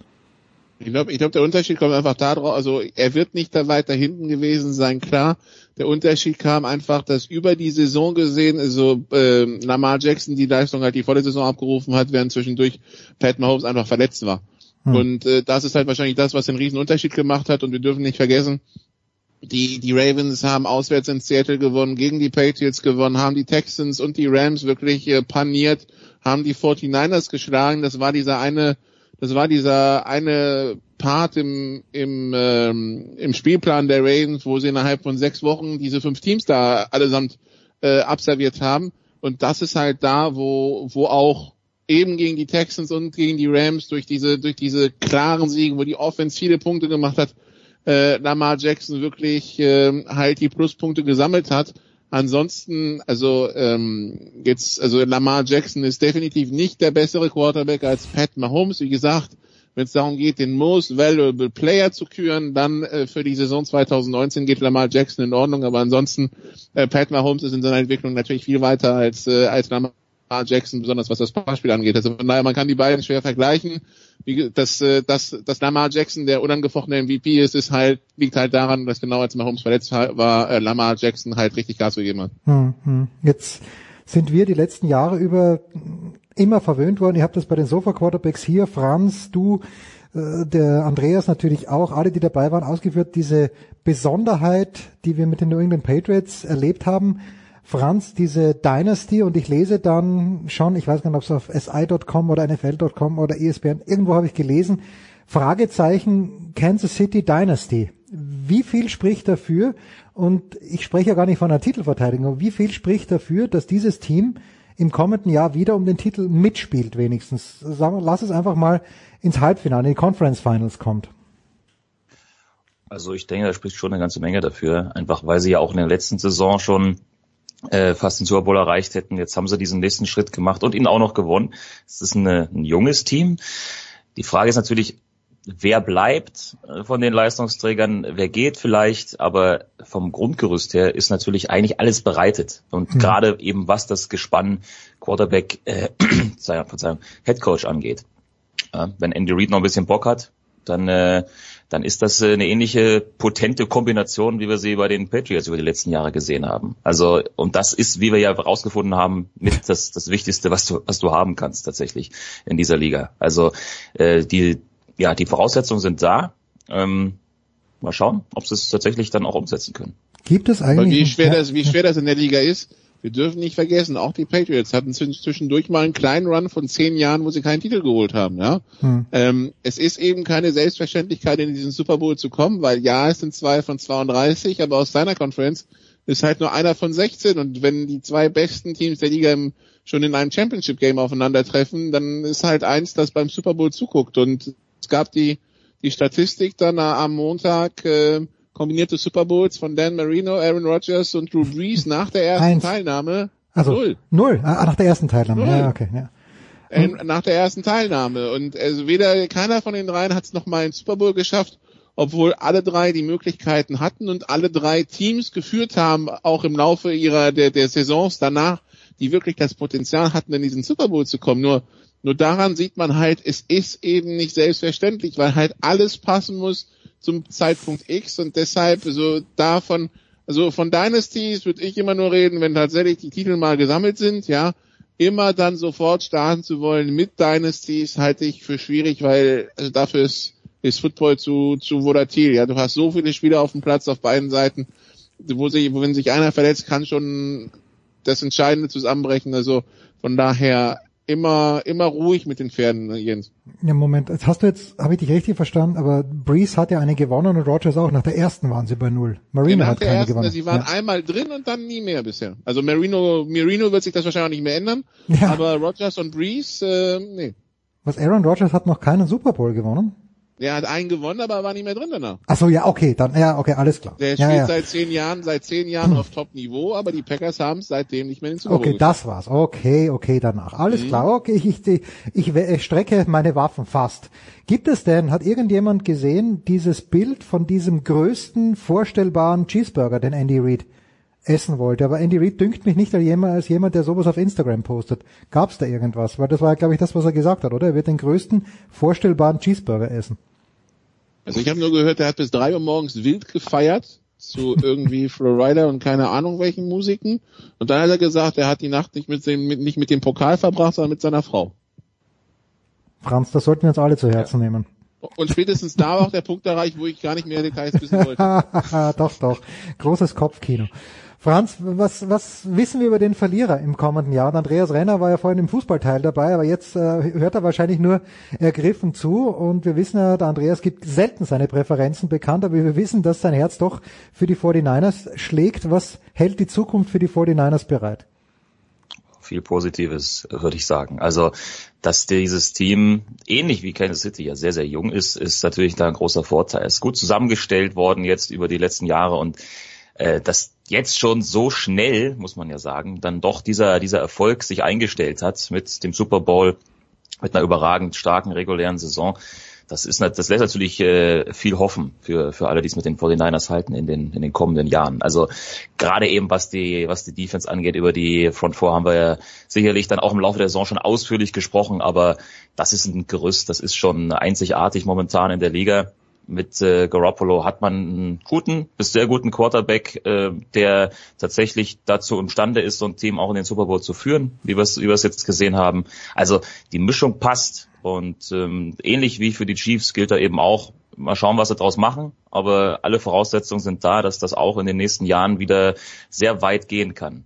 Ich glaube, ich glaube, der Unterschied kommt einfach darauf, also er wird nicht da weiter hinten gewesen sein, klar. Der Unterschied kam einfach, dass über die Saison gesehen, also äh, Lamar Jackson die Leistung halt die volle Saison abgerufen hat, während zwischendurch Pat Mahomes einfach verletzt war. Hm. Und äh, das ist halt wahrscheinlich das, was den riesen Unterschied gemacht hat. Und wir dürfen nicht vergessen, die, die Ravens haben auswärts in Seattle gewonnen, gegen die Patriots gewonnen, haben die Texans und die Rams wirklich äh, paniert, haben die 49ers geschlagen. Das war dieser eine das war dieser eine Part im, im, ähm, im Spielplan der Ravens, wo sie innerhalb von sechs Wochen diese fünf Teams da allesamt äh, absolviert haben. Und das ist halt da, wo, wo auch eben gegen die Texans und gegen die Rams durch diese, durch diese klaren Siege, wo die Offense viele Punkte gemacht hat, äh, Lamar Jackson wirklich äh, halt die Pluspunkte gesammelt hat. Ansonsten, also ähm, jetzt, also Lamar Jackson ist definitiv nicht der bessere Quarterback als Pat Mahomes. Wie gesagt, wenn es darum geht, den Most Valuable Player zu küren, dann äh, für die Saison 2019 geht Lamar Jackson in Ordnung. Aber ansonsten, äh, Pat Mahomes ist in seiner Entwicklung natürlich viel weiter als äh, als Lamar Jackson, besonders was das Passspiel angeht. Also von daher, man kann die beiden schwer vergleichen. Wie, dass, äh, dass, dass Lamar Jackson der unangefochtene MVP ist, ist halt, liegt halt daran, dass genau als Mahomes verletzt war, äh, Lamar Jackson halt richtig Gas gegeben hat. Hm, hm. Jetzt sind wir die letzten Jahre über immer verwöhnt worden. Ihr habt das bei den Sofa-Quarterbacks hier, Franz, du, äh, der Andreas natürlich auch, alle, die dabei waren, ausgeführt, diese Besonderheit, die wir mit den New England Patriots erlebt haben, Franz, diese Dynasty und ich lese dann schon, ich weiß gar nicht, ob es auf si.com oder nfl.com oder ESPN, irgendwo habe ich gelesen, Fragezeichen Kansas City Dynasty. Wie viel spricht dafür, und ich spreche ja gar nicht von einer Titelverteidigung, wie viel spricht dafür, dass dieses Team im kommenden Jahr wieder um den Titel mitspielt wenigstens. Lass es einfach mal ins Halbfinale, in die Conference Finals kommt. Also ich denke, da spricht schon eine ganze Menge dafür, einfach weil sie ja auch in der letzten Saison schon äh, fast den Super Bowl erreicht hätten. Jetzt haben sie diesen nächsten Schritt gemacht und ihn auch noch gewonnen. Es ist eine, ein junges Team. Die Frage ist natürlich, wer bleibt äh, von den Leistungsträgern, wer geht vielleicht, aber vom Grundgerüst her ist natürlich eigentlich alles bereitet. Und mhm. gerade eben was das Gespann Quarterback, äh, Verzeihung, Head Coach angeht. Äh, wenn Andy Reid noch ein bisschen Bock hat, dann äh, dann ist das äh, eine ähnliche potente Kombination, wie wir sie bei den Patriots über die letzten Jahre gesehen haben. Also, und das ist, wie wir ja herausgefunden haben, mit das, das Wichtigste, was du, was du haben kannst tatsächlich in dieser Liga. Also, äh, die, ja, die Voraussetzungen sind da. Ähm, mal schauen, ob sie es tatsächlich dann auch umsetzen können. Gibt es eigentlich? Aber wie schwer das, wie schwer das in der Liga ist, wir dürfen nicht vergessen, auch die Patriots hatten zwischendurch mal einen kleinen Run von zehn Jahren, wo sie keinen Titel geholt haben. Ja? Hm. Ähm, es ist eben keine Selbstverständlichkeit, in diesen Super Bowl zu kommen, weil ja, es sind zwei von 32, aber aus seiner Conference ist halt nur einer von 16 und wenn die zwei besten Teams der Liga im, schon in einem Championship Game aufeinandertreffen, dann ist halt eins, das beim Super Bowl zuguckt und es gab die die Statistik dann am Montag. Äh, kombinierte Super Bowls von Dan Marino, Aaron Rodgers und Drew Brees nach der ersten Eins. Teilnahme. Also null. Null. Ah, nach der ersten Teilnahme. Null. Ja, okay. Ja. Ähm, nach der ersten Teilnahme. Und also weder keiner von den dreien hat es nochmal ins Super Bowl geschafft, obwohl alle drei die Möglichkeiten hatten und alle drei Teams geführt haben, auch im Laufe ihrer der, der Saisons danach, die wirklich das Potenzial hatten, in diesen Super Bowl zu kommen. Nur nur daran sieht man halt, es ist eben nicht selbstverständlich, weil halt alles passen muss zum Zeitpunkt X und deshalb so davon, also von Dynasties würde ich immer nur reden, wenn tatsächlich die Titel mal gesammelt sind, ja, immer dann sofort starten zu wollen mit Dynasties halte ich für schwierig, weil also dafür ist, ist Football zu, zu volatil, ja, du hast so viele Spieler auf dem Platz auf beiden Seiten, wo sich, wenn sich einer verletzt, kann schon das Entscheidende zusammenbrechen, also von daher immer, immer ruhig mit den Pferden, ne, Jens. Ja, Moment, jetzt hast du jetzt, habe ich dich richtig verstanden, aber Breeze hat ja eine gewonnen und Rogers auch. Nach der ersten waren sie bei null. Marino ja, hat keine ersten, gewonnen. Sie waren ja. einmal drin und dann nie mehr bisher. Also Marino, Marino wird sich das wahrscheinlich nicht mehr ändern, ja. aber Rogers und Breeze, äh, nee. Was Aaron Rodgers hat noch keinen Super Bowl gewonnen? Der hat einen gewonnen, aber war nicht mehr drin danach. Ach so, ja, okay, dann, ja, okay, alles klar. Der ja, spielt ja. seit zehn Jahren, seit zehn Jahren auf Top-Niveau, aber die Packers haben es seitdem nicht mehr in den Super Bowl Okay, das war's. Okay, okay, danach. Alles mhm. klar. Okay, ich, ich, ich, ich strecke meine Waffen fast. Gibt es denn, hat irgendjemand gesehen, dieses Bild von diesem größten vorstellbaren Cheeseburger, den Andy Reid essen wollte? Aber Andy Reid dünkt mich nicht als jemand, als jemand, der sowas auf Instagram postet. Gab's da irgendwas? Weil das war, glaube ich, das, was er gesagt hat, oder? Er wird den größten vorstellbaren Cheeseburger essen. Also ich habe nur gehört, er hat bis drei Uhr morgens wild gefeiert zu irgendwie Florida und keine Ahnung welchen Musiken. Und dann hat er gesagt, er hat die Nacht nicht mit dem, mit, nicht mit dem Pokal verbracht, sondern mit seiner Frau. Franz, das sollten wir uns alle zu Herzen ja. nehmen. Und spätestens da war auch der Punkt erreicht, wo ich gar nicht mehr Details wissen wollte. doch, doch. Großes Kopfkino. Franz, was, was wissen wir über den Verlierer im kommenden Jahr? Und Andreas Renner war ja vorhin im Fußballteil dabei, aber jetzt äh, hört er wahrscheinlich nur ergriffen zu. Und wir wissen ja, der Andreas gibt selten seine Präferenzen bekannt, aber wir wissen, dass sein Herz doch für die 49ers schlägt. Was hält die Zukunft für die 49ers bereit? Viel Positives, würde ich sagen. Also, dass dieses Team, ähnlich wie Kansas City, ja sehr, sehr jung ist, ist natürlich da ein großer Vorteil. Es ist gut zusammengestellt worden jetzt über die letzten Jahre und äh, dass jetzt schon so schnell, muss man ja sagen, dann doch dieser, dieser Erfolg sich eingestellt hat mit dem Super Bowl, mit einer überragend starken regulären Saison. Das ist, das lässt natürlich äh, viel hoffen für, für alle, die es mit den 49ers halten in den, in den kommenden Jahren. Also gerade eben was die, was die Defense angeht, über die Front Four haben wir ja sicherlich dann auch im Laufe der Saison schon ausführlich gesprochen, aber das ist ein Gerüst, das ist schon einzigartig momentan in der Liga mit äh, Garoppolo hat man einen guten bis sehr guten Quarterback, äh, der tatsächlich dazu imstande ist, so ein Team auch in den Super Bowl zu führen, wie wir es wie wir's jetzt gesehen haben. Also die Mischung passt und ähm, ähnlich wie für die Chiefs gilt da eben auch, mal schauen, was sie daraus machen, aber alle Voraussetzungen sind da, dass das auch in den nächsten Jahren wieder sehr weit gehen kann.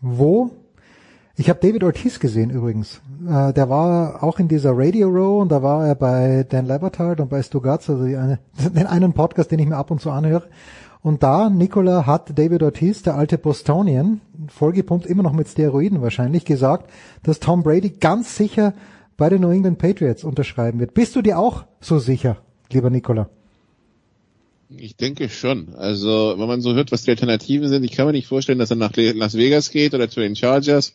Wo ich habe David Ortiz gesehen übrigens. Äh, der war auch in dieser Radio Row und da war er bei Dan Lebertard und bei Stugatz, also eine, den einen Podcast, den ich mir ab und zu anhöre. Und da, Nicola, hat David Ortiz, der alte Bostonian, vollgepumpt, immer noch mit Steroiden wahrscheinlich, gesagt, dass Tom Brady ganz sicher bei den New England Patriots unterschreiben wird. Bist du dir auch so sicher, lieber Nikola? Ich denke schon. Also, wenn man so hört, was die Alternativen sind, ich kann mir nicht vorstellen, dass er nach Las Vegas geht oder zu den Chargers.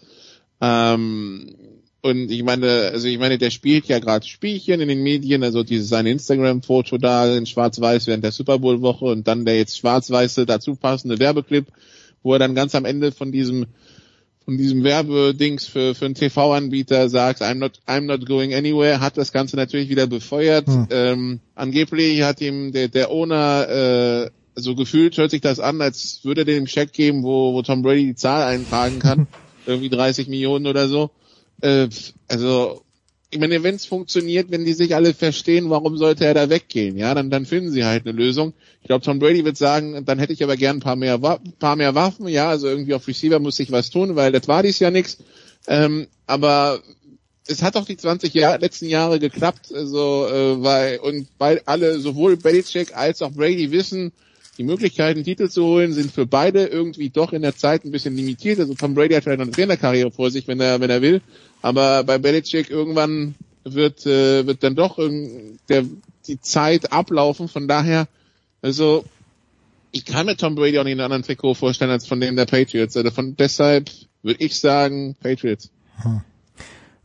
Ähm, und ich meine, also ich meine, der spielt ja gerade Spielchen in den Medien, also dieses sein Instagram-Foto da in Schwarz-Weiß während der Super Bowl-Woche und dann der jetzt schwarz-weiße dazu passende Werbeclip, wo er dann ganz am Ende von diesem von diesem Werbedings für, für einen TV-Anbieter sagt, I'm not, I'm not going anywhere, hat das Ganze natürlich wieder befeuert. Hm. Ähm, angeblich hat ihm der, der Owner äh, so gefühlt, hört sich das an, als würde er dem Check geben, wo, wo Tom Brady die Zahl eintragen kann. Irgendwie 30 Millionen oder so. Äh, also ich meine, wenn es funktioniert, wenn die sich alle verstehen, warum sollte er da weggehen? Ja, dann, dann finden sie halt eine Lösung. Ich glaube, Tom Brady wird sagen, dann hätte ich aber gern ein paar mehr, paar mehr Waffen. Ja, also irgendwie auf Receiver muss ich was tun, weil das war dies ja nichts. Ähm, aber es hat auch die 20 Jahr, letzten Jahre geklappt, also äh, weil und weil alle sowohl Belichick als auch Brady wissen, die Möglichkeiten, Titel zu holen, sind für beide irgendwie doch in der Zeit ein bisschen limitiert. Also Tom Brady hat vielleicht noch eine Trainerkarriere vor sich, wenn er, wenn er will. Aber bei Belichick irgendwann wird, äh, wird dann doch der, die Zeit ablaufen. Von daher, also ich kann mir Tom Brady auch nicht in einem anderen Trikot vorstellen als von dem der Patriots. Also von deshalb würde ich sagen Patriots. Hm.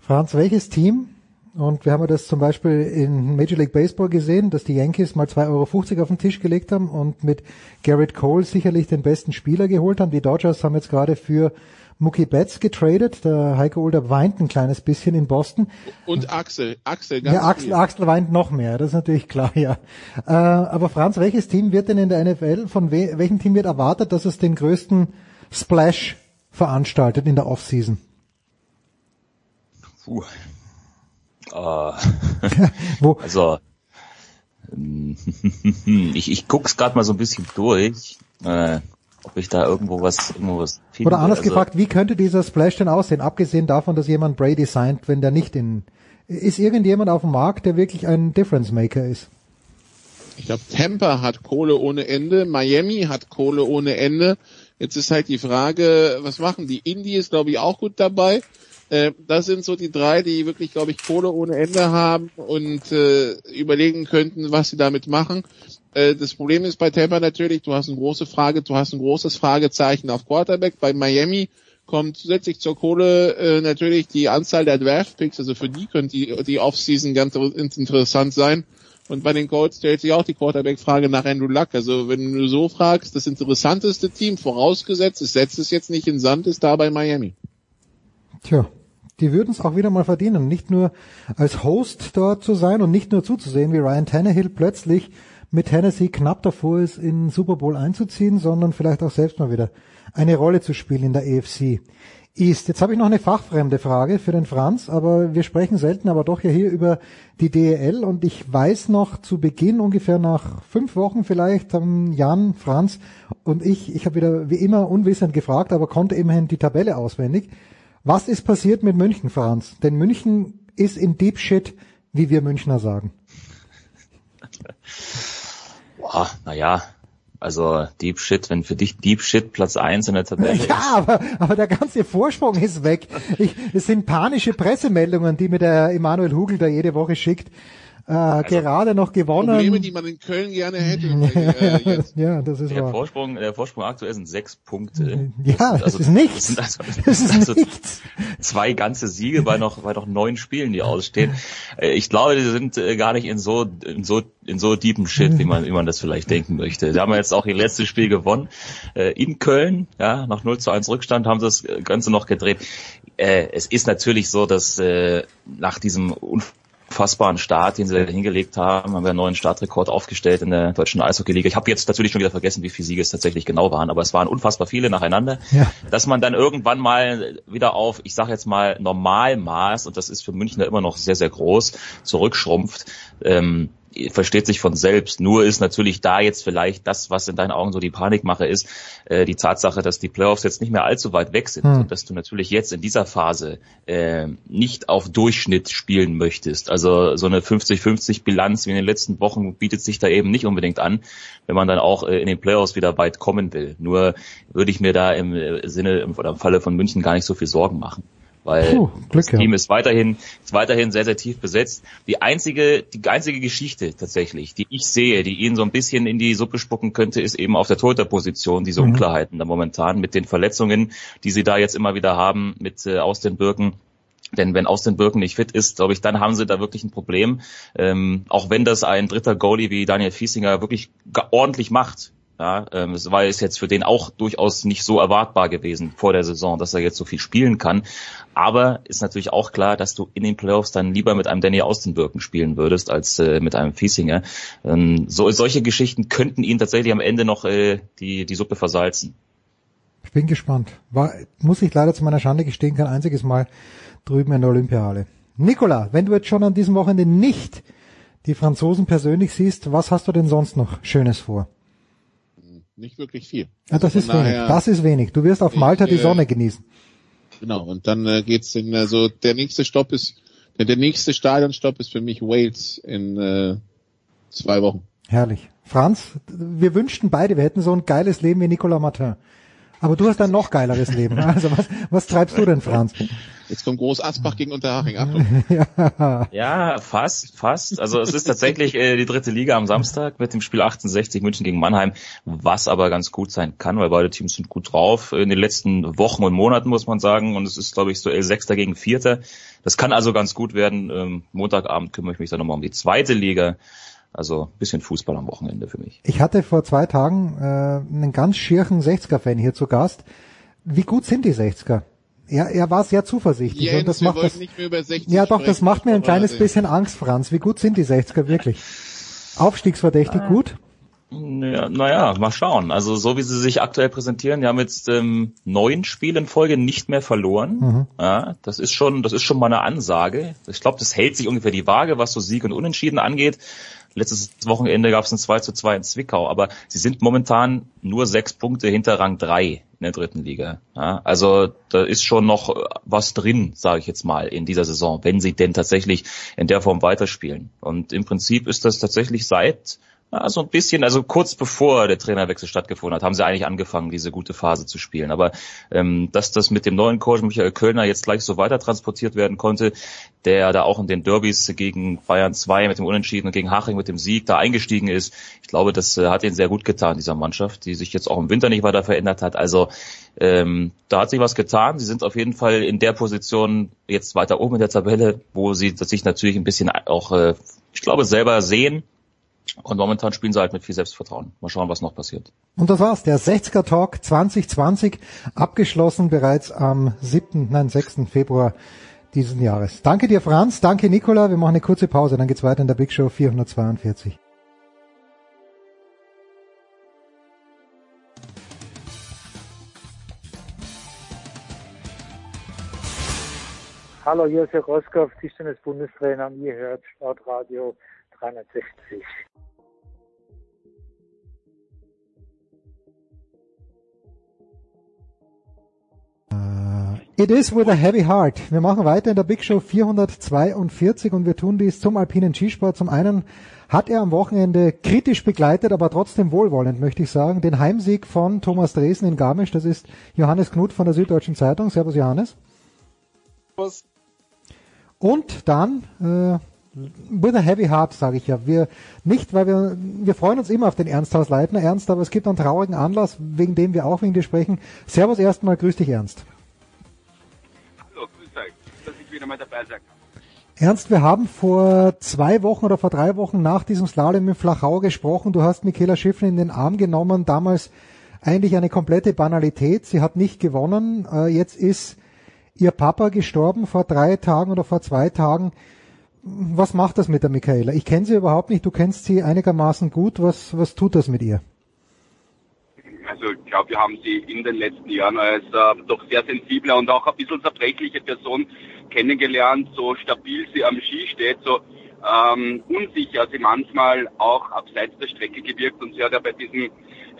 Franz, welches Team und wir haben ja das zum Beispiel in Major League Baseball gesehen, dass die Yankees mal 2,50 Euro auf den Tisch gelegt haben und mit Garrett Cole sicherlich den besten Spieler geholt haben. Die Dodgers haben jetzt gerade für Mookie Betts getradet. Der Heiko Older weint ein kleines bisschen in Boston. Und Axel, Axel, ganz Ja, Axel, Axel weint noch mehr, das ist natürlich klar, ja. Äh, aber Franz, welches Team wird denn in der NFL, von we welchem Team wird erwartet, dass es den größten Splash veranstaltet in der Offseason? Puh, Wo? Also ich, ich guck's gerade mal so ein bisschen durch, äh, ob ich da irgendwo was, irgendwo was finde. Oder anders also, gefragt, wie könnte dieser Splash denn aussehen, abgesehen davon, dass jemand Brady signed, wenn der nicht in, ist irgendjemand auf dem Markt, der wirklich ein Difference Maker ist? Ich glaube, Tampa hat Kohle ohne Ende, Miami hat Kohle ohne Ende. Jetzt ist halt die Frage, was machen die? Indie ist, glaube ich, auch gut dabei. Äh, das sind so die drei, die wirklich, glaube ich, Kohle ohne Ende haben und äh, überlegen könnten, was sie damit machen. Äh, das Problem ist bei Tampa natürlich, du hast eine große Frage, du hast ein großes Fragezeichen auf Quarterback. Bei Miami kommt zusätzlich zur Kohle äh, natürlich die Anzahl der Draft-Picks, also für die könnte die, die Offseason ganz interessant sein. Und bei den Colts stellt sich auch die Quarterback-Frage nach Andrew Luck. Also wenn du so fragst, das interessanteste Team, vorausgesetzt, es setzt es jetzt nicht in Sand, ist da bei Miami. Tja, die würden es auch wieder mal verdienen, nicht nur als Host dort zu sein und nicht nur zuzusehen, wie Ryan Tannehill plötzlich mit Tennessee knapp davor ist, in Super Bowl einzuziehen, sondern vielleicht auch selbst mal wieder eine Rolle zu spielen in der AFC East. Jetzt habe ich noch eine fachfremde Frage für den Franz, aber wir sprechen selten, aber doch ja hier über die DEL und ich weiß noch zu Beginn ungefähr nach fünf Wochen vielleicht haben Jan, Franz und ich, ich habe wieder wie immer unwissend gefragt, aber konnte immerhin die Tabelle auswendig. Was ist passiert mit München, Franz? Denn München ist in Deep Shit, wie wir Münchner sagen. Boah, naja, also Deep Shit, wenn für dich Deep Shit Platz eins in der Tabelle ja, ist. aber, aber der ganze Vorsprung ist weg. Ich, es sind panische Pressemeldungen, die mir der Emanuel Hugel da jede Woche schickt. Äh, also gerade noch gewonnen. Probleme, die man in Köln gerne hätte. äh, ja, das ist der wahr. Vorsprung, der Vorsprung aktuell sind sechs Punkte. Ja, das, also, ist nichts. Das, also, das ist also nichts. Zwei ganze Siege bei noch, bei noch neun Spielen, die ausstehen. Äh, ich glaube, die sind äh, gar nicht in so, in so, in so deepen Shit, wie man, wie man das vielleicht denken möchte. Da haben wir jetzt auch ihr letztes Spiel gewonnen. Äh, in Köln, ja, nach 0 zu 1 Rückstand haben sie das Ganze noch gedreht. Es ist natürlich so, dass nach diesem unfassbaren Start, den sie hingelegt haben, haben wir einen neuen Startrekord aufgestellt in der deutschen Eishockey-Liga. Ich habe jetzt natürlich schon wieder vergessen, wie viele Siege es tatsächlich genau waren, aber es waren unfassbar viele nacheinander. Ja. Dass man dann irgendwann mal wieder auf, ich sage jetzt mal, Normalmaß, und das ist für Münchner immer noch sehr, sehr groß, zurückschrumpft. Ähm, versteht sich von selbst. Nur ist natürlich da jetzt vielleicht das, was in deinen Augen so die Panikmache ist, äh, die Tatsache, dass die Playoffs jetzt nicht mehr allzu weit weg sind hm. und dass du natürlich jetzt in dieser Phase äh, nicht auf Durchschnitt spielen möchtest. Also so eine 50-50 Bilanz wie in den letzten Wochen bietet sich da eben nicht unbedingt an, wenn man dann auch äh, in den Playoffs wieder weit kommen will. Nur würde ich mir da im äh, Sinne oder im Falle von München gar nicht so viel Sorgen machen weil Puh, Glück, das Team ja. ist weiterhin, ist weiterhin sehr, sehr tief besetzt. Die einzige, die einzige Geschichte tatsächlich, die ich sehe, die ihn so ein bisschen in die Suppe spucken könnte, ist eben auf der Torhüterposition, diese mhm. Unklarheiten da momentan mit den Verletzungen, die sie da jetzt immer wieder haben mit äh, Austin Birken. Denn wenn Austin Birken nicht fit ist, glaube ich, dann haben sie da wirklich ein Problem. Ähm, auch wenn das ein dritter Goalie wie Daniel Fiesinger wirklich ordentlich macht, ja, ähm, es war jetzt für den auch durchaus nicht so erwartbar gewesen vor der Saison, dass er jetzt so viel spielen kann. Aber ist natürlich auch klar, dass du in den Playoffs dann lieber mit einem Danny Austenbirken spielen würdest als äh, mit einem Fiesinger. Ähm, so, solche Geschichten könnten ihn tatsächlich am Ende noch äh, die, die Suppe versalzen. Ich bin gespannt. War, muss ich leider zu meiner Schande gestehen, kein einziges Mal drüben in der Olympiahalle. Nikola, wenn du jetzt schon an diesem Wochenende nicht die Franzosen persönlich siehst, was hast du denn sonst noch Schönes vor? Nicht wirklich viel. Ja, das also ist wenig. Das ist wenig. Du wirst auf Malta ich, die Sonne genießen. Genau. Und dann äh, geht's in also der nächste Stopp ist der, der nächste Stadionstopp ist für mich Wales in äh, zwei Wochen. Herrlich. Franz, wir wünschten beide, wir hätten so ein geiles Leben wie Nicolas Martin. Aber du hast ein noch geileres Leben. Also was, was treibst du denn, Franz? Jetzt kommt Groß Asbach gegen Unterhaching. Achtung. ja. ja, fast, fast. Also es ist tatsächlich äh, die dritte Liga am Samstag mit dem Spiel 1860 München gegen Mannheim, was aber ganz gut sein kann, weil beide Teams sind gut drauf in den letzten Wochen und Monaten, muss man sagen. Und es ist, glaube ich, so Sechster gegen Vierter. Das kann also ganz gut werden. Ähm, Montagabend kümmere ich mich dann nochmal um die zweite Liga. Also bisschen Fußball am Wochenende für mich. Ich hatte vor zwei Tagen äh, einen ganz schirchen 60er-Fan hier zu Gast. Wie gut sind die 60er? Er, er war sehr zuversichtlich. Jens, und das wir macht das, nicht mehr über 60 ja doch, das macht mir ein kleines also- bisschen Angst, Franz. Wie gut sind die 60er wirklich? Aufstiegsverdächtig ah. gut? Naja, naja, mal schauen. Also so wie sie sich aktuell präsentieren, die haben jetzt ähm, neun Spiele in Folge nicht mehr verloren. Mhm. Ja, das ist schon, das ist schon mal eine Ansage. Ich glaube, das hält sich ungefähr die Waage, was so Sieg und Unentschieden angeht. Letztes Wochenende gab es ein 2 zu 2 in Zwickau, aber sie sind momentan nur sechs Punkte hinter Rang 3 in der dritten Liga. Ja, also da ist schon noch was drin, sage ich jetzt mal, in dieser Saison, wenn sie denn tatsächlich in der Form weiterspielen. Und im Prinzip ist das tatsächlich seit ja, so ein bisschen, also kurz bevor der Trainerwechsel stattgefunden hat, haben sie eigentlich angefangen, diese gute Phase zu spielen. Aber ähm, dass das mit dem neuen Coach Michael Kölner jetzt gleich so weiter transportiert werden konnte, der da auch in den Derbys gegen Bayern 2 mit dem Unentschieden und gegen Haching mit dem Sieg da eingestiegen ist, ich glaube, das äh, hat ihnen sehr gut getan, dieser Mannschaft, die sich jetzt auch im Winter nicht weiter verändert hat. Also ähm, da hat sich was getan. Sie sind auf jeden Fall in der Position jetzt weiter oben in der Tabelle, wo sie sich natürlich ein bisschen auch, äh, ich glaube, selber sehen und momentan spielen sie halt mit viel Selbstvertrauen. Mal schauen, was noch passiert. Und das war's, der 60er Talk 2020, abgeschlossen bereits am 7., nein, 6. Februar diesen Jahres. Danke dir, Franz. Danke, Nicola. Wir machen eine kurze Pause, dann geht's weiter in der Big Show 442. Hallo, hier ist Herr Roskow, Tischtennis-Bundestrainer. Ihr hört Sportradio 360. It is with a heavy heart. Wir machen weiter in der Big Show 442 und wir tun dies zum alpinen Skisport. Zum einen hat er am Wochenende kritisch begleitet, aber trotzdem wohlwollend, möchte ich sagen, den Heimsieg von Thomas Dresen in Garmisch. Das ist Johannes Knut von der Süddeutschen Zeitung. Servus Johannes. Servus. Und dann äh, with a heavy heart, sage ich ja. Wir nicht, weil wir wir freuen uns immer auf den Ernsthaus Leitner, Ernst, aber es gibt einen traurigen Anlass, wegen dem wir auch wegen dir sprechen. Servus erstmal, grüß dich Ernst. wieder mal dabei sein Ernst, wir haben vor zwei Wochen oder vor drei Wochen nach diesem Slalom in Flachau gesprochen. Du hast Michaela Schiffrin in den Arm genommen. Damals eigentlich eine komplette Banalität. Sie hat nicht gewonnen. Äh, jetzt ist ihr Papa gestorben vor drei Tagen oder vor zwei Tagen. Was macht das mit der Michaela? Ich kenne sie überhaupt nicht. Du kennst sie einigermaßen gut. Was, was tut das mit ihr? Also ich glaube, wir haben sie in den letzten Jahren als äh, doch sehr sensible und auch ein bisschen zerbrechliche Person kennengelernt, so stabil sie am Ski steht, so ähm, unsicher sie manchmal auch abseits der Strecke gewirkt. Und sie hat ja bei diesem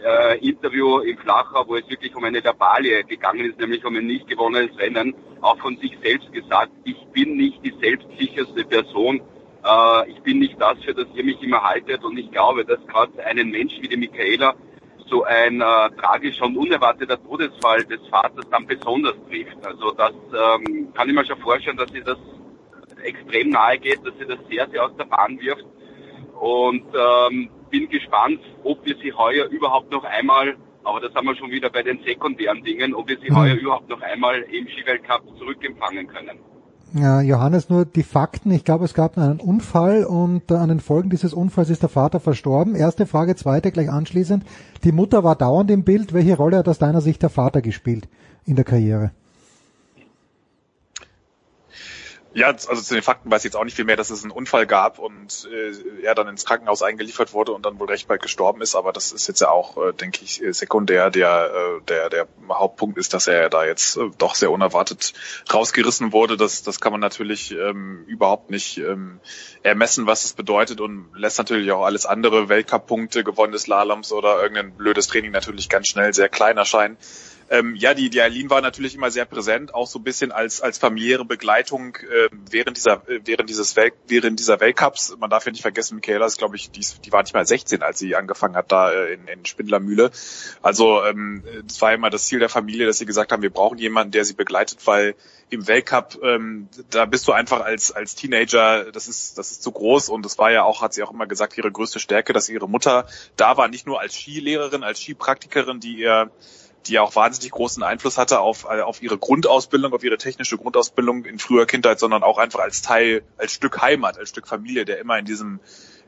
äh, Interview im Flachau, wo es wirklich um eine Verbalie gegangen ist, nämlich um ein nicht gewonnenes Rennen, auch von sich selbst gesagt, ich bin nicht die selbstsicherste Person, äh, ich bin nicht das, für das ihr mich immer haltet. Und ich glaube, dass gerade einen Menschen wie die Michaela so ein äh, tragischer und unerwarteter Todesfall des Vaters dann besonders trifft. Also das ähm, kann ich mir schon vorstellen, dass sie das extrem nahe geht, dass sie das sehr, sehr aus der Bahn wirft. Und ähm, bin gespannt, ob wir sie heuer überhaupt noch einmal, aber das haben wir schon wieder bei den sekundären Dingen, ob wir sie mhm. heuer überhaupt noch einmal im Skiweltcup zurückempfangen können. Ja, Johannes, nur die Fakten. Ich glaube, es gab einen Unfall und an den Folgen dieses Unfalls ist der Vater verstorben. Erste Frage, zweite gleich anschließend. Die Mutter war dauernd im Bild. Welche Rolle hat aus deiner Sicht der Vater gespielt in der Karriere? Ja, also zu den Fakten weiß ich jetzt auch nicht viel mehr, dass es einen Unfall gab und äh, er dann ins Krankenhaus eingeliefert wurde und dann wohl recht bald gestorben ist. Aber das ist jetzt ja auch, äh, denke ich, sekundär. Der, äh, der, der Hauptpunkt ist, dass er da jetzt äh, doch sehr unerwartet rausgerissen wurde. Das, das kann man natürlich ähm, überhaupt nicht ähm, ermessen, was es bedeutet und lässt natürlich auch alles andere Weltcup-Punkte, gewonnene Slaloms oder irgendein blödes Training natürlich ganz schnell sehr klein erscheinen. Ähm, ja, die, die Eileen war natürlich immer sehr präsent, auch so ein bisschen als, als familiäre Begleitung äh, während dieser, äh, während dieses Welt, während dieser Weltcups. Man darf ja nicht vergessen, Michaela ist, glaube ich, die, die war nicht mal 16, als sie angefangen hat da äh, in, in Spindlermühle. Also ähm, das war immer das Ziel der Familie, dass sie gesagt haben, wir brauchen jemanden, der sie begleitet, weil im Weltcup, ähm, da bist du einfach als, als Teenager, das ist, das ist zu groß und das war ja auch, hat sie auch immer gesagt, ihre größte Stärke, dass ihre Mutter da war, nicht nur als Skilehrerin, als Skipraktikerin, die ihr die auch wahnsinnig großen Einfluss hatte auf, äh, auf ihre Grundausbildung, auf ihre technische Grundausbildung in früher Kindheit, sondern auch einfach als Teil, als Stück Heimat, als Stück Familie, der immer in diesem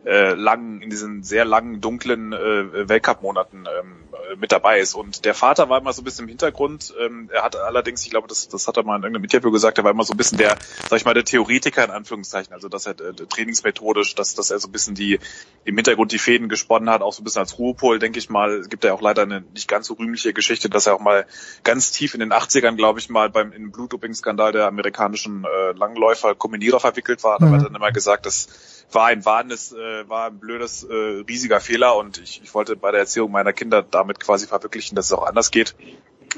äh, langen, in diesen sehr langen, dunklen äh, Weltcup-Monaten ähm, äh, mit dabei ist. Und der Vater war immer so ein bisschen im Hintergrund. Ähm, er hat allerdings, ich glaube, das, das hat er mal in irgendeinem Interview gesagt, er war immer so ein bisschen der, sag ich mal, der Theoretiker in Anführungszeichen, also dass er äh, trainingsmethodisch, dass, dass er so ein bisschen die im Hintergrund die Fäden gesponnen hat, auch so ein bisschen als Ruhepol, denke ich mal. Es gibt ja auch leider eine nicht ganz so rühmliche Geschichte, dass er auch mal ganz tief in den 80ern, glaube ich, mal beim im Blutdoping-Skandal der amerikanischen äh, Langläufer Kombinierer verwickelt war. Da mhm. hat er dann immer gesagt, dass war ein wahnendes, äh, war ein blödes, äh, riesiger Fehler und ich, ich wollte bei der Erziehung meiner Kinder damit quasi verwirklichen, dass es auch anders geht.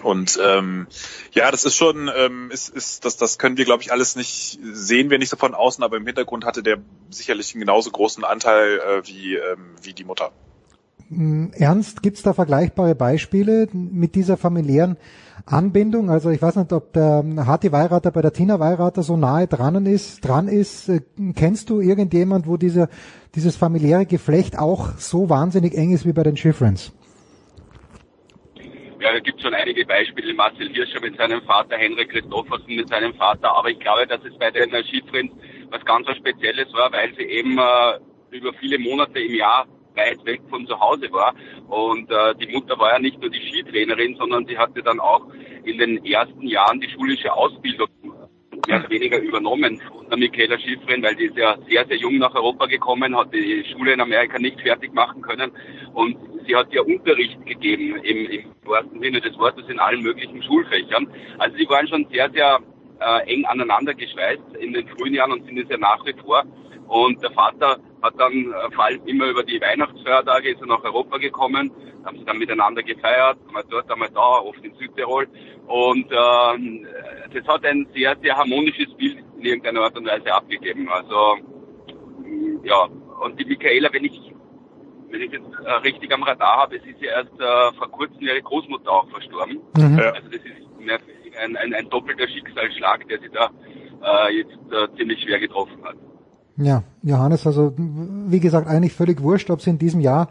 Und ähm, ja, das ist schon, ähm, ist, ist, das, das können wir, glaube ich, alles nicht sehen wir nicht so von außen, aber im Hintergrund hatte der sicherlich einen genauso großen Anteil äh, wie, ähm, wie die Mutter. Hm, Ernst, gibt's da vergleichbare Beispiele mit dieser familiären Anbindung? Also ich weiß nicht, ob der Hati Weirater bei der Tina Weirater so nahe dran ist. Dran ist. Äh, kennst du irgendjemand, wo dieser dieses familiäre Geflecht auch so wahnsinnig eng ist wie bei den Schifrens? Ja, da gibt schon einige Beispiele. Marcel Hirscher mit seinem Vater, Henrik Christoffersen mit seinem Vater. Aber ich glaube, dass es bei den Skifriends was ganz was Spezielles war, weil sie eben äh, über viele Monate im Jahr weit weg von zu Hause war. Und äh, die Mutter war ja nicht nur die Skitrainerin, sondern sie hatte dann auch in den ersten Jahren die schulische Ausbildung mehr oder weniger übernommen von der Michaela Schifrin, weil die ist ja sehr, sehr jung nach Europa gekommen, hat die Schule in Amerika nicht fertig machen können und sie hat ja Unterricht gegeben im, im wahrsten Sinne des Wortes in allen möglichen Schulfächern. Also sie waren schon sehr, sehr äh, eng aneinander geschweißt in den frühen Jahren und sind es ja nach wie vor. Und der Vater hat dann äh, vor allem immer über die Weihnachtsfeiertage ist er nach Europa gekommen, haben sie dann miteinander gefeiert, einmal dort, einmal da, oft in Südtirol. Und äh, das hat ein sehr, sehr harmonisches Bild in irgendeiner Art und Weise abgegeben. Also ja, und die Michaela, wenn ich wenn ich jetzt äh, richtig am Radar habe, es ist ja erst äh, vor kurzem ihre Großmutter auch verstorben. Mhm. Also das ist mehr ein, ein, ein doppelter Schicksalsschlag, der sie da äh, jetzt äh, ziemlich schwer getroffen hat. Ja, Johannes, also wie gesagt, eigentlich völlig wurscht, ob sie in diesem Jahr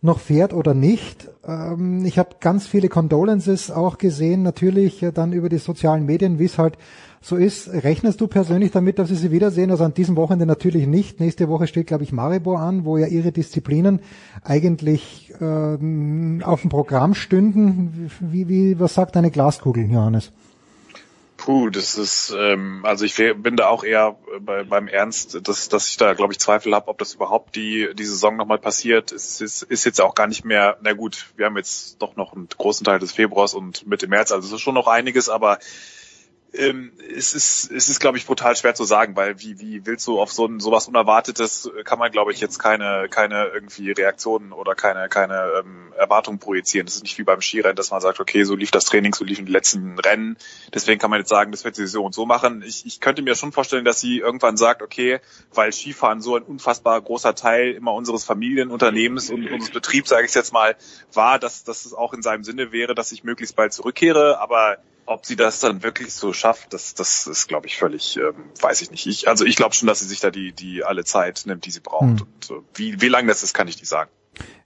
noch fährt oder nicht. Ähm, ich habe ganz viele Condolences auch gesehen, natürlich äh, dann über die sozialen Medien, wie es halt so ist. Rechnest du persönlich damit, dass Sie sie wiedersehen? Also an diesem Wochenende natürlich nicht. Nächste Woche steht, glaube ich, Maribor an, wo ja Ihre Disziplinen eigentlich ähm, auf dem Programm stünden. Wie, wie, was sagt deine Glaskugel, Johannes? Puh, das ist, ähm, also ich bin da auch eher bei, beim Ernst, dass, dass ich da, glaube ich, Zweifel habe, ob das überhaupt die, die Saison nochmal passiert. Es ist, ist jetzt auch gar nicht mehr, na gut, wir haben jetzt doch noch einen großen Teil des Februars und Mitte März, also es ist schon noch einiges, aber ähm, es ist, es ist, glaube ich, brutal schwer zu sagen, weil wie, wie willst du auf so ein sowas Unerwartetes kann man, glaube ich, jetzt keine, keine irgendwie Reaktionen oder keine, keine ähm, Erwartungen projizieren. Das ist nicht wie beim Skirennen, dass man sagt, okay, so lief das Training, so liefen die letzten Rennen. Deswegen kann man jetzt sagen, das wird sie so und so machen. Ich, ich könnte mir schon vorstellen, dass sie irgendwann sagt, okay, weil Skifahren so ein unfassbar großer Teil immer unseres Familienunternehmens und unseres Betriebs, sage ich jetzt mal, war, dass, dass es auch in seinem Sinne wäre, dass ich möglichst bald zurückkehre, aber ob sie das dann wirklich so schafft, das, das ist, glaube ich, völlig, ähm, weiß ich nicht. Ich, also ich glaube schon, dass sie sich da die, die alle Zeit nimmt, die sie braucht. Hm. Und äh, wie, wie lang das ist, kann ich nicht sagen.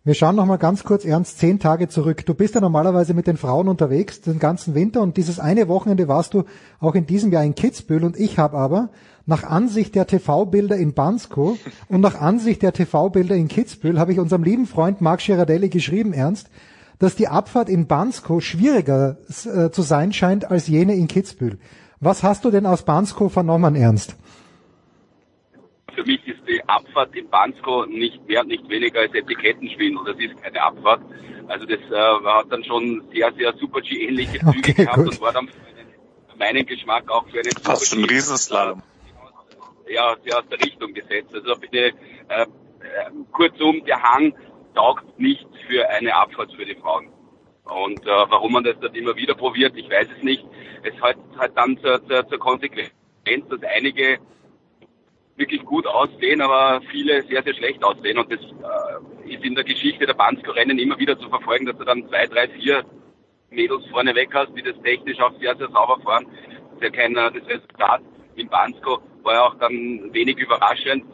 Wir schauen noch mal ganz kurz ernst zehn Tage zurück. Du bist ja normalerweise mit den Frauen unterwegs den ganzen Winter und dieses eine Wochenende warst du auch in diesem Jahr in Kitzbühel und ich habe aber nach Ansicht der TV-Bilder in Bansko und nach Ansicht der TV-Bilder in Kitzbühel habe ich unserem lieben Freund Marc Girardelli geschrieben, Ernst, dass die Abfahrt in Bansko schwieriger äh, zu sein scheint als jene in Kitzbühel. Was hast du denn aus Bansko vernommen, Ernst? Für mich ist die Abfahrt in Bansko nicht mehr, nicht weniger als Etikettenschwindel. Das ist keine Abfahrt. Also das äh, hat dann schon sehr, sehr Super-G-ähnliche Züge okay, gehabt gut. und war dann für meinen Geschmack auch für einen Fast schon Riesenslalom. Ja, sehr aus der Richtung gesetzt. Also bitte, äh, äh, kurzum, der Hang taugt nicht für eine Abfahrt für die Frauen. Und äh, warum man das dann immer wieder probiert, ich weiß es nicht. Es hat halt dann zur, zur, zur Konsequenz, dass einige wirklich gut aussehen, aber viele sehr, sehr schlecht aussehen. Und das äh, ist in der Geschichte der Bansko-Rennen immer wieder zu verfolgen, dass du dann zwei, drei, vier Mädels vorne weg hast, die das technisch auch sehr, sehr sauber fahren. Das ist ja kein äh, das Resultat in Bansko war ja auch dann wenig überraschend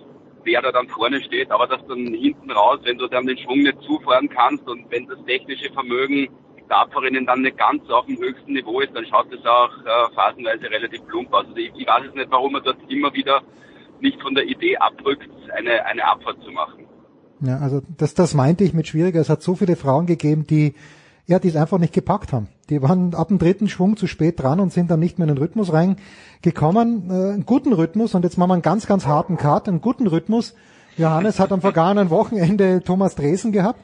wer da dann vorne steht, aber dass dann hinten raus, wenn du dann den Schwung nicht zufahren kannst und wenn das technische Vermögen der dann nicht ganz auf dem höchsten Niveau ist, dann schaut das auch äh, phasenweise relativ plump aus. Also ich, ich weiß es nicht, warum man dort immer wieder nicht von der Idee abrückt, eine, eine Abfahrt zu machen. Ja, also das, das meinte ich mit schwieriger. Es hat so viele Frauen gegeben, die ja, die es einfach nicht gepackt haben. Die waren ab dem dritten Schwung zu spät dran und sind dann nicht mehr in den Rhythmus reingekommen. Äh, einen guten Rhythmus, und jetzt machen wir einen ganz, ganz harten Cut, einen guten Rhythmus. Johannes hat am vergangenen Wochenende Thomas Dresen gehabt.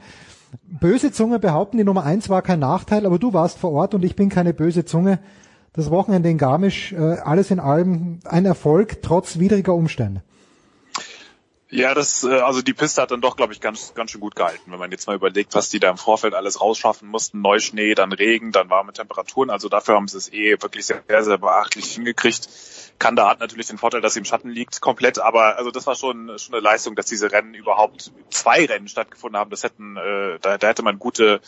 Böse Zunge behaupten, die Nummer eins war kein Nachteil, aber du warst vor Ort und ich bin keine böse Zunge. Das Wochenende in Garmisch, äh, alles in allem ein Erfolg trotz widriger Umstände. Ja, das, äh, also die Piste hat dann doch, glaube ich, ganz, ganz schön gut gehalten. Wenn man jetzt mal überlegt, was die da im Vorfeld alles rausschaffen mussten, Neuschnee, dann Regen, dann warme Temperaturen. Also dafür haben sie es eh wirklich sehr, sehr beachtlich hingekriegt. Kanda hat natürlich den Vorteil, dass sie im Schatten liegt, komplett. Aber also das war schon, schon eine Leistung, dass diese Rennen überhaupt zwei Rennen stattgefunden haben. Das hätten, äh, da, da hätte man gute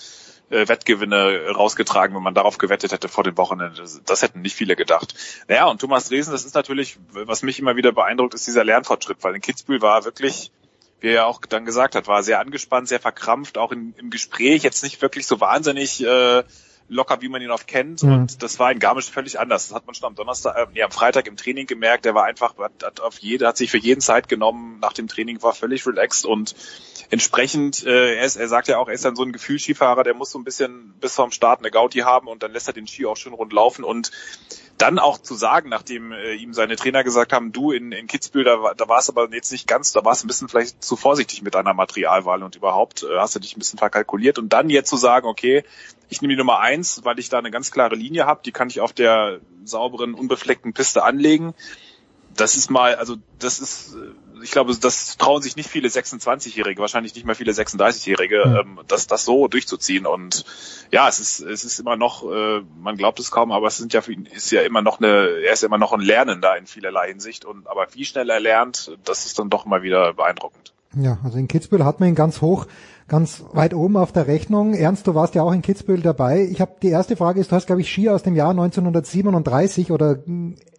äh, Wettgewinne rausgetragen, wenn man darauf gewettet hätte vor dem Wochenende. Das, das hätten nicht viele gedacht. Naja, und Thomas Dresen, das ist natürlich, was mich immer wieder beeindruckt, ist dieser Lernfortschritt, weil in Kitzbühel war wirklich wie er ja auch dann gesagt hat, war sehr angespannt, sehr verkrampft, auch in, im Gespräch jetzt nicht wirklich so wahnsinnig äh, locker, wie man ihn oft kennt. Mhm. Und das war in Garmisch völlig anders. Das hat man schon am Donnerstag, äh, nee, am Freitag im Training gemerkt. Der war einfach, hat, auf jede, hat sich für jeden Zeit genommen nach dem Training, war völlig relaxed und entsprechend, äh, er, ist, er sagt ja auch, er ist dann so ein Gefühlskifahrer, der muss so ein bisschen bis vom Start eine Gauti haben und dann lässt er den Ski auch schön rund laufen und dann auch zu sagen, nachdem äh, ihm seine Trainer gesagt haben, du in, in Kitzbühel, da, da war es aber jetzt nicht ganz, da war es ein bisschen vielleicht zu vorsichtig mit deiner Materialwahl und überhaupt äh, hast du dich ein bisschen verkalkuliert und dann jetzt zu sagen, okay, ich nehme die Nummer eins, weil ich da eine ganz klare Linie habe, die kann ich auf der sauberen, unbefleckten Piste anlegen. Das ist mal, also das ist äh, ich glaube, das trauen sich nicht viele 26-Jährige, wahrscheinlich nicht mehr viele 36-Jährige, mhm. ähm, das, das so durchzuziehen. Und ja, es ist, es ist immer noch, äh, man glaubt es kaum, aber es sind ja für ihn ist ja immer noch eine, er ist immer noch ein Lernender in vielerlei Hinsicht. Und aber wie schnell er lernt, das ist dann doch mal wieder beeindruckend. Ja, also in Kitzbühel hat man ihn ganz hoch ganz weit oben auf der Rechnung. Ernst, du warst ja auch in Kitzbühel dabei. Ich habe die erste Frage ist, du hast glaube ich Ski aus dem Jahr 1937 oder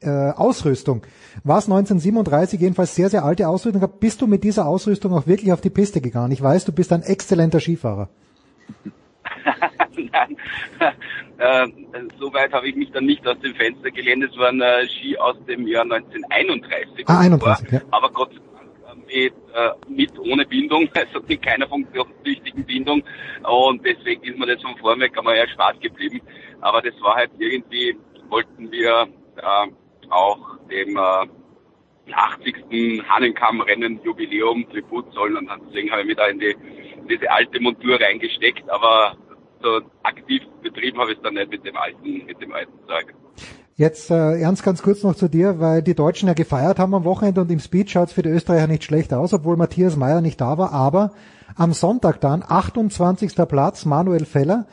äh, Ausrüstung. War es 1937 jedenfalls sehr sehr alte Ausrüstung? Bist du mit dieser Ausrüstung auch wirklich auf die Piste gegangen? Ich weiß, du bist ein exzellenter Skifahrer. Nein, äh, so weit habe ich mich dann nicht aus dem Fenster gelehnt. Es waren äh, Ski aus dem Jahr 1931. Ah, 31, ja. Aber Gott mit, äh, mit ohne Bindung, also mit keiner funktionstüchtigen Bindung. Und deswegen ist mir das von vorweg einmal erspart geblieben. Aber das war halt irgendwie, wollten wir äh, auch dem äh, 80. Hannenkamm-Rennen Jubiläum Tribut zollen und deswegen habe ich mich da in, die, in diese alte Montur reingesteckt, aber so aktiv betrieben habe ich es dann nicht mit dem alten, mit dem alten Zeug. Jetzt äh, Ernst ganz kurz noch zu dir, weil die Deutschen ja gefeiert haben am Wochenende und im Speed schaut es für die Österreicher nicht schlecht aus, obwohl Matthias Meyer nicht da war. Aber am Sonntag dann 28. Platz Manuel Feller,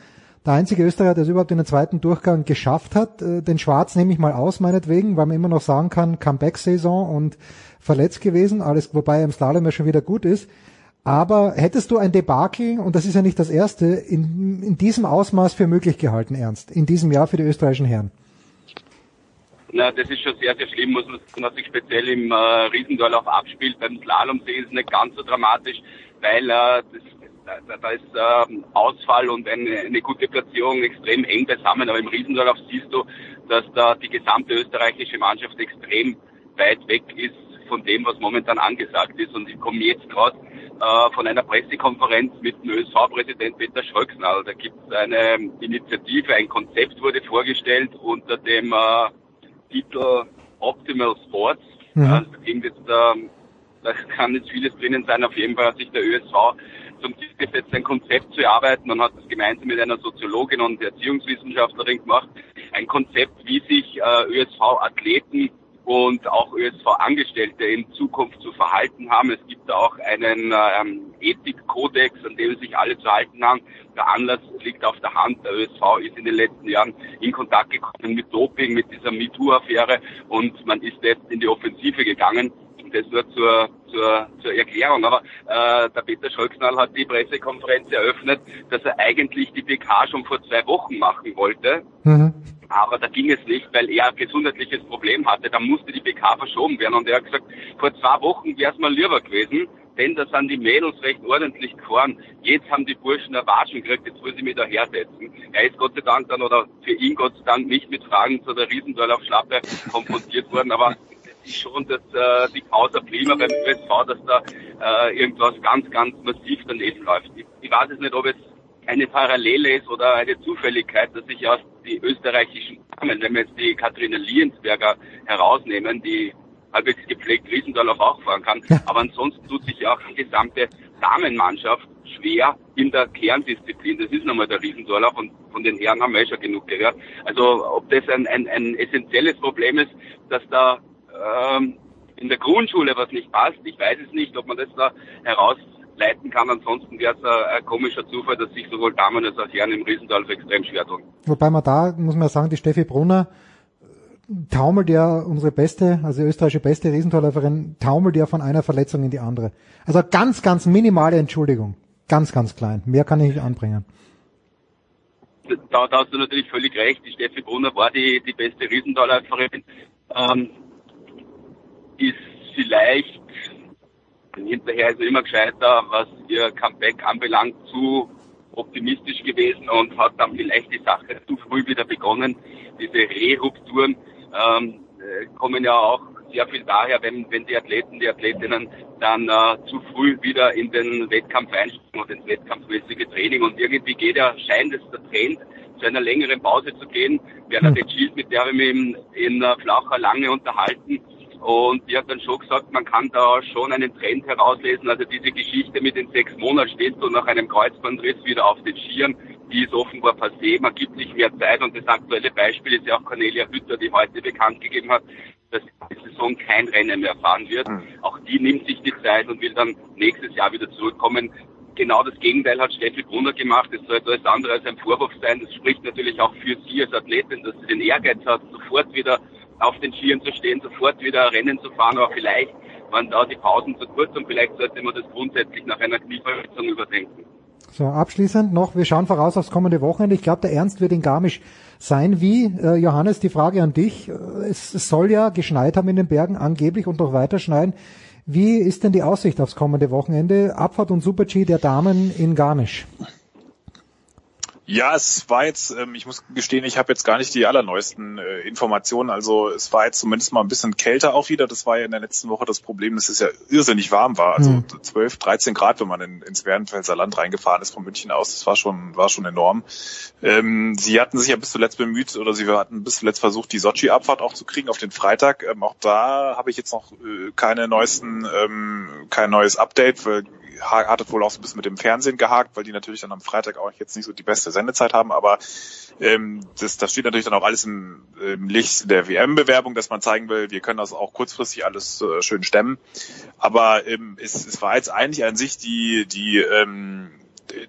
der einzige Österreicher, der es überhaupt in den zweiten Durchgang geschafft hat. Äh, den Schwarz nehme ich mal aus, meinetwegen, weil man immer noch sagen kann, Comeback-Saison und verletzt gewesen, alles, wobei im Slalom ja schon wieder gut ist. Aber hättest du ein Debakel, und das ist ja nicht das erste, in, in diesem Ausmaß für möglich gehalten, Ernst, in diesem Jahr für die österreichischen Herren? Na, das ist schon sehr, sehr schlimm, muss man sagen, was sich speziell im äh, Riesendorlauf abspielt. Beim Slalom sehen ist es nicht ganz so dramatisch, weil äh, das, da, da ist äh, Ausfall und eine, eine gute Platzierung extrem eng beisammen. Aber im Riesendorlauf siehst du, dass da die gesamte österreichische Mannschaft extrem weit weg ist von dem, was momentan angesagt ist. Und ich komme jetzt gerade äh, von einer Pressekonferenz mit dem ÖSV-Präsident Peter Schröcksnall. Da gibt es eine Initiative, ein Konzept wurde vorgestellt unter dem äh, Titel Optimal Sports. Mhm. Also jetzt, ähm, da kann jetzt vieles drinnen sein. Auf jeden Fall hat sich der ÖSV zum Ziel gesetzt, ein Konzept zu erarbeiten. Man hat das gemeinsam mit einer Soziologin und Erziehungswissenschaftlerin gemacht. Ein Konzept, wie sich äh, ÖSV-Athleten und auch ÖSV-Angestellte in Zukunft zu verhalten haben. Es gibt auch einen ähm, Ethikkodex, an dem sich alle zu halten haben. Der Anlass liegt auf der Hand. Der ÖSV ist in den letzten Jahren in Kontakt gekommen mit Doping, mit dieser MeToo-Affäre und man ist jetzt in die Offensive gegangen. Das nur zur, zur, zur Erklärung. Aber äh, der Peter Scholznall hat die Pressekonferenz eröffnet, dass er eigentlich die PK schon vor zwei Wochen machen wollte. Mhm. Aber da ging es nicht, weil er ein gesundheitliches Problem hatte. Da musste die PK verschoben werden. Und er hat gesagt, vor zwei Wochen wäre es mal lieber gewesen, denn da sind die Mädels recht ordentlich gefahren. Jetzt haben die Burschen eine Watschen gekriegt, jetzt wollen sie mich da hersetzen. Er ist Gott sei Dank dann, oder für ihn Gott sei Dank, nicht mit Fragen zu der Riesendorlauf-Schlappe konfrontiert worden, aber schon dass äh, die Causa Prima beim ÖSV, dass da äh, irgendwas ganz, ganz massiv daneben läuft. Ich, ich weiß es nicht, ob es eine Parallele ist oder eine Zufälligkeit, dass sich aus die österreichischen Damen, wenn wir jetzt die Katharina Liensberger herausnehmen, die halbwegs gepflegt Riesendorlauf auch fahren kann. Aber ansonsten tut sich auch die gesamte Damenmannschaft schwer in der Kerndisziplin. Das ist nochmal der Riesendorlauf und von den Herren haben wir eh schon genug gehört. Also ob das ein, ein, ein essentielles Problem ist, dass da ähm, in der Grundschule was nicht passt, ich weiß es nicht, ob man das da heraus leiten kann. Ansonsten wäre es ein, ein, komischer Zufall, dass sich sowohl Damen als auch Herren im Riesendorf extrem schwer tun. Wobei man da, muss man sagen, die Steffi Brunner taumelt ja unsere beste, also die österreichische beste Riesentorläuferin, taumelt ja von einer Verletzung in die andere. Also ganz, ganz minimale Entschuldigung. Ganz, ganz klein. Mehr kann ich nicht anbringen. Da, da hast du natürlich völlig recht. Die Steffi Brunner war die, die beste Riesentorläuferin. Ähm, ist vielleicht hinterher ist er immer gescheiter, was ihr Comeback anbelangt, zu optimistisch gewesen und hat dann vielleicht die Sache zu früh wieder begonnen. Diese Rerupturen ähm, äh, kommen ja auch sehr viel daher, wenn, wenn die Athleten, die Athletinnen dann äh, zu früh wieder in den Wettkampf einsteigen und ins wettkampfmäßige Training. Und irgendwie geht ja, scheint es der Trend, zu einer längeren Pause zu gehen. Bernadette Schild, mit der wir mich in, in uh, Flacher lange unterhalten, und die hat dann schon gesagt, man kann da schon einen Trend herauslesen. Also diese Geschichte mit den sechs Monaten steht so nach einem Kreuzbandriss wieder auf den Skiern. Die ist offenbar passé. Man gibt sich mehr Zeit. Und das aktuelle Beispiel ist ja auch Cornelia Hütter, die heute bekannt gegeben hat, dass die Saison kein Rennen mehr fahren wird. Mhm. Auch die nimmt sich die Zeit und will dann nächstes Jahr wieder zurückkommen. Genau das Gegenteil hat Steffi Brunner gemacht. Das soll alles andere als ein Vorwurf sein. Das spricht natürlich auch für sie als Athletin, dass sie den Ehrgeiz hat, sofort wieder auf den Skiern zu stehen, sofort wieder Rennen zu fahren, aber vielleicht waren da die Pausen zu kurz und vielleicht sollte man das grundsätzlich nach einer Knieverletzung überdenken. So, abschließend noch, wir schauen voraus aufs kommende Wochenende. Ich glaube, der Ernst wird in Garmisch sein. Wie, äh, Johannes, die Frage an dich. Es, es soll ja geschneit haben in den Bergen, angeblich und noch weiter schneien. Wie ist denn die Aussicht aufs kommende Wochenende? Abfahrt und Super-G der Damen in Garmisch. Ja, es war jetzt, ähm, ich muss gestehen, ich habe jetzt gar nicht die allerneuesten äh, Informationen. Also es war jetzt zumindest mal ein bisschen kälter auch wieder. Das war ja in der letzten Woche das Problem, dass es ja irrsinnig warm war. Also mhm. 12, 13 Grad, wenn man in, ins Werdenfelser Land reingefahren ist von München aus. Das war schon, war schon enorm. Ähm, sie hatten sich ja bis zuletzt bemüht oder sie hatten bis zuletzt versucht, die Sochi-Abfahrt auch zu kriegen auf den Freitag. Ähm, auch da habe ich jetzt noch äh, keine neuesten, ähm, kein neues Update, weil hat es wohl auch so ein bisschen mit dem Fernsehen gehakt, weil die natürlich dann am Freitag auch jetzt nicht so die beste Sendezeit haben, aber ähm, das, das steht natürlich dann auch alles im, im Licht der WM-Bewerbung, dass man zeigen will, wir können das auch kurzfristig alles äh, schön stemmen. Aber ähm, es, es war jetzt eigentlich an sich die, die ähm,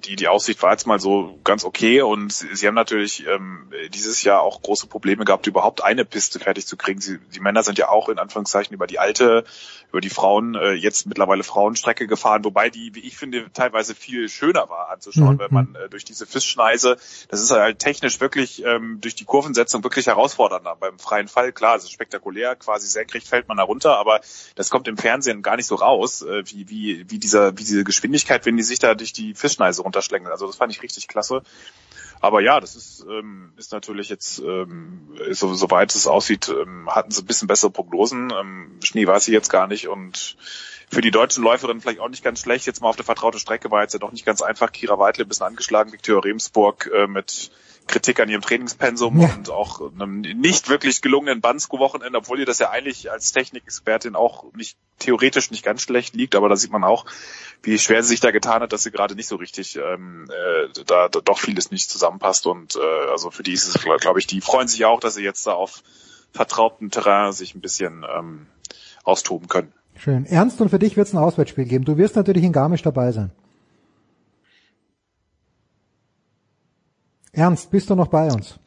die, die Aussicht war jetzt mal so ganz okay und sie, sie haben natürlich ähm, dieses Jahr auch große Probleme gehabt, überhaupt eine Piste fertig zu kriegen. Sie, die Männer sind ja auch in Anführungszeichen über die alte, über die Frauen, äh, jetzt mittlerweile Frauenstrecke gefahren, wobei die, wie ich finde, teilweise viel schöner war anzuschauen, mhm. wenn man äh, durch diese Fischschneise, das ist halt technisch wirklich ähm, durch die Kurvensetzung wirklich herausfordernder. Beim freien Fall, klar, es ist spektakulär, quasi senkrecht fällt man da runter, aber das kommt im Fernsehen gar nicht so raus, äh, wie, wie, wie, dieser, wie diese Geschwindigkeit, wenn die sich da durch die Fischschneise runterschlängeln. Also das fand ich richtig klasse. Aber ja, das ist, ähm, ist natürlich jetzt, ähm, so, soweit es aussieht, ähm, hatten sie ein bisschen bessere Prognosen. Ähm, Schnee weiß ich jetzt gar nicht und für die deutschen Läuferinnen vielleicht auch nicht ganz schlecht. Jetzt mal auf der vertraute Strecke war jetzt ja doch nicht ganz einfach. Kira Weidle ein bisschen angeschlagen, Viktoria Remsburg äh, mit Kritik an ihrem Trainingspensum ja. und auch einem nicht wirklich gelungenen Bansko-Wochenende, obwohl ihr das ja eigentlich als Technikexpertin auch nicht theoretisch nicht ganz schlecht liegt, aber da sieht man auch, wie schwer sie sich da getan hat, dass sie gerade nicht so richtig ähm, äh, da, da doch vieles nicht zusammenpasst und äh, also für die ist es, glaube ich, die freuen sich auch, dass sie jetzt da auf vertrautem Terrain sich ein bisschen ähm, austoben können. Schön. Ernst, und für dich wird es ein Auswärtsspiel geben. Du wirst natürlich in Garmisch dabei sein. Ernst, bist du noch bei uns?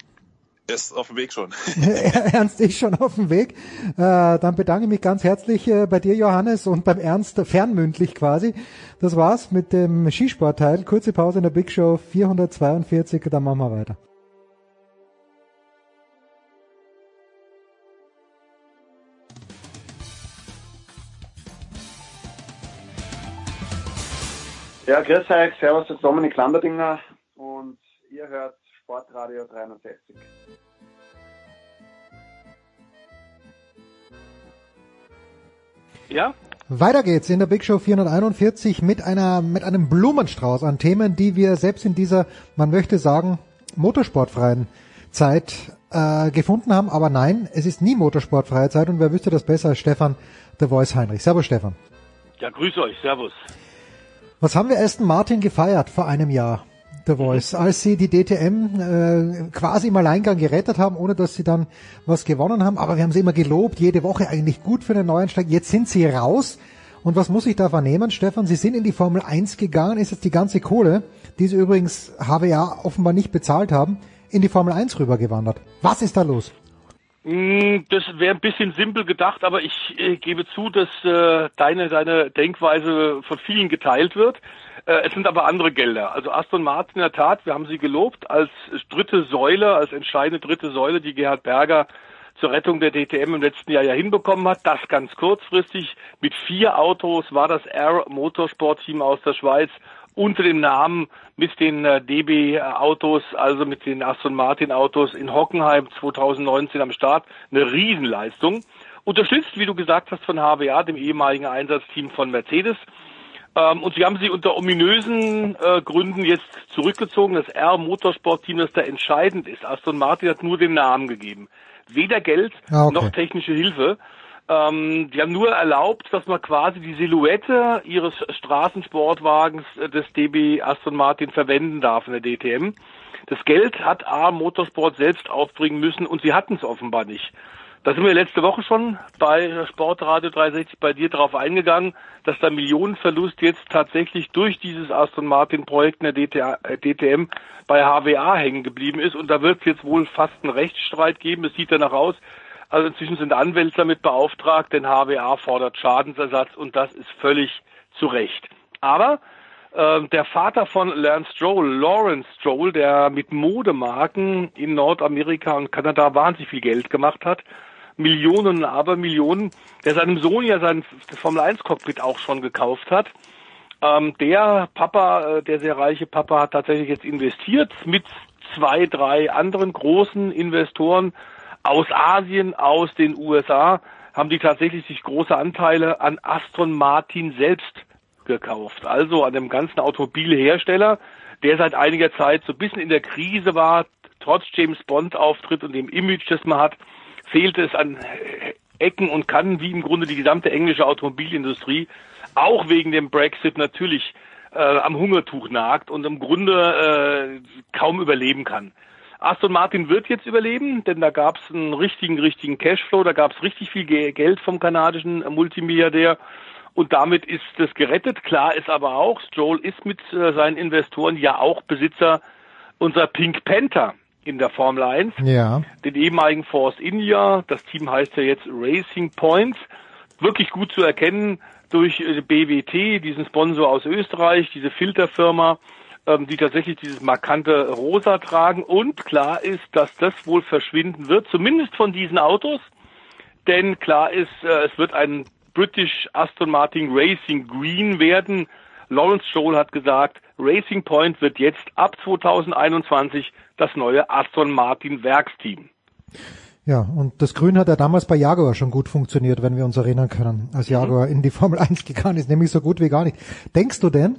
Er ist auf dem Weg schon. Ernst ist schon auf dem Weg. Äh, dann bedanke ich mich ganz herzlich äh, bei dir, Johannes, und beim Ernst fernmündlich quasi. Das war's mit dem Skisportteil. Kurze Pause in der Big Show 442, dann machen wir weiter. Ja, grüß euch, servus, das ist Dominik Landerdinger und ihr hört Sportradio 360. Ja? Weiter geht's in der Big Show 441 mit einer mit einem Blumenstrauß an Themen, die wir selbst in dieser, man möchte sagen, motorsportfreien Zeit äh, gefunden haben. Aber nein, es ist nie motorsportfreie Zeit und wer wüsste das besser als Stefan The Voice Heinrich. Servus Stefan. Ja, grüße euch, servus. Was haben wir Aston Martin gefeiert vor einem Jahr? The Voice, als sie die DTM äh, quasi im Alleingang gerettet haben, ohne dass sie dann was gewonnen haben. Aber wir haben sie immer gelobt, jede Woche eigentlich gut für den Neuanstieg. Jetzt sind sie raus. Und was muss ich da vernehmen, Stefan? Sie sind in die Formel 1 gegangen, ist jetzt die ganze Kohle, die sie übrigens HWA offenbar nicht bezahlt haben, in die Formel 1 rübergewandert. Was ist da los? Mm, das wäre ein bisschen simpel gedacht, aber ich äh, gebe zu, dass äh, deine, deine Denkweise von vielen geteilt wird. Äh, es sind aber andere Gelder. Also Aston Martin in der Tat, wir haben sie gelobt als dritte Säule, als entscheidende dritte Säule, die Gerhard Berger zur Rettung der DTM im letzten Jahr ja hinbekommen hat. Das ganz kurzfristig. Mit vier Autos war das Air Motorsport Team aus der Schweiz unter dem Namen mit den äh, DB Autos, also mit den Aston Martin Autos in Hockenheim 2019 am Start. Eine Riesenleistung. Unterstützt, wie du gesagt hast, von HWA, dem ehemaligen Einsatzteam von Mercedes. Ähm, und sie haben sie unter ominösen äh, Gründen jetzt zurückgezogen. Das R Motorsport Team, das da entscheidend ist. Aston Martin hat nur den Namen gegeben. Weder Geld ah, okay. noch technische Hilfe. Ähm, die haben nur erlaubt, dass man quasi die Silhouette ihres Straßensportwagens äh, des DB Aston Martin verwenden darf in der DTM. Das Geld hat A Motorsport selbst aufbringen müssen und sie hatten es offenbar nicht. Da sind wir letzte Woche schon bei Sportradio 360 bei dir drauf eingegangen, dass der Millionenverlust jetzt tatsächlich durch dieses Aston Martin Projekt in der DTM äh, bei HWA hängen geblieben ist und da wird es jetzt wohl fast einen Rechtsstreit geben, es sieht danach aus. Also inzwischen sind Anwälte damit beauftragt, denn HWA fordert Schadensersatz und das ist völlig zu Recht. Aber äh, der Vater von Lance Stroll, Lawrence Stroll, der mit Modemarken in Nordamerika und Kanada wahnsinnig viel Geld gemacht hat, Millionen und Abermillionen, der seinem Sohn ja sein Formel 1 Cockpit auch schon gekauft hat. Ähm, der Papa, äh, der sehr reiche Papa, hat tatsächlich jetzt investiert mit zwei, drei anderen großen Investoren aus Asien, aus den USA, haben die tatsächlich sich große Anteile an Aston Martin selbst gekauft. Also an dem ganzen Automobilhersteller, der seit einiger Zeit so ein bisschen in der Krise war, trotz James Bond Auftritt und dem Image, das man hat fehlte es an Ecken und Kanten, wie im Grunde die gesamte englische Automobilindustrie. auch wegen dem Brexit natürlich äh, am Hungertuch nagt und im Grunde äh, kaum überleben kann. Aston Martin wird jetzt überleben, denn da gab es einen richtigen, richtigen Cashflow, da gab es richtig viel Geld vom kanadischen Multimilliardär und damit ist es gerettet. Klar ist aber auch, Stroll ist mit äh, seinen Investoren ja auch Besitzer unserer Pink Panther in der Formel 1, ja. den ehemaligen Force India. Das Team heißt ja jetzt Racing Points. Wirklich gut zu erkennen durch äh, BWT, diesen Sponsor aus Österreich, diese Filterfirma ähm, die tatsächlich dieses markante Rosa tragen. Und klar ist, dass das wohl verschwinden wird, zumindest von diesen Autos. Denn klar ist, äh, es wird ein British Aston Martin Racing Green werden. Lawrence Stroll hat gesagt, Racing Point wird jetzt ab 2021 das neue Aston Martin Werksteam. Ja, und das Grün hat ja damals bei Jaguar schon gut funktioniert, wenn wir uns erinnern können, als Jaguar mhm. in die Formel 1 gegangen ist, nämlich so gut wie gar nicht. Denkst du denn,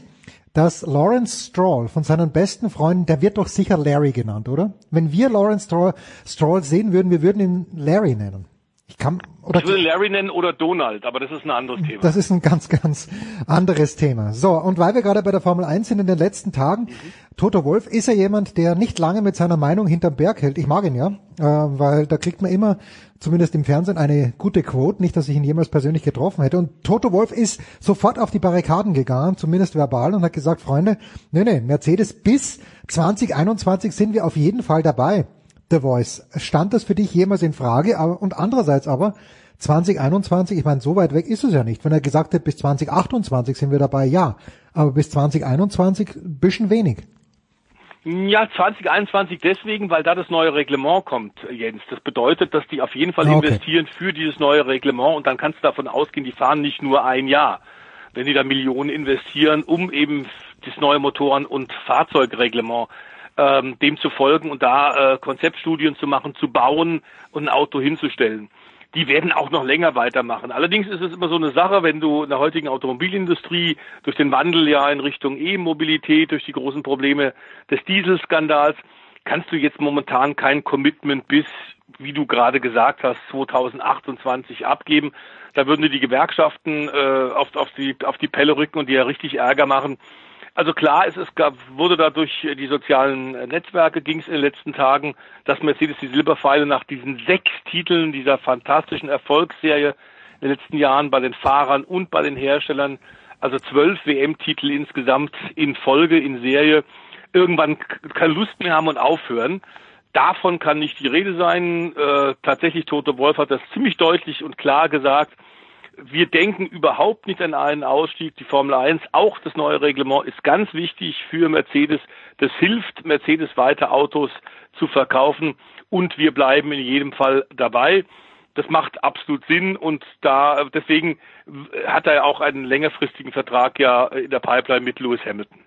dass Lawrence Stroll von seinen besten Freunden, der wird doch sicher Larry genannt, oder? Wenn wir Lawrence Stroll, Stroll sehen würden, wir würden ihn Larry nennen. Ich kann, oder ich will Larry nennen oder Donald, aber das ist ein anderes Thema. Das ist ein ganz, ganz anderes Thema. So, und weil wir gerade bei der Formel 1 sind in den letzten Tagen, mhm. Toto Wolf ist ja jemand, der nicht lange mit seiner Meinung hinterm Berg hält. Ich mag ihn ja, äh, weil da kriegt man immer, zumindest im Fernsehen, eine gute Quote. Nicht, dass ich ihn jemals persönlich getroffen hätte. Und Toto Wolf ist sofort auf die Barrikaden gegangen, zumindest verbal, und hat gesagt, Freunde, nee, nee, Mercedes bis 2021 sind wir auf jeden Fall dabei. The Voice. Stand das für dich jemals in Frage? Aber, und andererseits aber, 2021, ich meine, so weit weg ist es ja nicht. Wenn er gesagt hätte, bis 2028 sind wir dabei, ja. Aber bis 2021 bisschen wenig. Ja, 2021 deswegen, weil da das neue Reglement kommt, Jens. Das bedeutet, dass die auf jeden Fall okay. investieren für dieses neue Reglement und dann kannst du davon ausgehen, die fahren nicht nur ein Jahr. Wenn die da Millionen investieren, um eben das neue Motoren- und Fahrzeugreglement ähm, dem zu folgen und da äh, Konzeptstudien zu machen, zu bauen und ein Auto hinzustellen. Die werden auch noch länger weitermachen. Allerdings ist es immer so eine Sache, wenn du in der heutigen Automobilindustrie durch den Wandel ja in Richtung E-Mobilität, durch die großen Probleme des Dieselskandals, kannst du jetzt momentan kein Commitment bis, wie du gerade gesagt hast, 2028 abgeben. Da würden die Gewerkschaften äh, auf, auf, die, auf die Pelle rücken und die ja richtig Ärger machen. Also klar, es, es gab, wurde da durch die sozialen Netzwerke ging es in den letzten Tagen, dass Mercedes die Silberpfeile nach diesen sechs Titeln dieser fantastischen Erfolgsserie in den letzten Jahren bei den Fahrern und bei den Herstellern, also zwölf WM-Titel insgesamt in Folge, in Serie, irgendwann keine Lust mehr haben und aufhören. Davon kann nicht die Rede sein. Äh, tatsächlich, Toto Wolf hat das ziemlich deutlich und klar gesagt wir denken überhaupt nicht an einen Ausstieg. Die Formel 1, auch das neue Reglement ist ganz wichtig für Mercedes. Das hilft Mercedes weiter Autos zu verkaufen und wir bleiben in jedem Fall dabei. Das macht absolut Sinn und da deswegen hat er auch einen längerfristigen Vertrag ja in der Pipeline mit Lewis Hamilton.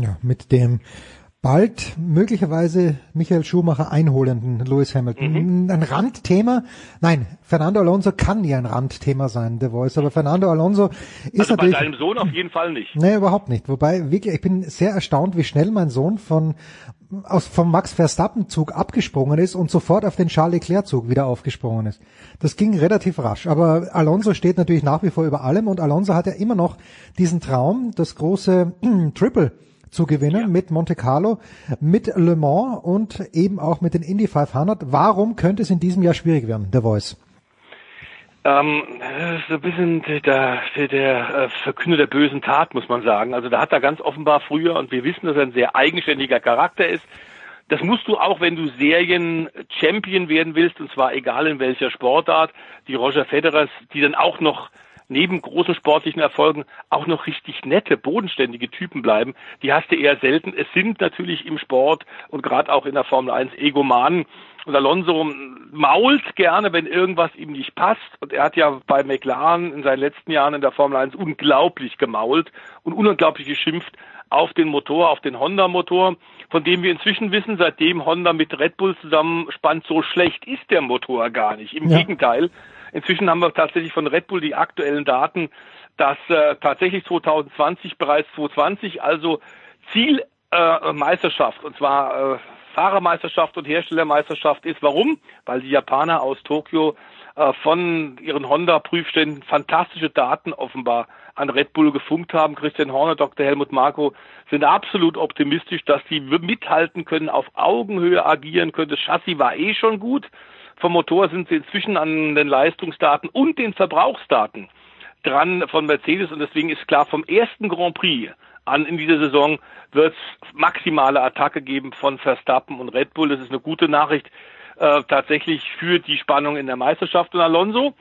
Ja, mit dem bald möglicherweise Michael Schumacher einholenden Lewis Hamilton. Mhm. Ein Randthema. Nein, Fernando Alonso kann nie ein Randthema sein, The Voice, aber Fernando Alonso ist also natürlich... bei deinem Sohn auf jeden Fall nicht. Nee, überhaupt nicht. Wobei, wirklich, ich bin sehr erstaunt, wie schnell mein Sohn von aus vom Max Verstappen Zug abgesprungen ist und sofort auf den Charles Leclerc Zug wieder aufgesprungen ist. Das ging relativ rasch, aber Alonso steht natürlich nach wie vor über allem und Alonso hat ja immer noch diesen Traum, das große Triple zu gewinnen ja. mit Monte Carlo, mit Le Mans und eben auch mit den Indy 500. Warum könnte es in diesem Jahr schwierig werden, der Voice? Ähm, so ein bisschen der, der, der äh, Verkünder der bösen Tat, muss man sagen. Also da hat er ganz offenbar früher, und wir wissen, dass er ein sehr eigenständiger Charakter ist, das musst du auch, wenn du Serien-Champion werden willst, und zwar egal in welcher Sportart, die Roger Federers, die dann auch noch neben großen sportlichen Erfolgen auch noch richtig nette, bodenständige Typen bleiben. Die hast du eher selten. Es sind natürlich im Sport und gerade auch in der Formel 1 Egomanen. Und Alonso mault gerne, wenn irgendwas ihm nicht passt. Und er hat ja bei McLaren in seinen letzten Jahren in der Formel 1 unglaublich gemault und unglaublich geschimpft auf den Motor, auf den Honda-Motor, von dem wir inzwischen wissen, seitdem Honda mit Red Bull zusammenspannt, so schlecht ist der Motor gar nicht. Im ja. Gegenteil, Inzwischen haben wir tatsächlich von Red Bull die aktuellen Daten, dass äh, tatsächlich 2020 bereits 2020 also Zielmeisterschaft äh, und zwar äh, Fahrermeisterschaft und Herstellermeisterschaft ist. Warum? Weil die Japaner aus Tokio äh, von ihren Honda-Prüfständen fantastische Daten offenbar an Red Bull gefunkt haben. Christian Horner, Dr. Helmut Marko sind absolut optimistisch, dass sie mithalten können, auf Augenhöhe agieren können. Das Chassis war eh schon gut. Vom Motor sind sie inzwischen an den Leistungsdaten und den Verbrauchsdaten dran von Mercedes und deswegen ist klar, vom ersten Grand Prix an in dieser Saison wird es maximale Attacke geben von Verstappen und Red Bull. Das ist eine gute Nachricht äh, tatsächlich für die Spannung in der Meisterschaft. Und Alonso,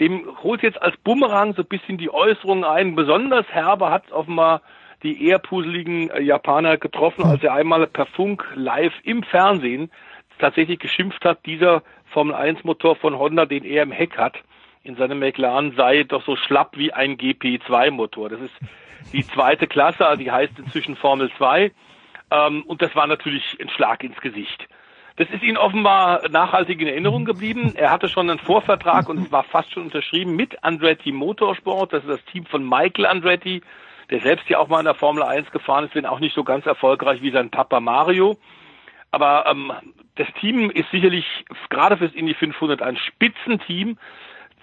dem holt jetzt als Bumerang so ein bisschen die Äußerungen ein. Besonders herbe hat offenbar die eher puseligen äh, Japaner getroffen, als er einmal per Funk live im Fernsehen tatsächlich geschimpft hat, dieser Formel 1 Motor von Honda, den er im Heck hat, in seinem McLaren sei doch so schlapp wie ein GP2 Motor. Das ist die zweite Klasse, also die heißt inzwischen Formel 2. Ähm, und das war natürlich ein Schlag ins Gesicht. Das ist Ihnen offenbar nachhaltig in Erinnerung geblieben. Er hatte schon einen Vorvertrag und es war fast schon unterschrieben mit Andretti Motorsport. Das ist das Team von Michael Andretti, der selbst ja auch mal in der Formel 1 gefahren ist, wenn auch nicht so ganz erfolgreich wie sein Papa Mario. Aber ähm, das Team ist sicherlich gerade fürs Indy 500 ein Spitzenteam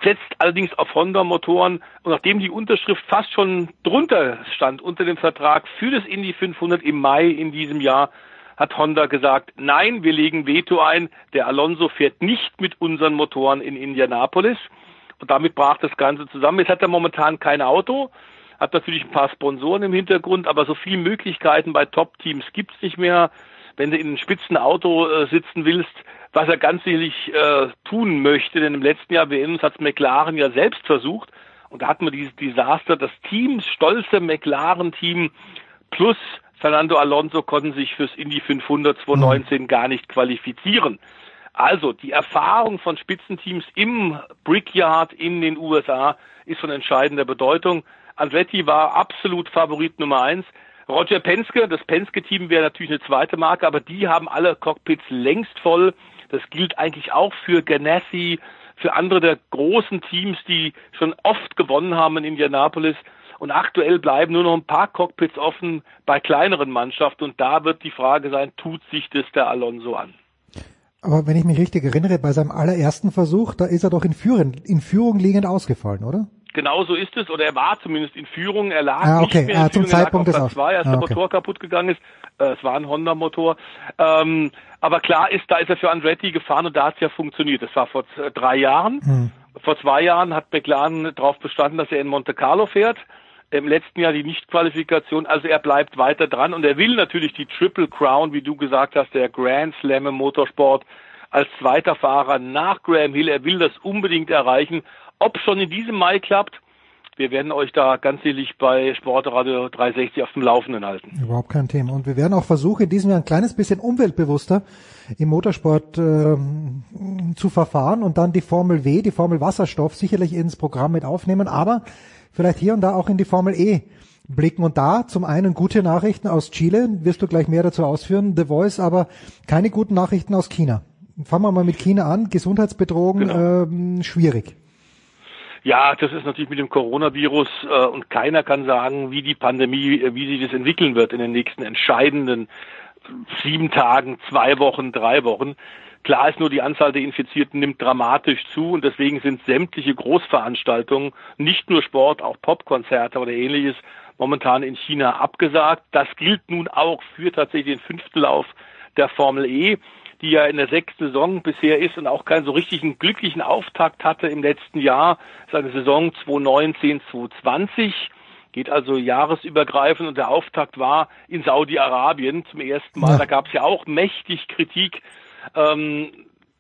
setzt allerdings auf Honda-Motoren und nachdem die Unterschrift fast schon drunter stand unter dem Vertrag für das Indy 500 im Mai in diesem Jahr, hat Honda gesagt, nein, wir legen Veto ein, der Alonso fährt nicht mit unseren Motoren in Indianapolis. Und damit brach das Ganze zusammen. Jetzt hat er momentan kein Auto, hat natürlich ein paar Sponsoren im Hintergrund, aber so viele Möglichkeiten bei Top-Teams gibt's nicht mehr. Wenn du in einem spitzen Auto äh, sitzen willst, was er ganz sicherlich äh, tun möchte, denn im letzten Jahr WM hat McLaren ja selbst versucht und da hatten wir dieses Desaster, das Team, stolze McLaren-Team plus Fernando Alonso konnten sich fürs Indy 500 2019 mhm. gar nicht qualifizieren. Also die Erfahrung von Spitzenteams im Brickyard in den USA ist von entscheidender Bedeutung. Andretti war absolut Favorit Nummer eins. Roger Penske, das Penske-Team wäre natürlich eine zweite Marke, aber die haben alle Cockpits längst voll. Das gilt eigentlich auch für Ganassi, für andere der großen Teams, die schon oft gewonnen haben in Indianapolis. Und aktuell bleiben nur noch ein paar Cockpits offen bei kleineren Mannschaften. Und da wird die Frage sein, tut sich das der Alonso an? Aber wenn ich mich richtig erinnere, bei seinem allerersten Versuch, da ist er doch in Führung, in Führung liegend ausgefallen, oder? Genau so ist es, oder er war zumindest in Führung. Er lag ah, okay. nicht mehr in ah, zum Führung, Zeitpunkt er lag des auf Platz zwei, als ah, der okay. Motor kaputt gegangen ist. Äh, es war ein Honda-Motor. Ähm, aber klar ist, da ist er für Andretti gefahren und da hat es ja funktioniert. Das war vor drei Jahren. Hm. Vor zwei Jahren hat McLaren darauf bestanden, dass er in Monte Carlo fährt. Im letzten Jahr die Nichtqualifikation. Also er bleibt weiter dran und er will natürlich die Triple Crown, wie du gesagt hast, der Grand Slam im Motorsport als zweiter Fahrer nach Graham Hill. Er will das unbedingt erreichen. Ob schon in diesem Mai klappt, wir werden euch da ganz sicherlich bei Sportradio 360 auf dem Laufenden halten. Überhaupt kein Thema. Und wir werden auch versuchen, in diesem Jahr ein kleines bisschen umweltbewusster im Motorsport äh, zu verfahren und dann die Formel W, die Formel Wasserstoff sicherlich ins Programm mit aufnehmen, aber vielleicht hier und da auch in die Formel E blicken. Und da zum einen gute Nachrichten aus Chile, wirst du gleich mehr dazu ausführen, The Voice, aber keine guten Nachrichten aus China. Fangen wir mal mit China an. Gesundheitsbedrohung genau. ähm, schwierig. Ja, das ist natürlich mit dem Coronavirus äh, und keiner kann sagen, wie die Pandemie, äh, wie sich das entwickeln wird in den nächsten entscheidenden sieben Tagen, zwei Wochen, drei Wochen. Klar ist nur, die Anzahl der Infizierten nimmt dramatisch zu und deswegen sind sämtliche Großveranstaltungen, nicht nur Sport, auch Popkonzerte oder ähnliches, momentan in China abgesagt. Das gilt nun auch für tatsächlich den fünften Lauf der Formel E die ja in der sechsten Saison bisher ist und auch keinen so richtigen glücklichen Auftakt hatte im letzten Jahr. Seine Saison 2019, 2020 geht also jahresübergreifend und der Auftakt war in Saudi-Arabien zum ersten Mal. Ja. Da gab es ja auch mächtig Kritik, ähm,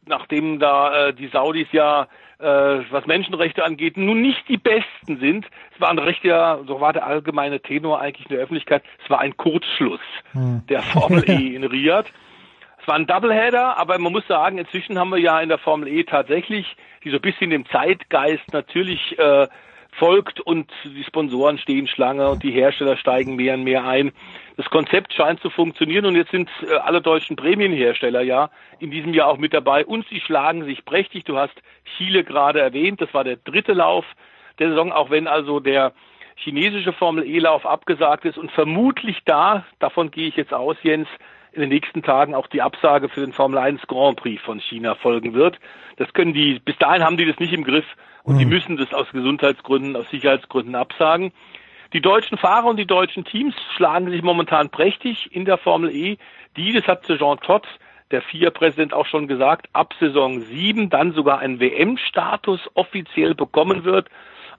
nachdem da äh, die Saudis ja äh, was Menschenrechte angeht, nun nicht die besten sind. Es war ein richtiger, so war der allgemeine Tenor eigentlich in der Öffentlichkeit, es war ein Kurzschluss hm. der Formel E in Riyadh. War ein Doubleheader, aber man muss sagen, inzwischen haben wir ja in der Formel E tatsächlich, die so ein bisschen dem Zeitgeist natürlich äh, folgt und die Sponsoren stehen Schlange und die Hersteller steigen mehr und mehr ein. Das Konzept scheint zu funktionieren und jetzt sind äh, alle deutschen Prämienhersteller ja in diesem Jahr auch mit dabei und sie schlagen sich prächtig. Du hast Chile gerade erwähnt, das war der dritte Lauf der Saison, auch wenn also der chinesische Formel E-Lauf abgesagt ist und vermutlich da, davon gehe ich jetzt aus, Jens, in den nächsten Tagen auch die Absage für den Formel 1 Grand Prix von China folgen wird. Das können die, bis dahin haben die das nicht im Griff und mhm. die müssen das aus Gesundheitsgründen, aus Sicherheitsgründen absagen. Die deutschen Fahrer und die deutschen Teams schlagen sich momentan prächtig in der Formel E. Die, das hat Jean Todt, der FIA-Präsident, auch schon gesagt, ab Saison 7 dann sogar einen WM-Status offiziell bekommen wird.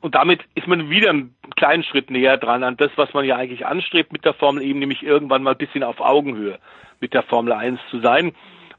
Und damit ist man wieder einen kleinen Schritt näher dran an das, was man ja eigentlich anstrebt mit der Formel E, nämlich irgendwann mal ein bisschen auf Augenhöhe mit der Formel 1 zu sein.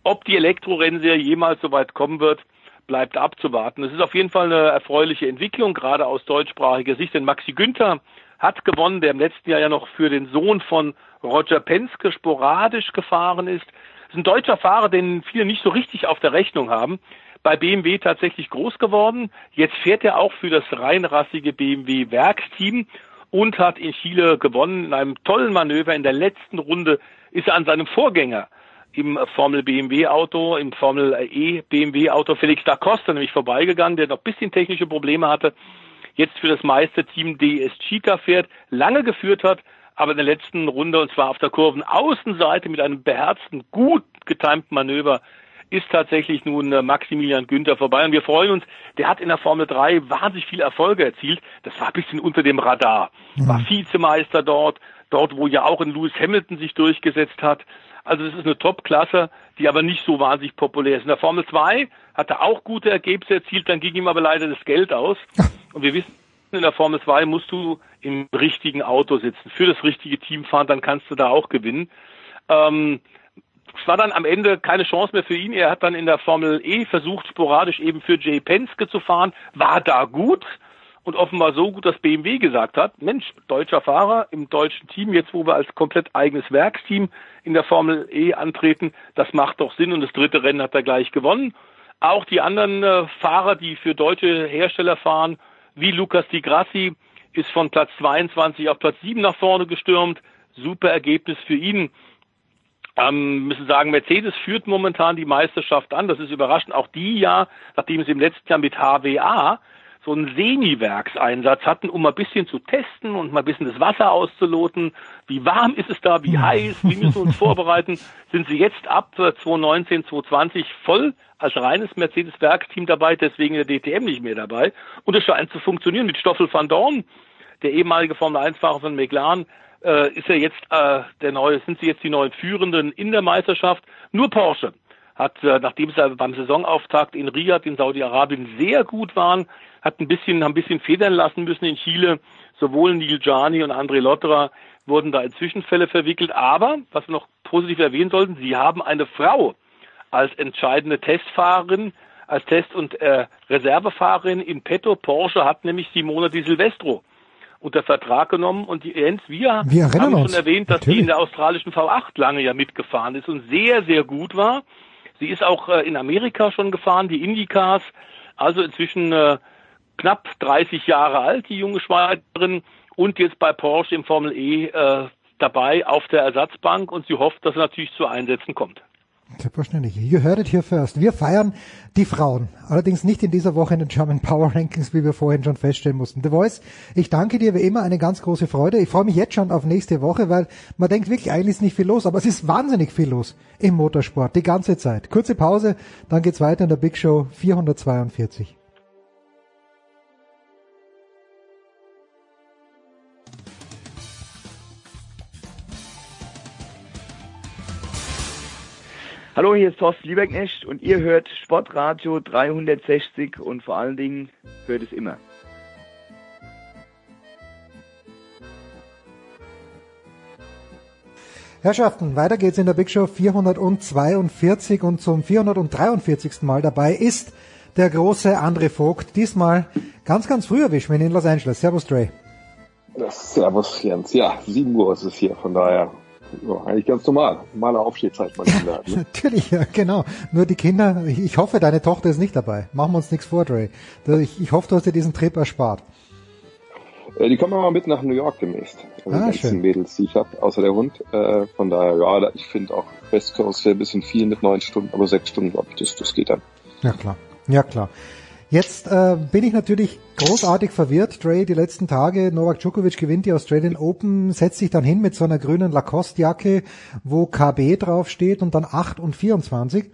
Ob die Elektrorennserie jemals so weit kommen wird, bleibt abzuwarten. Es ist auf jeden Fall eine erfreuliche Entwicklung, gerade aus deutschsprachiger Sicht, denn Maxi Günther hat gewonnen, der im letzten Jahr ja noch für den Sohn von Roger Penske sporadisch gefahren ist. Das ist ein deutscher Fahrer, den viele nicht so richtig auf der Rechnung haben bei BMW tatsächlich groß geworden. Jetzt fährt er auch für das reinrassige BMW Werksteam und hat in Chile gewonnen in einem tollen Manöver. In der letzten Runde ist er an seinem Vorgänger im Formel BMW Auto, im Formel E BMW Auto Felix da Costa nämlich vorbeigegangen, der noch ein bisschen technische Probleme hatte, jetzt für das Meisterteam DS Chica fährt, lange geführt hat, aber in der letzten Runde, und zwar auf der Kurvenaußenseite mit einem beherzten, gut getimten Manöver, ist tatsächlich nun äh, Maximilian Günther vorbei. Und wir freuen uns, der hat in der Formel 3 wahnsinnig viele Erfolge erzielt. Das war ein bisschen unter dem Radar. Mhm. War Vizemeister dort, dort, wo ja auch ein Lewis Hamilton sich durchgesetzt hat. Also es ist eine Top-Klasse, die aber nicht so wahnsinnig populär ist. In der Formel 2 hat er auch gute Ergebnisse erzielt, dann ging ihm aber leider das Geld aus. Und wir wissen, in der Formel 2 musst du im richtigen Auto sitzen, für das richtige Team fahren, dann kannst du da auch gewinnen. Ähm, es war dann am Ende keine Chance mehr für ihn. Er hat dann in der Formel E versucht, sporadisch eben für Jay Penske zu fahren, war da gut und offenbar so gut, dass BMW gesagt hat, Mensch, deutscher Fahrer im deutschen Team, jetzt wo wir als komplett eigenes Werksteam in der Formel E antreten, das macht doch Sinn und das dritte Rennen hat er gleich gewonnen. Auch die anderen äh, Fahrer, die für deutsche Hersteller fahren, wie Lukas Di Grassi, ist von Platz 22 auf Platz 7 nach vorne gestürmt. Super Ergebnis für ihn. Ähm, müssen sagen, Mercedes führt momentan die Meisterschaft an. Das ist überraschend. Auch die ja, nachdem sie im letzten Jahr mit HWA so einen Semi-Werkseinsatz hatten, um mal ein bisschen zu testen und mal ein bisschen das Wasser auszuloten. Wie warm ist es da? Wie heiß? Wie müssen wir uns vorbereiten? Sind sie jetzt ab 2019, 2020 voll als reines Mercedes-Werksteam dabei, deswegen der DTM nicht mehr dabei. Und es scheint zu funktionieren mit Stoffel van Dorn, der ehemalige Formel-1-Fahrer von McLaren, äh, ist er jetzt äh, der neue, sind sie jetzt die neuen Führenden in der Meisterschaft. Nur Porsche hat, äh, nachdem sie beim Saisonauftakt in Riyadh in Saudi-Arabien sehr gut waren, hat ein bisschen, haben ein bisschen federn lassen müssen in Chile. Sowohl Neil Jani und André Lotterer wurden da in Zwischenfälle verwickelt. Aber, was wir noch positiv erwähnen sollten, sie haben eine Frau als entscheidende Testfahrerin, als Test- und äh, Reservefahrerin in petto. Porsche hat nämlich Simona Di Silvestro unter Vertrag genommen und die Jens, wir, wir haben uns. schon erwähnt, dass Natürlich. die in der australischen V8 lange ja mitgefahren ist und sehr, sehr gut war. Sie ist auch äh, in Amerika schon gefahren, die Indycars, also inzwischen äh, knapp 30 Jahre alt, die junge Schweizerin, und jetzt bei Porsche im Formel E äh, dabei auf der Ersatzbank und sie hofft, dass er natürlich zu Einsätzen kommt. Selbstverständlich. You heard it here first. Wir feiern die Frauen. Allerdings nicht in dieser Woche in den German Power Rankings, wie wir vorhin schon feststellen mussten. The Voice, ich danke dir wie immer, eine ganz große Freude. Ich freue mich jetzt schon auf nächste Woche, weil man denkt wirklich, eigentlich ist nicht viel los, aber es ist wahnsinnig viel los im Motorsport, die ganze Zeit. Kurze Pause, dann geht's weiter in der Big Show 442. Hallo, hier ist Thorsten Lieberknecht und ihr hört Sportradio 360 und vor allen Dingen hört es immer. Herrschaften, weiter geht's in der Big Show 442 und zum 443. Mal dabei ist der große André Vogt. Diesmal ganz, ganz früh ihn in Los Angeles. Servus, Dre. Servus, Jens. Ja, 7 Uhr ist es hier, von daher ja, eigentlich ganz normal. Normale Aufstehzeit mal Kinder. Ne? Natürlich, ja, genau. Nur die Kinder, ich, hoffe, deine Tochter ist nicht dabei. Machen wir uns nichts vor, Dre. Ich, ich hoffe, du hast dir diesen Trip erspart. Äh, die kommen mal mit nach New York demnächst. Also ah, die schön. Mädels, die ich habe, außer der Hund. Äh, von daher, ja, ich finde auch West Coast wäre ein bisschen viel mit neun Stunden, aber sechs Stunden, glaube ich, das, das geht dann. Ja, klar. Ja, klar. Jetzt äh, bin ich natürlich großartig verwirrt, Dre, die letzten Tage. Novak Djokovic gewinnt die Australian Open, setzt sich dann hin mit so einer grünen Lacoste-Jacke, wo KB draufsteht und dann 8 und 24.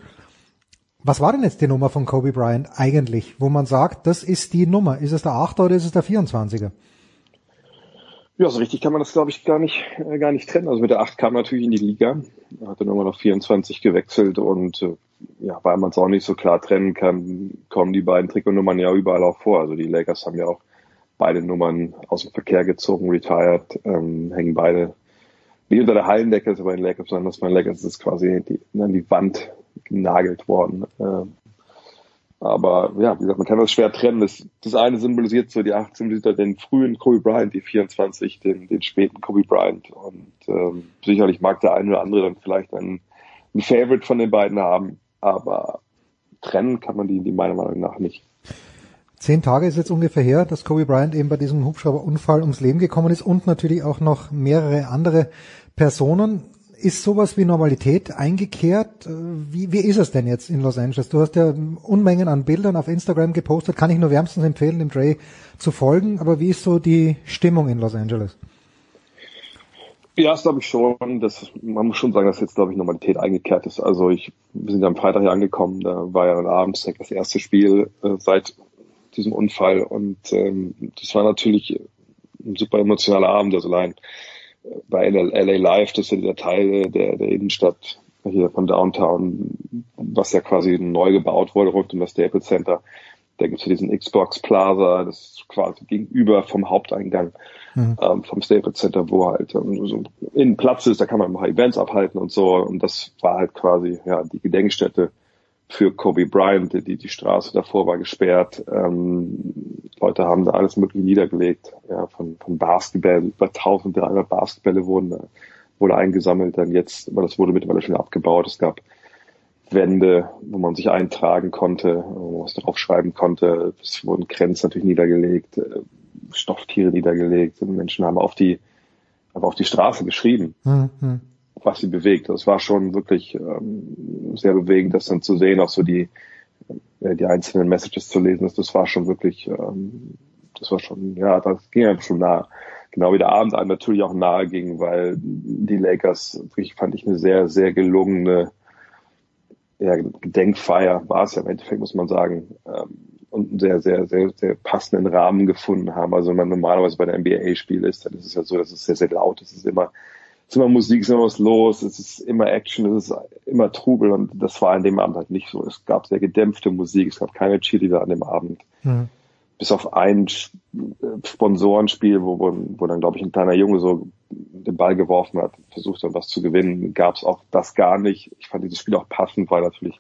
Was war denn jetzt die Nummer von Kobe Bryant eigentlich, wo man sagt, das ist die Nummer? Ist es der 8 oder ist es der 24er? Ja, so richtig kann man das, glaube ich, gar nicht, äh, gar nicht trennen. Also mit der 8 kam natürlich in die Liga, hat dann immer noch 24 gewechselt und äh, ja, weil man es auch nicht so klar trennen kann, kommen die beiden Trikotnummern ja überall auch vor. Also die Lakers haben ja auch beide Nummern aus dem Verkehr gezogen, retired, ähm, hängen beide wie unter der Hallendecke, ist aber in Lakers, sondern das bei Lakers ist quasi die, an die Wand genagelt worden. Ähm, aber ja, wie gesagt, man kann das schwer trennen. Das, das eine symbolisiert so die 18 symbolisiert den frühen Kobe Bryant, die 24, den, den späten Kobe Bryant. Und ähm, sicherlich mag der eine oder andere dann vielleicht einen, einen Favorite von den beiden haben aber trennen kann man die, die meiner Meinung nach nicht. Zehn Tage ist jetzt ungefähr her, dass Kobe Bryant eben bei diesem Hubschrauberunfall ums Leben gekommen ist und natürlich auch noch mehrere andere Personen. Ist sowas wie Normalität eingekehrt? Wie, wie ist es denn jetzt in Los Angeles? Du hast ja Unmengen an Bildern auf Instagram gepostet, kann ich nur wärmstens empfehlen, dem Dre zu folgen. Aber wie ist so die Stimmung in Los Angeles? Ja, das glaube ich schon. Das, man muss schon sagen, dass jetzt, glaube ich, Normalität eingekehrt ist. Also ich, wir sind ja am Freitag hier angekommen, da war ja dann abends das erste Spiel äh, seit diesem Unfall und ähm, das war natürlich ein super emotionaler Abend. Also allein äh, bei LA, Live, das ist ja dieser Teil der, der Innenstadt hier von Downtown, was ja quasi neu gebaut wurde rund um das Staples Center. Da gibt's ja diesen Xbox Plaza, das ist quasi gegenüber vom Haupteingang mhm. ähm, vom Staples Center, wo halt ähm, so ein Platz ist, da kann man mal Events abhalten und so. Und das war halt quasi ja die Gedenkstätte für Kobe Bryant. Die, die Straße davor war gesperrt. Ähm, Leute haben da alles mögliche niedergelegt. Ja, von, von Basketball, über 1300 Basketbälle wurden da, wurde eingesammelt. Dann jetzt, aber das wurde mittlerweile schon abgebaut. Es gab Wände, wo man sich eintragen konnte, wo man was draufschreiben konnte. Es wurden Grenzen natürlich niedergelegt. Stofftiere niedergelegt. Und Menschen haben auf die, aber auf die Straße geschrieben, mhm. Was sie bewegt. Das war schon wirklich ähm, sehr bewegend, das dann zu sehen, auch so die, äh, die einzelnen Messages zu lesen. Das, das war schon wirklich, ähm, das war schon, ja, das ging einfach schon nah. Genau wie der Abend einem natürlich auch nahe ging, weil die Lakers, wirklich fand ich eine sehr, sehr gelungene ja, Gedenkfeier war es ja im Endeffekt, muss man sagen. Ähm, und einen sehr, sehr, sehr, sehr passenden Rahmen gefunden haben. Also wenn man normalerweise bei der NBA-Spiel ist, dann ist es ja so, dass es sehr, sehr laut ist. Es ist immer, ist immer Musik, es ist immer was los, es ist immer Action, es ist immer Trubel und das war an dem Abend halt nicht so. Es gab sehr gedämpfte Musik, es gab keine Cheerleader an dem Abend. Mhm. Bis auf ein Sponsorenspiel, wo, wo, wo dann, glaube ich, ein kleiner Junge so den Ball geworfen hat, versucht dann was zu gewinnen, gab es auch das gar nicht. Ich fand dieses Spiel auch passend, weil natürlich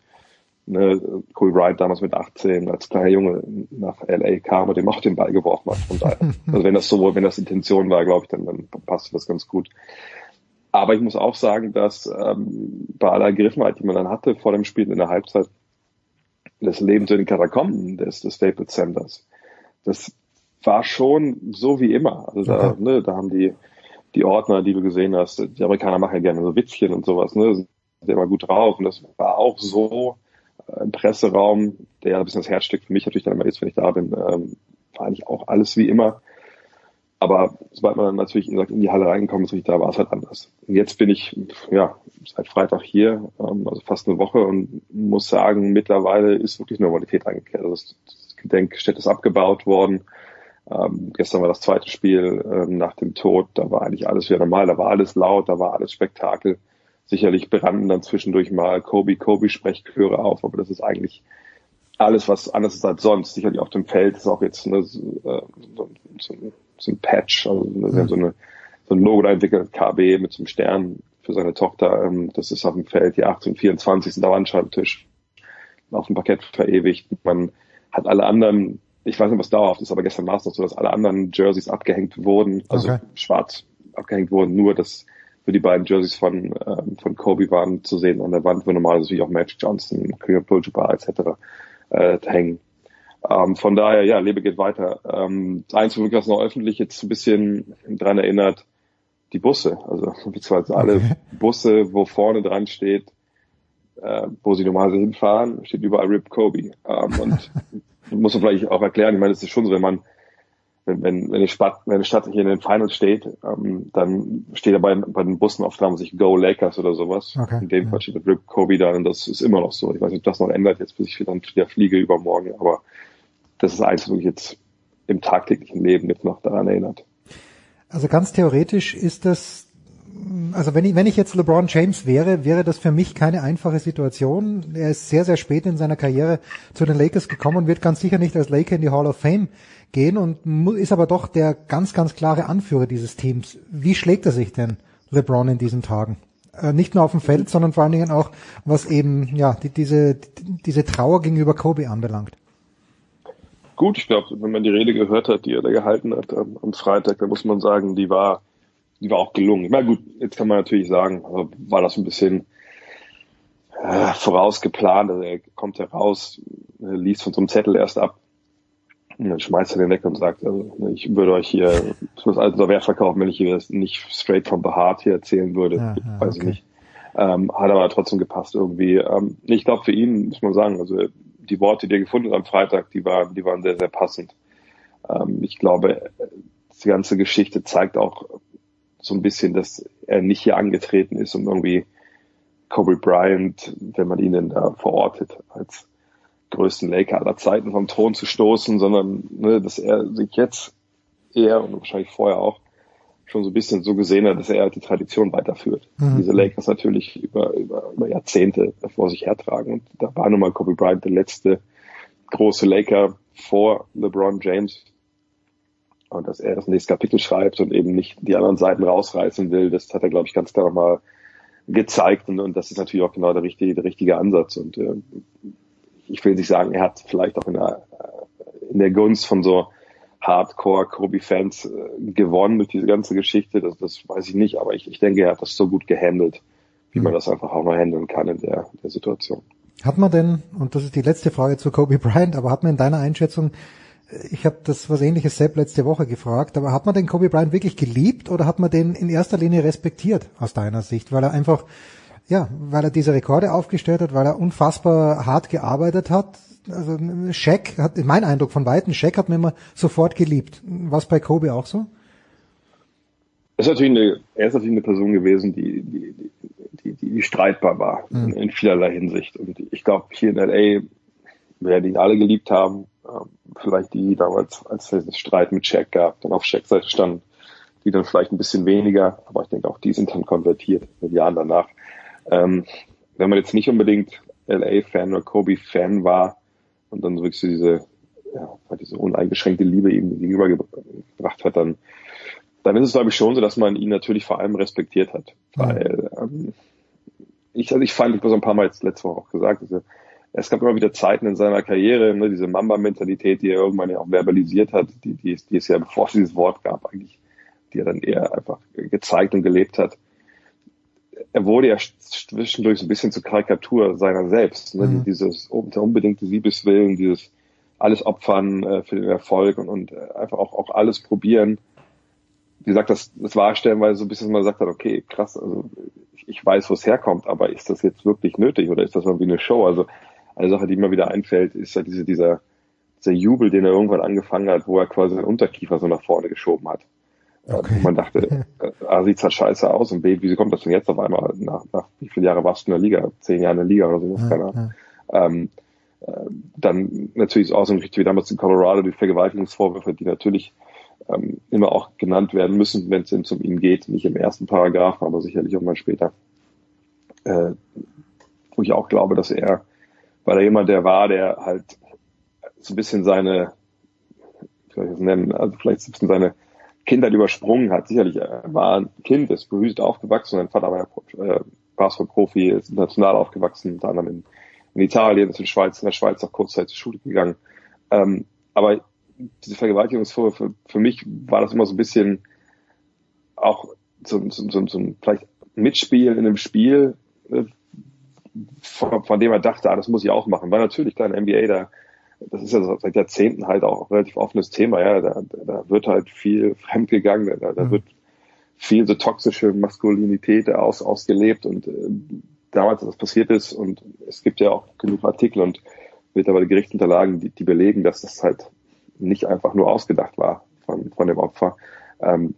ne, Kobe Wright damals mit 18 als kleiner Junge nach LA kam und dem auch den Ball geworfen hat. Von daher. also wenn das so, wenn das Intention war, glaube ich, dann, dann passt das ganz gut. Aber ich muss auch sagen, dass ähm, bei aller Griffenheit, die man dann hatte vor dem Spiel in der Halbzeit, das Leben zu den Katakomben des, des Staples Centers, das war schon so wie immer. Also da, okay. ne, da haben die, die Ordner, die du gesehen hast, die Amerikaner machen ja gerne so Witzchen und sowas, ne, sind immer gut drauf. Und das war auch so im Presseraum, der ein bisschen das Herzstück für mich natürlich dann immer ist, wenn ich da bin, ähm, war eigentlich auch alles wie immer. Aber sobald man natürlich in die Halle reingekommen ist, da war es halt anders. Und jetzt bin ich, ja, seit Freitag hier, ähm, also fast eine Woche und muss sagen, mittlerweile ist wirklich Normalität eingekehrt. Also das, Gedenkstätte ist abgebaut worden. Ähm, gestern war das zweite Spiel ähm, nach dem Tod, da war eigentlich alles wieder normal, da war alles laut, da war alles Spektakel. Sicherlich brannten dann zwischendurch mal Kobe, Kobe Sprechchöre auf, aber das ist eigentlich alles, was anders ist als sonst. Sicherlich auf dem Feld ist auch jetzt eine, so, so, so ein Patch, also eine, so, eine, so ein Logo da entwickelt, KB mit so einem Stern für seine Tochter. Ähm, das ist auf dem Feld, die 1824 sind am Wandschreibtisch auf dem Parkett verewigt. Man hat alle anderen, ich weiß nicht, was dauerhaft ist, aber gestern war es noch so, dass alle anderen Jerseys abgehängt wurden, also okay. schwarz abgehängt wurden, nur das für die beiden Jerseys von, ähm, von Kobe waren zu sehen an der Wand, wo normalerweise natürlich auch Magic Johnson, Kareem Abdul-Jabbar etc. Äh, hängen. Ähm, von daher, ja, Lebe geht weiter. Ähm, das Einzige, was noch öffentlich jetzt ein bisschen dran erinnert, die Busse. Also beziehungsweise alle okay. Busse, wo vorne dran steht, äh, wo sie normalerweise hinfahren, steht überall Rip Kobe. Ähm, und muss man vielleicht auch erklären. Ich meine, es ist schon so, wenn man wenn, wenn, wenn, eine Stadt, wenn eine Stadt hier in den Finals steht, ähm, dann steht da bei, bei den Bussen oft dran, sich Go Lakers oder sowas. Okay. In dem Fall steht Rip Kobe da und das ist immer noch so. Ich weiß nicht, ob das noch ändert jetzt, bis ich dann wieder fliege übermorgen, aber das ist eins, wo ich jetzt im tagtäglichen Leben jetzt noch daran erinnert. Also ganz theoretisch ist das, also wenn ich, wenn ich jetzt LeBron James wäre, wäre das für mich keine einfache Situation. Er ist sehr, sehr spät in seiner Karriere zu den Lakers gekommen und wird ganz sicher nicht als Laker in die Hall of Fame gehen und ist aber doch der ganz, ganz klare Anführer dieses Teams. Wie schlägt er sich denn, LeBron, in diesen Tagen? Äh, nicht nur auf dem Feld, sondern vor allen Dingen auch, was eben, ja, die, diese, diese Trauer gegenüber Kobe anbelangt. Gut, ich glaube, wenn man die Rede gehört hat, die er da gehalten hat am, am Freitag, dann muss man sagen, die war, die war auch gelungen. Na gut, jetzt kann man natürlich sagen, also war das ein bisschen äh, vorausgeplant. Also er kommt heraus, liest von so einem Zettel erst ab, und dann schmeißt er den weg und sagt, also ich würde euch hier das alles unter Wert verkaufen, wenn ich hier das nicht straight from the heart hier erzählen würde. Ja, ja, Weiß okay. ich nicht. Ähm, hat aber trotzdem gepasst irgendwie. Ähm, ich glaube für ihn, muss man sagen, also die Worte, die er gefunden hat am Freitag, die waren, die waren sehr, sehr passend. Ähm, ich glaube, die ganze Geschichte zeigt auch so ein bisschen, dass er nicht hier angetreten ist, um irgendwie Kobe Bryant, wenn man ihn denn da verortet, als größten Laker aller Zeiten vom Thron zu stoßen, sondern ne, dass er sich jetzt eher und wahrscheinlich vorher auch schon so ein bisschen so gesehen hat, dass er die Tradition weiterführt. Mhm. Diese Lakers natürlich über, über, über Jahrzehnte vor sich hertragen. Und da war nun mal Kobe Bryant der letzte große Laker vor LeBron James. Und dass er das nächste Kapitel schreibt und eben nicht die anderen Seiten rausreißen will, das hat er, glaube ich, ganz klar nochmal gezeigt. Und, und das ist natürlich auch genau der richtige, der richtige Ansatz. Und äh, ich will nicht sagen, er hat vielleicht auch in der, in der Gunst von so Hardcore-Kobe-Fans äh, gewonnen durch diese ganze Geschichte. Das, das weiß ich nicht, aber ich, ich denke, er hat das so gut gehandelt, wie man das einfach auch nur handeln kann in der, der Situation. Hat man denn, und das ist die letzte Frage zu Kobe Bryant, aber hat man in deiner Einschätzung, äh, ich habe das was ähnliches Sepp letzte Woche gefragt, aber hat man den Kobe Bryant wirklich geliebt oder hat man den in erster Linie respektiert aus deiner Sicht, weil er einfach, ja, weil er diese Rekorde aufgestellt hat, weil er unfassbar hart gearbeitet hat. Also Shaq hat, mein Eindruck von Weitem, Shaq hat mir immer sofort geliebt. Was bei Kobe auch so? Er ist natürlich eine, er ist natürlich eine Person gewesen, die, die, die, die, die streitbar war Mhm. in, vielerlei Hinsicht. Und ich glaube, hier in LA werden ihn alle geliebt haben. Ähm, vielleicht die damals, als es einen Streit mit Shaq gab, dann auf Shaqs Seite standen, die dann vielleicht ein bisschen weniger, aber ich denke auch die sind dann konvertiert in den Jahren danach. Ähm, wenn man jetzt nicht unbedingt LA-Fan oder Kobe-Fan war und dann wirklich so diese, ja, diese uneingeschränkte Liebe ihm gegenübergebracht hat, dann dann ist es glaube ich schon so, dass man ihn natürlich vor allem respektiert hat. Weil ähm, ich, also ich fand, ich habe so ein paar Mal jetzt letzte Woche auch gesagt, also, es gab immer wieder Zeiten in seiner Karriere, ne, diese Mamba-Mentalität, die er irgendwann ja auch verbalisiert hat, die, die, die es ja bevor es dieses Wort gab eigentlich, die er dann eher einfach gezeigt und gelebt hat. Er wurde ja zwischendurch so ein bisschen zur Karikatur seiner selbst. Ne? Mhm. Dieses unbedingte Siegeswillen, dieses alles opfern äh, für den Erfolg und, und äh, einfach auch, auch alles probieren wie gesagt, das, das war stellenweise so ein bisschen, dass man gesagt hat, okay, krass, also ich, ich weiß, wo es herkommt, aber ist das jetzt wirklich nötig oder ist das irgendwie eine Show? Also eine Sache, die mir wieder einfällt, ist ja diese, dieser, dieser Jubel, den er irgendwann angefangen hat, wo er quasi den Unterkiefer so nach vorne geschoben hat. Okay. Man dachte, A, sieht's halt scheiße aus und B, wieso kommt das denn jetzt auf einmal? Nach, nach wie viele Jahre warst du in der Liga? Zehn Jahre in der Liga oder so, Ja, keine Ahnung. Ähm, äh, dann natürlich ist auch so ein richtig wie damals in Colorado die Vergewaltigungsvorwürfe, die natürlich ähm, immer auch genannt werden müssen, wenn es um ihn geht, nicht im ersten Paragraph, aber sicherlich auch mal später. Äh, wo ich auch glaube, dass er, weil er jemand der war, der halt so ein bisschen seine, wie soll ich das nennen, also vielleicht so ein bisschen seine Kindheit übersprungen hat. Sicherlich, er war ein Kind, ist behütet aufgewachsen, sein Vater war ja äh, Basketballprofi, ist international aufgewachsen, unter anderem in, in Italien, ist in, Schweiz, in der Schweiz auch kurzzeitig zur Schule gegangen. Ähm, aber diese Vergewaltigungsvorwürfe, für mich war das immer so ein bisschen auch so, so, so ein vielleicht Mitspielen in einem Spiel, äh, von, von dem er dachte, ah, das muss ich auch machen. Weil natürlich, klar, in NBA, da, das ist ja seit Jahrzehnten halt auch ein relativ offenes Thema, ja, da, da wird halt viel fremdgegangen, da, da wird viel so toxische Maskulinität aus, ausgelebt und äh, damals, als das passiert ist und es gibt ja auch genug Artikel und mittlerweile Gerichtsunterlagen, die, die belegen, dass das halt nicht einfach nur ausgedacht war von, von dem Opfer. Ähm,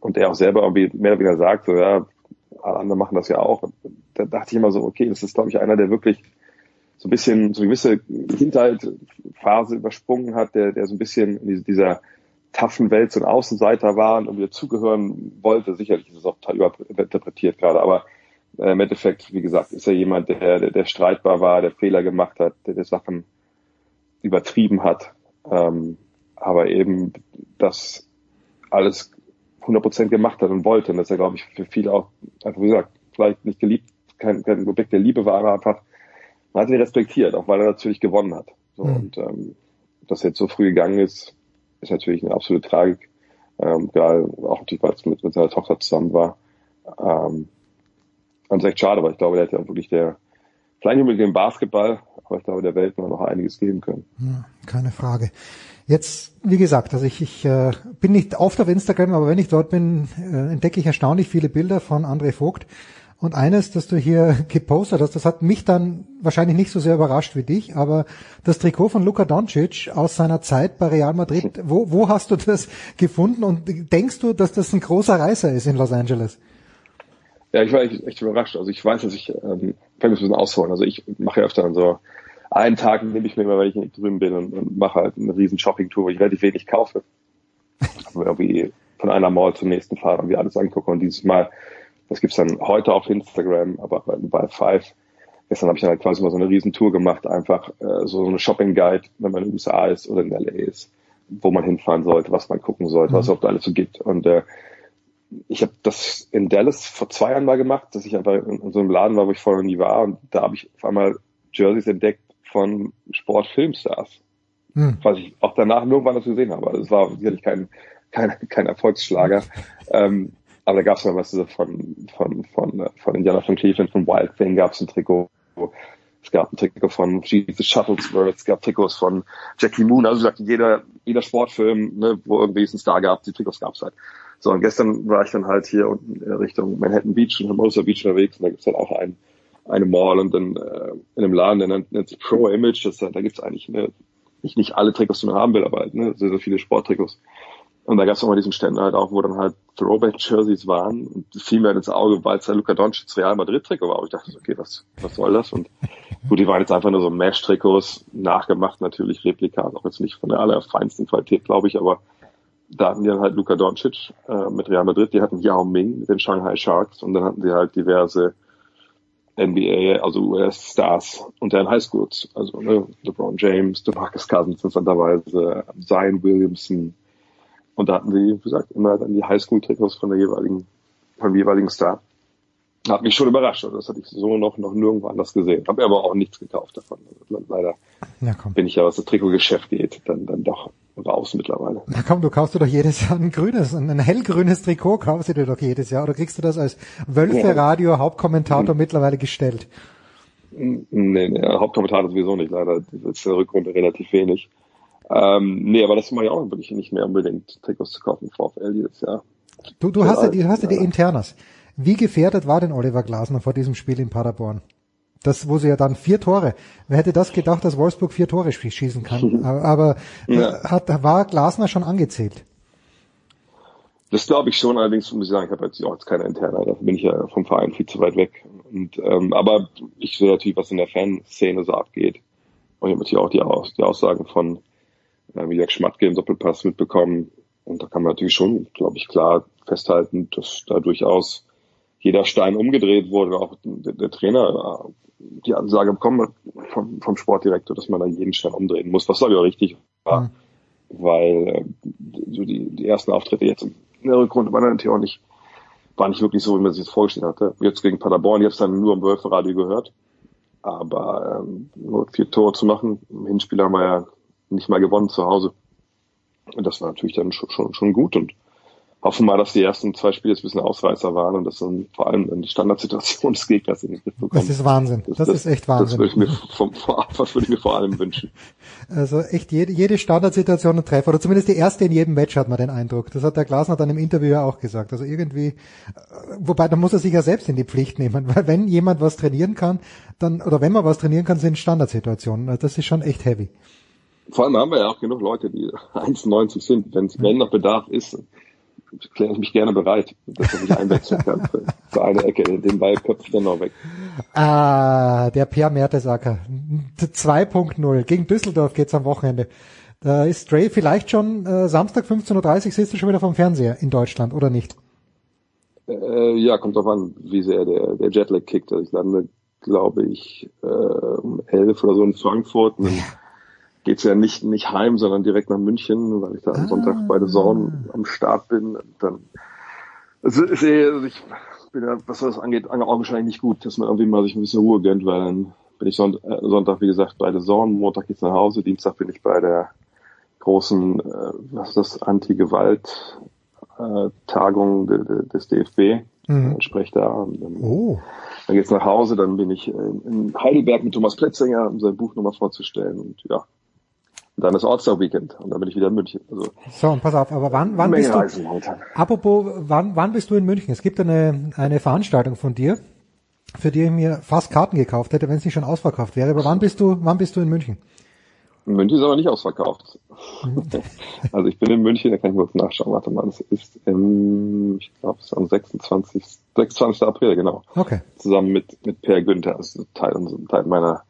und er auch selber irgendwie mehr oder weniger sagt, so, ja, alle anderen machen das ja auch. Und da dachte ich immer so, okay, das ist, glaube ich, einer, der wirklich so ein bisschen so eine gewisse Kindheitphase übersprungen hat, der, der so ein bisschen in dieser taffen Welt so ein Außenseiter war und irgendwie dazugehören wollte. Sicherlich ist es auch überinterpretiert gerade, aber äh, im Endeffekt, wie gesagt, ist er jemand, der, der, der streitbar war, der Fehler gemacht hat, der, der Sachen übertrieben hat, ähm, aber eben das alles 100% gemacht hat und wollte. Und dass er, glaube ich, für viele auch, einfach wie gesagt, vielleicht nicht geliebt, kein, kein Objekt der Liebe war, aber einfach, hat ihn respektiert, auch weil er natürlich gewonnen hat. So, mhm. Und ähm, dass er jetzt so früh gegangen ist, ist natürlich eine absolute Tragik. Ähm, gerade auch natürlich, weil es mit, mit seiner Tochter zusammen war. Ähm, und es ist echt schade, weil ich glaube, der hätte ja wirklich der, vielleicht nicht mit dem Basketball, aber ich glaube, der Welt noch einiges geben können. Ja, keine Frage. Jetzt, wie gesagt, also ich, ich äh, bin nicht oft auf Instagram, aber wenn ich dort bin, äh, entdecke ich erstaunlich viele Bilder von André Vogt. Und eines, das du hier gepostet hast, das hat mich dann wahrscheinlich nicht so sehr überrascht wie dich, aber das Trikot von Luka Doncic aus seiner Zeit bei Real Madrid, wo, wo hast du das gefunden und denkst du, dass das ein großer Reißer ist in Los Angeles? Ja, ich war echt, echt überrascht. Also ich weiß, dass ich, ähm, kann mich ein bisschen ausholen. Also ich mache ja öfter dann so einen Tag nehme ich mir immer, weil ich nicht drüben bin und, und mache halt eine riesen Shopping-Tour, wo ich relativ wenig kaufe. Aber irgendwie von einer Mall zum nächsten fahre und mir alles angucke. Und dieses Mal, das gibt's dann heute auf Instagram, aber bei, bei Five, gestern habe ich dann halt quasi mal so eine riesen Tour gemacht, einfach äh, so eine Shopping-Guide, wenn man in den USA ist oder in LA ist, wo man hinfahren sollte, was man gucken sollte, mhm. was es da alles so gibt. Und äh, ich habe das in Dallas vor zwei Jahren mal gemacht, dass ich einfach in, in so einem Laden war, wo ich vorher nie war. Und da habe ich auf einmal Jerseys entdeckt, von Sportfilmstars. Hm. Was ich auch danach nur wann das gesehen habe. Also es war sicherlich kein, kein, kein Erfolgsschlager. ähm, aber da gab es mal was von, von, von, von Indiana von Cleveland, von Wild Thing gab es ein Trikot. Es gab ein Trikot von Jesus Shuttlesworth, es gab Trikots von Jackie Moon. Also gesagt, jeder, jeder Sportfilm, ne, wo irgendwie es einen Star gab, die Trikots gab es halt. So, und gestern war ich dann halt hier unten in Richtung Manhattan Beach und Hermosa Beach unterwegs und da gibt es halt auch einen eine Mall und dann äh, in einem Laden, der nennt, nennt sich Pro Image, das, da gibt's eigentlich eine, nicht, nicht alle Trikots, die man haben will, aber halt, ne, sehr, sehr viele Sporttrikots. Und da gab's auch mal diesen Ständer halt auch, wo dann halt Throwback-Jerseys waren und fiel mir ins Auge, weil es der Luka Doncic Real Madrid-Trikot war. Und ich dachte, okay, was, was soll das? Und gut, die waren jetzt einfach nur so Mesh-Trikots, nachgemacht natürlich, Replikas, auch jetzt nicht von der allerfeinsten Qualität, glaube ich, aber da hatten die dann halt Luka Doncic äh, mit Real Madrid, die hatten Yao Ming mit den Shanghai Sharks und dann hatten sie halt diverse NBA, also US-Stars und deren Highschools. Also ne, LeBron James, DeMarcus Cousins interessanterweise, Zion Williamson. Und da hatten sie, wie gesagt, immer dann die Highschool-Trikots von der jeweiligen, vom jeweiligen Star. Hat mich schon überrascht. Also das hatte ich so noch, noch nirgendwo anders gesehen. Habe aber auch nichts gekauft davon. Leider ja, bin ich ja, was das Trikotgeschäft geht, dann, dann doch raus mittlerweile. Na komm, du kaufst du doch jedes Jahr ein grünes, ein hellgrünes Trikot kaufst du dir doch jedes Jahr. Oder kriegst du das als Wölfe-Radio Hauptkommentator mhm. mittlerweile gestellt? Nee, nee, Hauptkommentator sowieso nicht, leider. Das ist der Rückrunde relativ wenig. Ähm, nee, aber das mache ich auch wirklich nicht mehr unbedingt, Trikots zu kaufen, VfL jedes Jahr. Du, du hast ja, du hast ja die Internas. Wie gefährdet war denn Oliver Glasner vor diesem Spiel in Paderborn? Das, wo sie ja dann vier Tore. Wer hätte das gedacht, dass Wolfsburg vier Tore schießen kann? Aber ja. hat, war Glasner schon angezählt? Das glaube ich schon, allerdings muss ich sagen, ich habe jetzt auch jetzt keine interne, da bin ich ja vom Verein viel zu weit weg. Und, ähm, aber ich sehe natürlich, was in der Fanszene so abgeht. Und ich habe natürlich auch die, Aus die Aussagen von äh, wie Jörg Schmatke im Doppelpass mitbekommen. Und da kann man natürlich schon, glaube ich, klar festhalten, dass da durchaus jeder Stein umgedreht wurde, auch der, der Trainer die Ansage bekommen vom, vom Sportdirektor, dass man da jeden Stein umdrehen muss, was glaube ich auch richtig war, mhm. weil äh, so die, die ersten Auftritte jetzt in der Rückrunde waren natürlich auch nicht, war nicht wirklich so, wie man sich das vorgestellt hatte. Jetzt gegen Paderborn, ich habe es dann nur am Wölfe-Radio gehört, aber ähm, nur vier Tore zu machen, im Hinspiel haben wir ja nicht mal gewonnen zu Hause. Und das war natürlich dann schon, schon, schon gut und hoffen mal, dass die ersten zwei Spiele jetzt ein bisschen Ausreißer waren und dass dann vor allem dann die Standardsituation des Gegners in den Griff bekommen. Das ist Wahnsinn. Das, das ist echt Wahnsinn. Das würde ich mir vom, was würde ich mir vor allem wünschen. Also echt jede, jede Standardsituation ein Treffer oder zumindest die erste in jedem Match hat man den Eindruck. Das hat der Glasner dann im Interview ja auch gesagt. Also irgendwie, äh, wobei da muss er sich ja selbst in die Pflicht nehmen, weil wenn jemand was trainieren kann, dann oder wenn man was trainieren kann, sind Standardsituationen. Also das ist schon echt heavy. Vor allem haben wir ja auch genug Leute, die 1,90 sind. Wenn, wenn noch Bedarf ist, kläre ich mich gerne bereit, dass ich mich einwechseln kann für, für eine Ecke. Den Ball köpfe ich dann noch weg. Ah, der Per Mertesacker. 2.0. Gegen Düsseldorf geht's am Wochenende. Da ist Dre vielleicht schon äh, Samstag 15.30 Uhr, sitzt du schon wieder vom Fernseher in Deutschland, oder nicht? Äh, ja, kommt drauf an, wie sehr der, der Jetlag kickt. Also ich lande, glaube ich, äh, um 11 oder so in Frankfurt. Und geht's ja nicht, nicht heim, sondern direkt nach München, weil ich da am ah. Sonntag bei der Zone am Start bin. Dann, also, also ich bin ja, was das angeht, augenscheinlich nicht gut, dass man irgendwie mal sich ein bisschen Ruhe gönnt, weil dann bin ich Sonntag, äh, Sonntag wie gesagt, bei der Zone, Montag geht's nach Hause, Dienstag bin ich bei der großen, äh, was ist das, Anti-Gewalt, äh, Tagung de, de, des DFB. Mhm. Ich spreche da. Und dann, oh. dann geht's nach Hause, dann bin ich in Heidelberg mit Thomas Plätzinger, um sein Buch nochmal vorzustellen. Und ja, dann ist All-Star-Weekend und dann bin ich wieder in München. Also so, und pass auf, aber wann, wann bist du, apropos, wann, wann bist du in München? Es gibt eine, eine Veranstaltung von dir, für die ich mir fast Karten gekauft hätte, wenn es nicht schon ausverkauft wäre. Aber wann bist du, wann bist du in München? München ist aber nicht ausverkauft. Mhm. also ich bin in München, da kann ich mal kurz nachschauen. Warte mal, das ist im, ich glaube, es ist am 26. 26. April, genau. Okay. Zusammen mit, mit Per Günther, das ist Teil, Teil meiner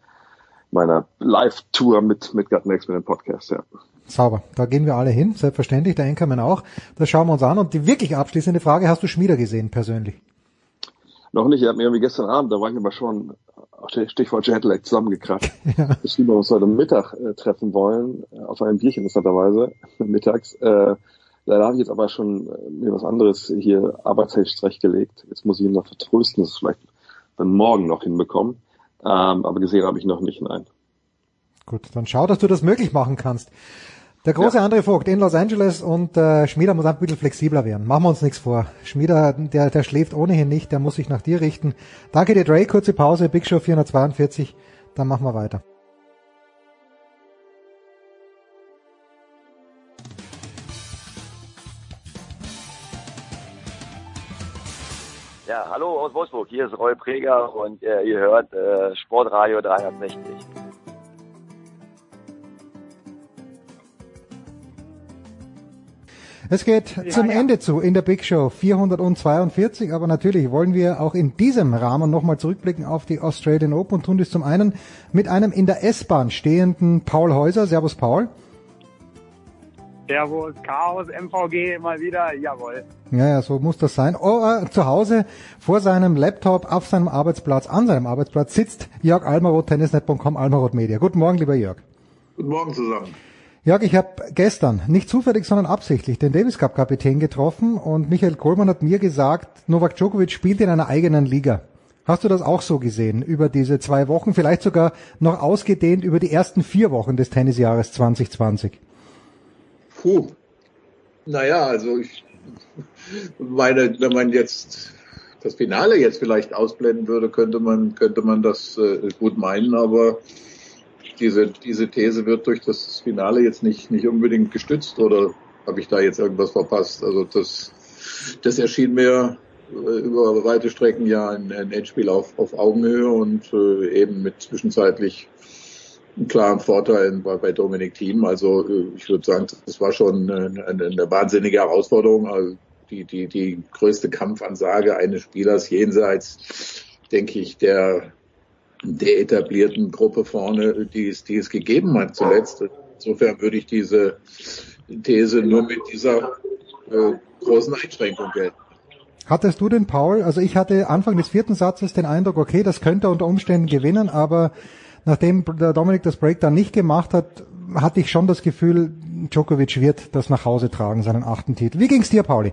meiner Live-Tour mit, mit Gut Next mit dem Podcast, ja. Sauber. Da gehen wir alle hin, selbstverständlich, der Enkermann auch. Das schauen wir uns an. Und die wirklich abschließende Frage, hast du Schmieder gesehen, persönlich? Noch nicht, er hat mir irgendwie gestern Abend, da war ich aber schon, Stichwort Jetlag, zusammengekratzt. Ja. Geschrieben, wir uns heute Mittag äh, treffen wollen, äh, auf einem Bierchen interessanterweise, mittags. Äh, leider habe ich jetzt aber schon äh, mir was anderes hier arbeitstechnisch zurechtgelegt. Jetzt muss ich ihn noch vertrösten, dass es vielleicht dann morgen noch hinbekommen. Ähm, aber gesehen habe ich noch nicht, nein. Gut, dann schau, dass du das möglich machen kannst. Der große ja. André Vogt in Los Angeles und äh, Schmieder muss ein bisschen flexibler werden. Machen wir uns nichts vor. Schmieder, der, der schläft ohnehin nicht, der muss sich nach dir richten. Danke dir, Dre. Kurze Pause, Big Show 442. Dann machen wir weiter. Ja, hallo aus Wolfsburg. Hier ist Roy Preger und äh, ihr hört äh, Sportradio 360. Es geht ja, zum ja. Ende zu in der Big Show 442, aber natürlich wollen wir auch in diesem Rahmen nochmal zurückblicken auf die Australian Open und tun dies zum einen mit einem in der S-Bahn stehenden Paul Häuser. Servus Paul. Servus, Chaos, MVG mal wieder, jawohl. Ja, ja, so muss das sein. Oh, äh, zu Hause vor seinem Laptop auf seinem Arbeitsplatz, an seinem Arbeitsplatz sitzt Jörg Almaroth, tennisnet.com, Almaroth Media. Guten Morgen, lieber Jörg. Guten Morgen zusammen. Jörg, ich habe gestern, nicht zufällig, sondern absichtlich, den Davis Cup Kapitän getroffen und Michael Kohlmann hat mir gesagt, Novak Djokovic spielt in einer eigenen Liga. Hast du das auch so gesehen über diese zwei Wochen, vielleicht sogar noch ausgedehnt über die ersten vier Wochen des Tennisjahres 2020? Puh. Naja, also ich meine, wenn man jetzt das Finale jetzt vielleicht ausblenden würde, könnte man, könnte man das äh, gut meinen, aber diese, diese These wird durch das Finale jetzt nicht, nicht unbedingt gestützt oder habe ich da jetzt irgendwas verpasst? Also das, das erschien mir äh, über weite Strecken ja ein, ein Endspiel auf, auf Augenhöhe und äh, eben mit zwischenzeitlich einen klaren Vorteil bei, bei Dominik Thiem. Also äh, ich würde sagen, das war schon eine, eine wahnsinnige Herausforderung. Also die, die, die größte Kampfansage eines Spielers jenseits, denke ich, der, der etablierten Gruppe vorne, die es, die es gegeben hat zuletzt. Insofern würde ich diese These nur mit dieser äh, großen Einschränkung gelten. Hattest du den Paul? Also ich hatte Anfang des vierten Satzes den Eindruck, okay, das könnte unter Umständen gewinnen, aber nachdem der Dominik das Break dann nicht gemacht hat, hatte ich schon das Gefühl, Djokovic wird das nach Hause tragen, seinen achten Titel. Wie ging's dir, Pauli?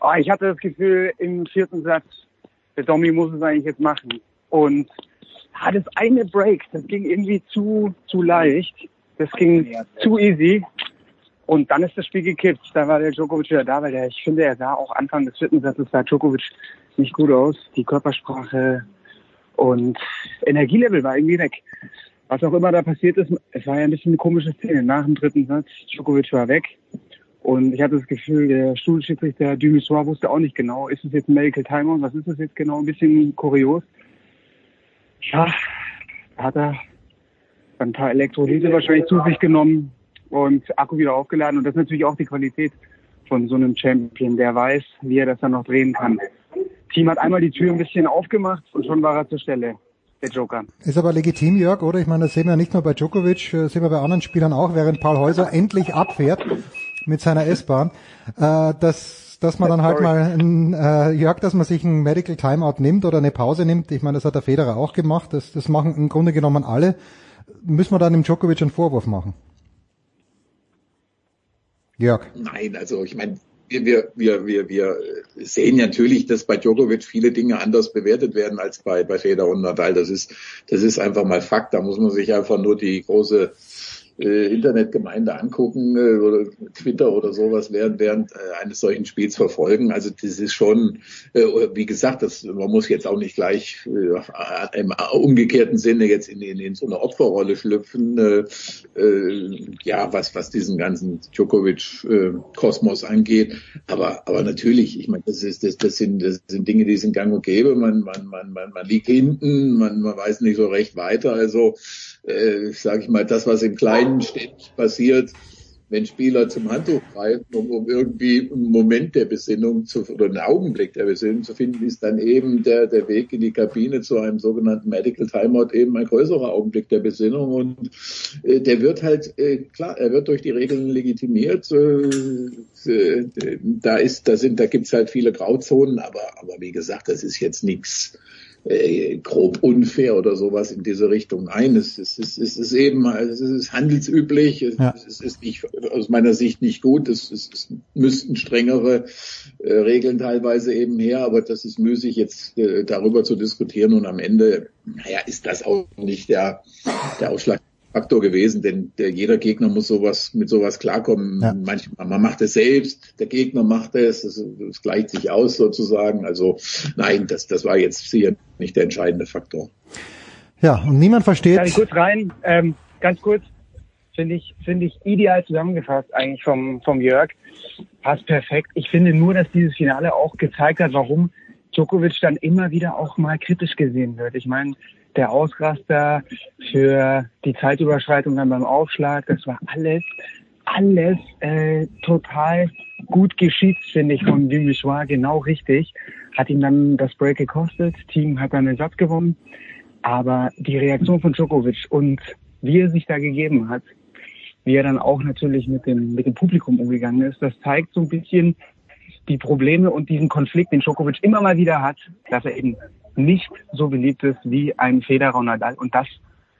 Oh, ich hatte das Gefühl im vierten Satz, der Domi muss es eigentlich jetzt machen. Und ah, das eine Break, das ging irgendwie zu, zu leicht. Das ging zu easy. Und dann ist das Spiel gekippt. Da war der Djokovic wieder da, weil der, ich finde, er sah auch Anfang des vierten Satzes sah Djokovic nicht gut aus. Die Körpersprache und Energielevel war irgendwie weg. Was auch immer da passiert ist, es war ja ein bisschen eine komische Szene. Nach dem dritten Satz, Djokovic war weg. Und ich hatte das Gefühl, der Stuhlschiedsrichter Dumissoir wusste auch nicht genau, ist es jetzt ein Medical Timeout, was ist das jetzt genau? Ein bisschen kurios. Ja, hat er ein paar Elektrolyte wahrscheinlich zu sich genommen und Akku wieder aufgeladen. Und das ist natürlich auch die Qualität von so einem Champion, der weiß, wie er das dann noch drehen kann. Team hat einmal die Tür ein bisschen aufgemacht und schon war er zur Stelle. Der Joker. Ist aber legitim, Jörg, oder? Ich meine, das sehen wir nicht nur bei Djokovic, äh, sehen wir bei anderen Spielern auch, während Paul Häuser endlich abfährt mit seiner S-Bahn, äh, dass, dass man dann halt mal, ein, äh, Jörg, dass man sich ein Medical Timeout nimmt oder eine Pause nimmt. Ich meine, das hat der Federer auch gemacht. Das, das machen im Grunde genommen alle. Müssen wir dann dem Djokovic einen Vorwurf machen? Jörg. Nein, also ich meine, wir, wir, wir, wir sehen natürlich, dass bei Djokovic viele Dinge anders bewertet werden als bei, bei Federer und Nadal. Das ist, das ist einfach mal Fakt. Da muss man sich einfach nur die große äh, Internetgemeinde angucken äh, oder Twitter oder sowas während, während äh, eines solchen Spiels verfolgen. Also das ist schon, äh, wie gesagt, das, man muss jetzt auch nicht gleich äh, im umgekehrten Sinne jetzt in, in, in so eine Opferrolle schlüpfen. Äh, äh, ja, was, was diesen ganzen Djokovic-Kosmos äh, angeht. Aber, aber natürlich, ich meine, das, das, das, sind, das sind Dinge, die sind gang und gäbe. Man, man, man, man, man liegt hinten, man, man weiß nicht so recht weiter. Also äh, sage ich mal, das, was im Kleinen steht, passiert, wenn Spieler zum Handtuch greifen, um, um irgendwie einen Moment der Besinnung zu, oder einen Augenblick der Besinnung zu finden, ist dann eben der, der Weg in die Kabine zu einem sogenannten Medical Timeout eben ein größerer Augenblick der Besinnung. Und äh, der wird halt, äh, klar, er wird durch die Regeln legitimiert, äh, äh da ist, da sind, da gibt's halt viele Grauzonen, aber, aber wie gesagt, das ist jetzt nichts, äh, grob unfair oder sowas in diese Richtung. Nein, es ist, es ist, es ist eben, es ist handelsüblich, es, ja. es ist nicht, aus meiner Sicht nicht gut, es, es, es müssten strengere äh, Regeln teilweise eben her, aber das ist müßig jetzt äh, darüber zu diskutieren und am Ende, naja, ist das auch nicht der, der Ausschlag Faktor gewesen, denn der, jeder Gegner muss sowas mit sowas klarkommen. Ja. Manchmal man macht es selbst, der Gegner macht es, es, es gleicht sich aus sozusagen. Also nein, das, das war jetzt sicher nicht der entscheidende Faktor. Ja, und niemand versteht. Kann ich kurz rein, ähm, ganz kurz, finde ich, finde ich ideal zusammengefasst eigentlich vom, vom Jörg. Passt perfekt. Ich finde nur, dass dieses Finale auch gezeigt hat, warum Djokovic dann immer wieder auch mal kritisch gesehen wird. Ich meine, der Ausraster für die Zeitüberschreitung dann beim Aufschlag, das war alles, alles äh, total gut geschieht, finde ich, von Dumichois, genau richtig. Hat ihm dann das Break gekostet, Team hat dann den Satz gewonnen. Aber die Reaktion von Djokovic und wie er sich da gegeben hat, wie er dann auch natürlich mit dem, mit dem Publikum umgegangen ist, das zeigt so ein bisschen die Probleme und diesen Konflikt, den Djokovic immer mal wieder hat, dass er eben nicht so beliebt ist wie ein Federer und Nadal und das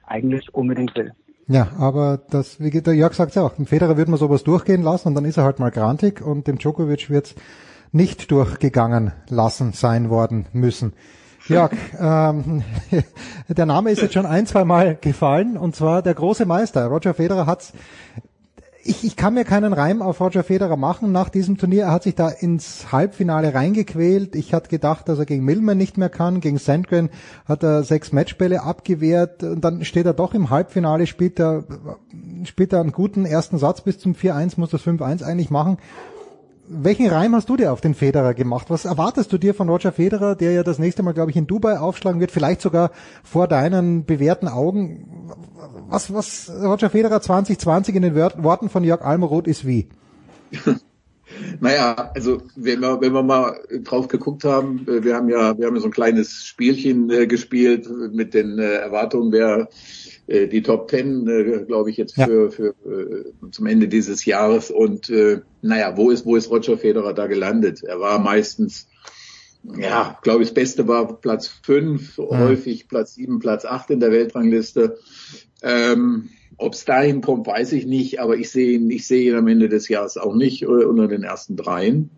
eigentlich unbedingt will. Ja, aber das, wie der Jörg sagt ja auch, dem Federer wird man sowas durchgehen lassen und dann ist er halt mal grantig und dem Djokovic wird's nicht durchgegangen lassen sein worden müssen. Jörg, ähm, der Name ist jetzt schon ein, zwei Mal gefallen und zwar der große Meister. Roger Federer hat's ich, ich kann mir keinen Reim auf Roger Federer machen nach diesem Turnier. Er hat sich da ins Halbfinale reingequält. Ich hatte gedacht, dass er gegen Millman nicht mehr kann. Gegen Sandgren hat er sechs Matchbälle abgewehrt. Und dann steht er doch im Halbfinale, spielt er, spielt er einen guten ersten Satz bis zum 4-1, muss das 5-1 eigentlich machen welchen Reim hast du dir auf den Federer gemacht? Was erwartest du dir von Roger Federer, der ja das nächste Mal, glaube ich, in Dubai aufschlagen wird, vielleicht sogar vor deinen bewährten Augen? Was, was Roger Federer 2020 in den Worten von Jörg Almeroth ist wie? Naja, also wenn wir, wenn wir mal drauf geguckt haben, äh, wir haben ja, wir haben ja so ein kleines Spielchen äh, gespielt mit den äh, Erwartungen, wer äh, die Top Ten, äh, glaube ich, jetzt für, ja. für äh, zum Ende dieses Jahres. Und äh, naja, wo ist, wo ist Roger Federer da gelandet? Er war meistens, ja, glaube ich, das Beste war Platz fünf, ja. häufig Platz sieben, Platz acht in der Weltrangliste. Ähm, ob es dahin kommt, weiß ich nicht, aber ich sehe ihn, ich sehe ihn am Ende des Jahres auch nicht unter den ersten dreien.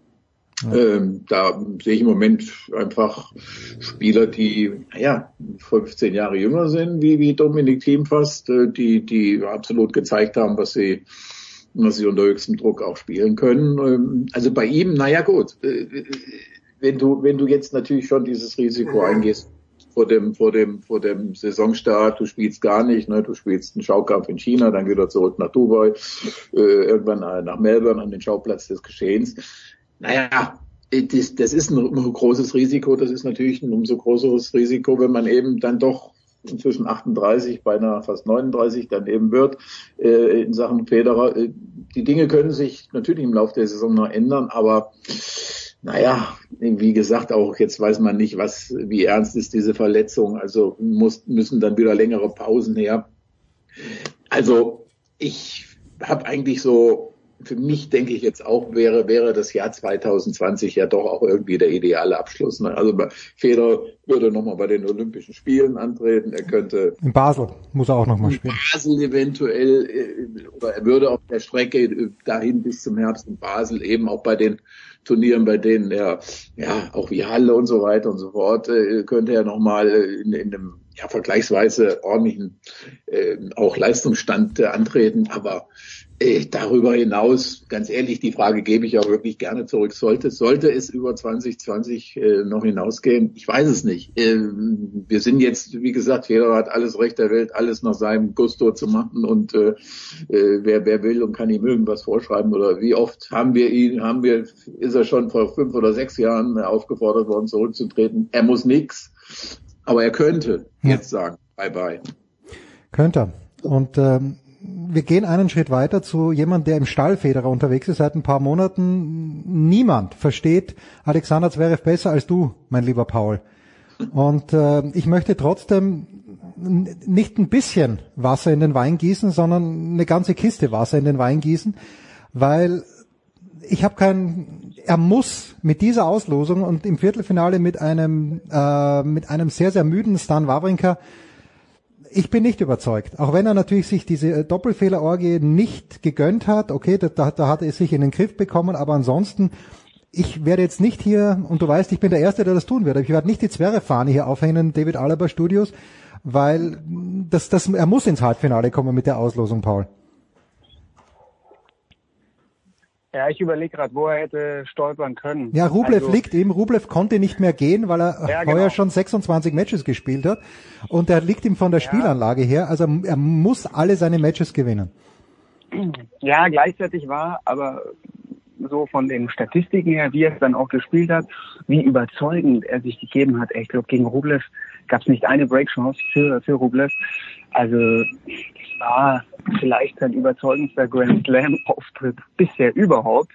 Ähm, da sehe ich im Moment einfach Spieler, die ja 15 Jahre jünger sind, wie, wie Dominik Thiem fast, äh, die, die absolut gezeigt haben, was sie, dass sie unter höchstem Druck auch spielen können. Ähm, Also bei ihm, naja gut, äh, wenn du, wenn du jetzt natürlich schon dieses Risiko eingehst, vor dem, vor dem, vor dem Saisonstart, du spielst gar nicht, ne? du spielst einen Schaukampf in China, dann wieder zurück nach Dubai, äh, irgendwann nach Melbourne an den Schauplatz des Geschehens. Naja, das, das ist ein großes Risiko, das ist natürlich ein umso größeres Risiko, wenn man eben dann doch inzwischen 38, beinahe fast 39 dann eben wird äh, in Sachen Federer. Äh, Die Dinge können sich natürlich im Laufe der Saison noch ändern, aber naja, wie gesagt, auch jetzt weiß man nicht, was, wie ernst ist diese Verletzung. Also muss, müssen dann wieder längere Pausen her. Also ich habe eigentlich so, für mich denke ich jetzt auch, wäre, wäre das Jahr 2020 ja doch auch irgendwie der ideale Abschluss. Ne? Also Federer würde nochmal bei den Olympischen Spielen antreten. Er könnte In Basel muss er auch nochmal spielen. Basel eventuell, äh, oder er würde auf der Strecke äh, dahin bis zum Herbst in Basel eben auch bei den Turnieren, bei denen er, ja, auch wie Halle und so weiter und so fort, äh, könnte er nochmal in, in einem ja, vergleichsweise ordentlichen äh, auch Leistungsstand äh, antreten. Aber darüber hinaus, ganz ehrlich, die Frage gebe ich auch wirklich gerne zurück. Sollte, sollte es über 2020 äh, noch hinausgehen? Ich weiß es nicht. Äh, wir sind jetzt, wie gesagt, Federer hat alles Recht der Welt, alles nach seinem Gusto zu machen und äh, äh, wer, wer will und kann ihm irgendwas vorschreiben oder wie oft haben wir ihn, haben wir, ist er schon vor fünf oder sechs Jahren aufgefordert worden, zurückzutreten. Er muss nix, aber er könnte Ja. jetzt sagen, bye bye. Könnte er. Und ähm, wir gehen einen Schritt weiter zu jemand, der im Stallfederer unterwegs ist seit ein paar Monaten. Niemand versteht Alexander Zverev besser als du, mein lieber Paul. Und äh, ich möchte trotzdem nicht ein bisschen Wasser in den Wein gießen, sondern eine ganze Kiste Wasser in den Wein gießen, weil ich habe kein, er muss mit dieser Auslosung und im Viertelfinale mit einem äh, mit einem sehr sehr müden Stan Wawrinka ich bin nicht überzeugt. Auch wenn er natürlich sich diese äh, Doppelfehlerorgie nicht gegönnt hat, okay, da, da, hat er es sich in den Griff bekommen, aber ansonsten, ich werde jetzt nicht hier, und du weißt, ich bin der Erste, der das tun wird, ich werde nicht die Zwerre-Fahne hier aufhängen, David Alaba Studios, weil das, das, er muss ins Halbfinale kommen mit der Auslosung, Paul. Ja, ich überlege gerade, wo er hätte stolpern können. Ja, Rublev Also, liegt ihm. Rublev konnte nicht mehr gehen, weil er Ja, heuer genau. schon 26 Matches gespielt hat. Und er liegt ihm von der Spielanlage her. Also er muss alle seine Matches gewinnen. Ja, gleichzeitig war aber so von den Statistiken her, wie er es dann auch gespielt hat, wie überzeugend er sich gegeben hat. Ich glaube, gegen Rublev gab es nicht eine Breakchance für, für Rublev. Also war vielleicht sein überzeugendster Grand Slam Auftritt bisher überhaupt.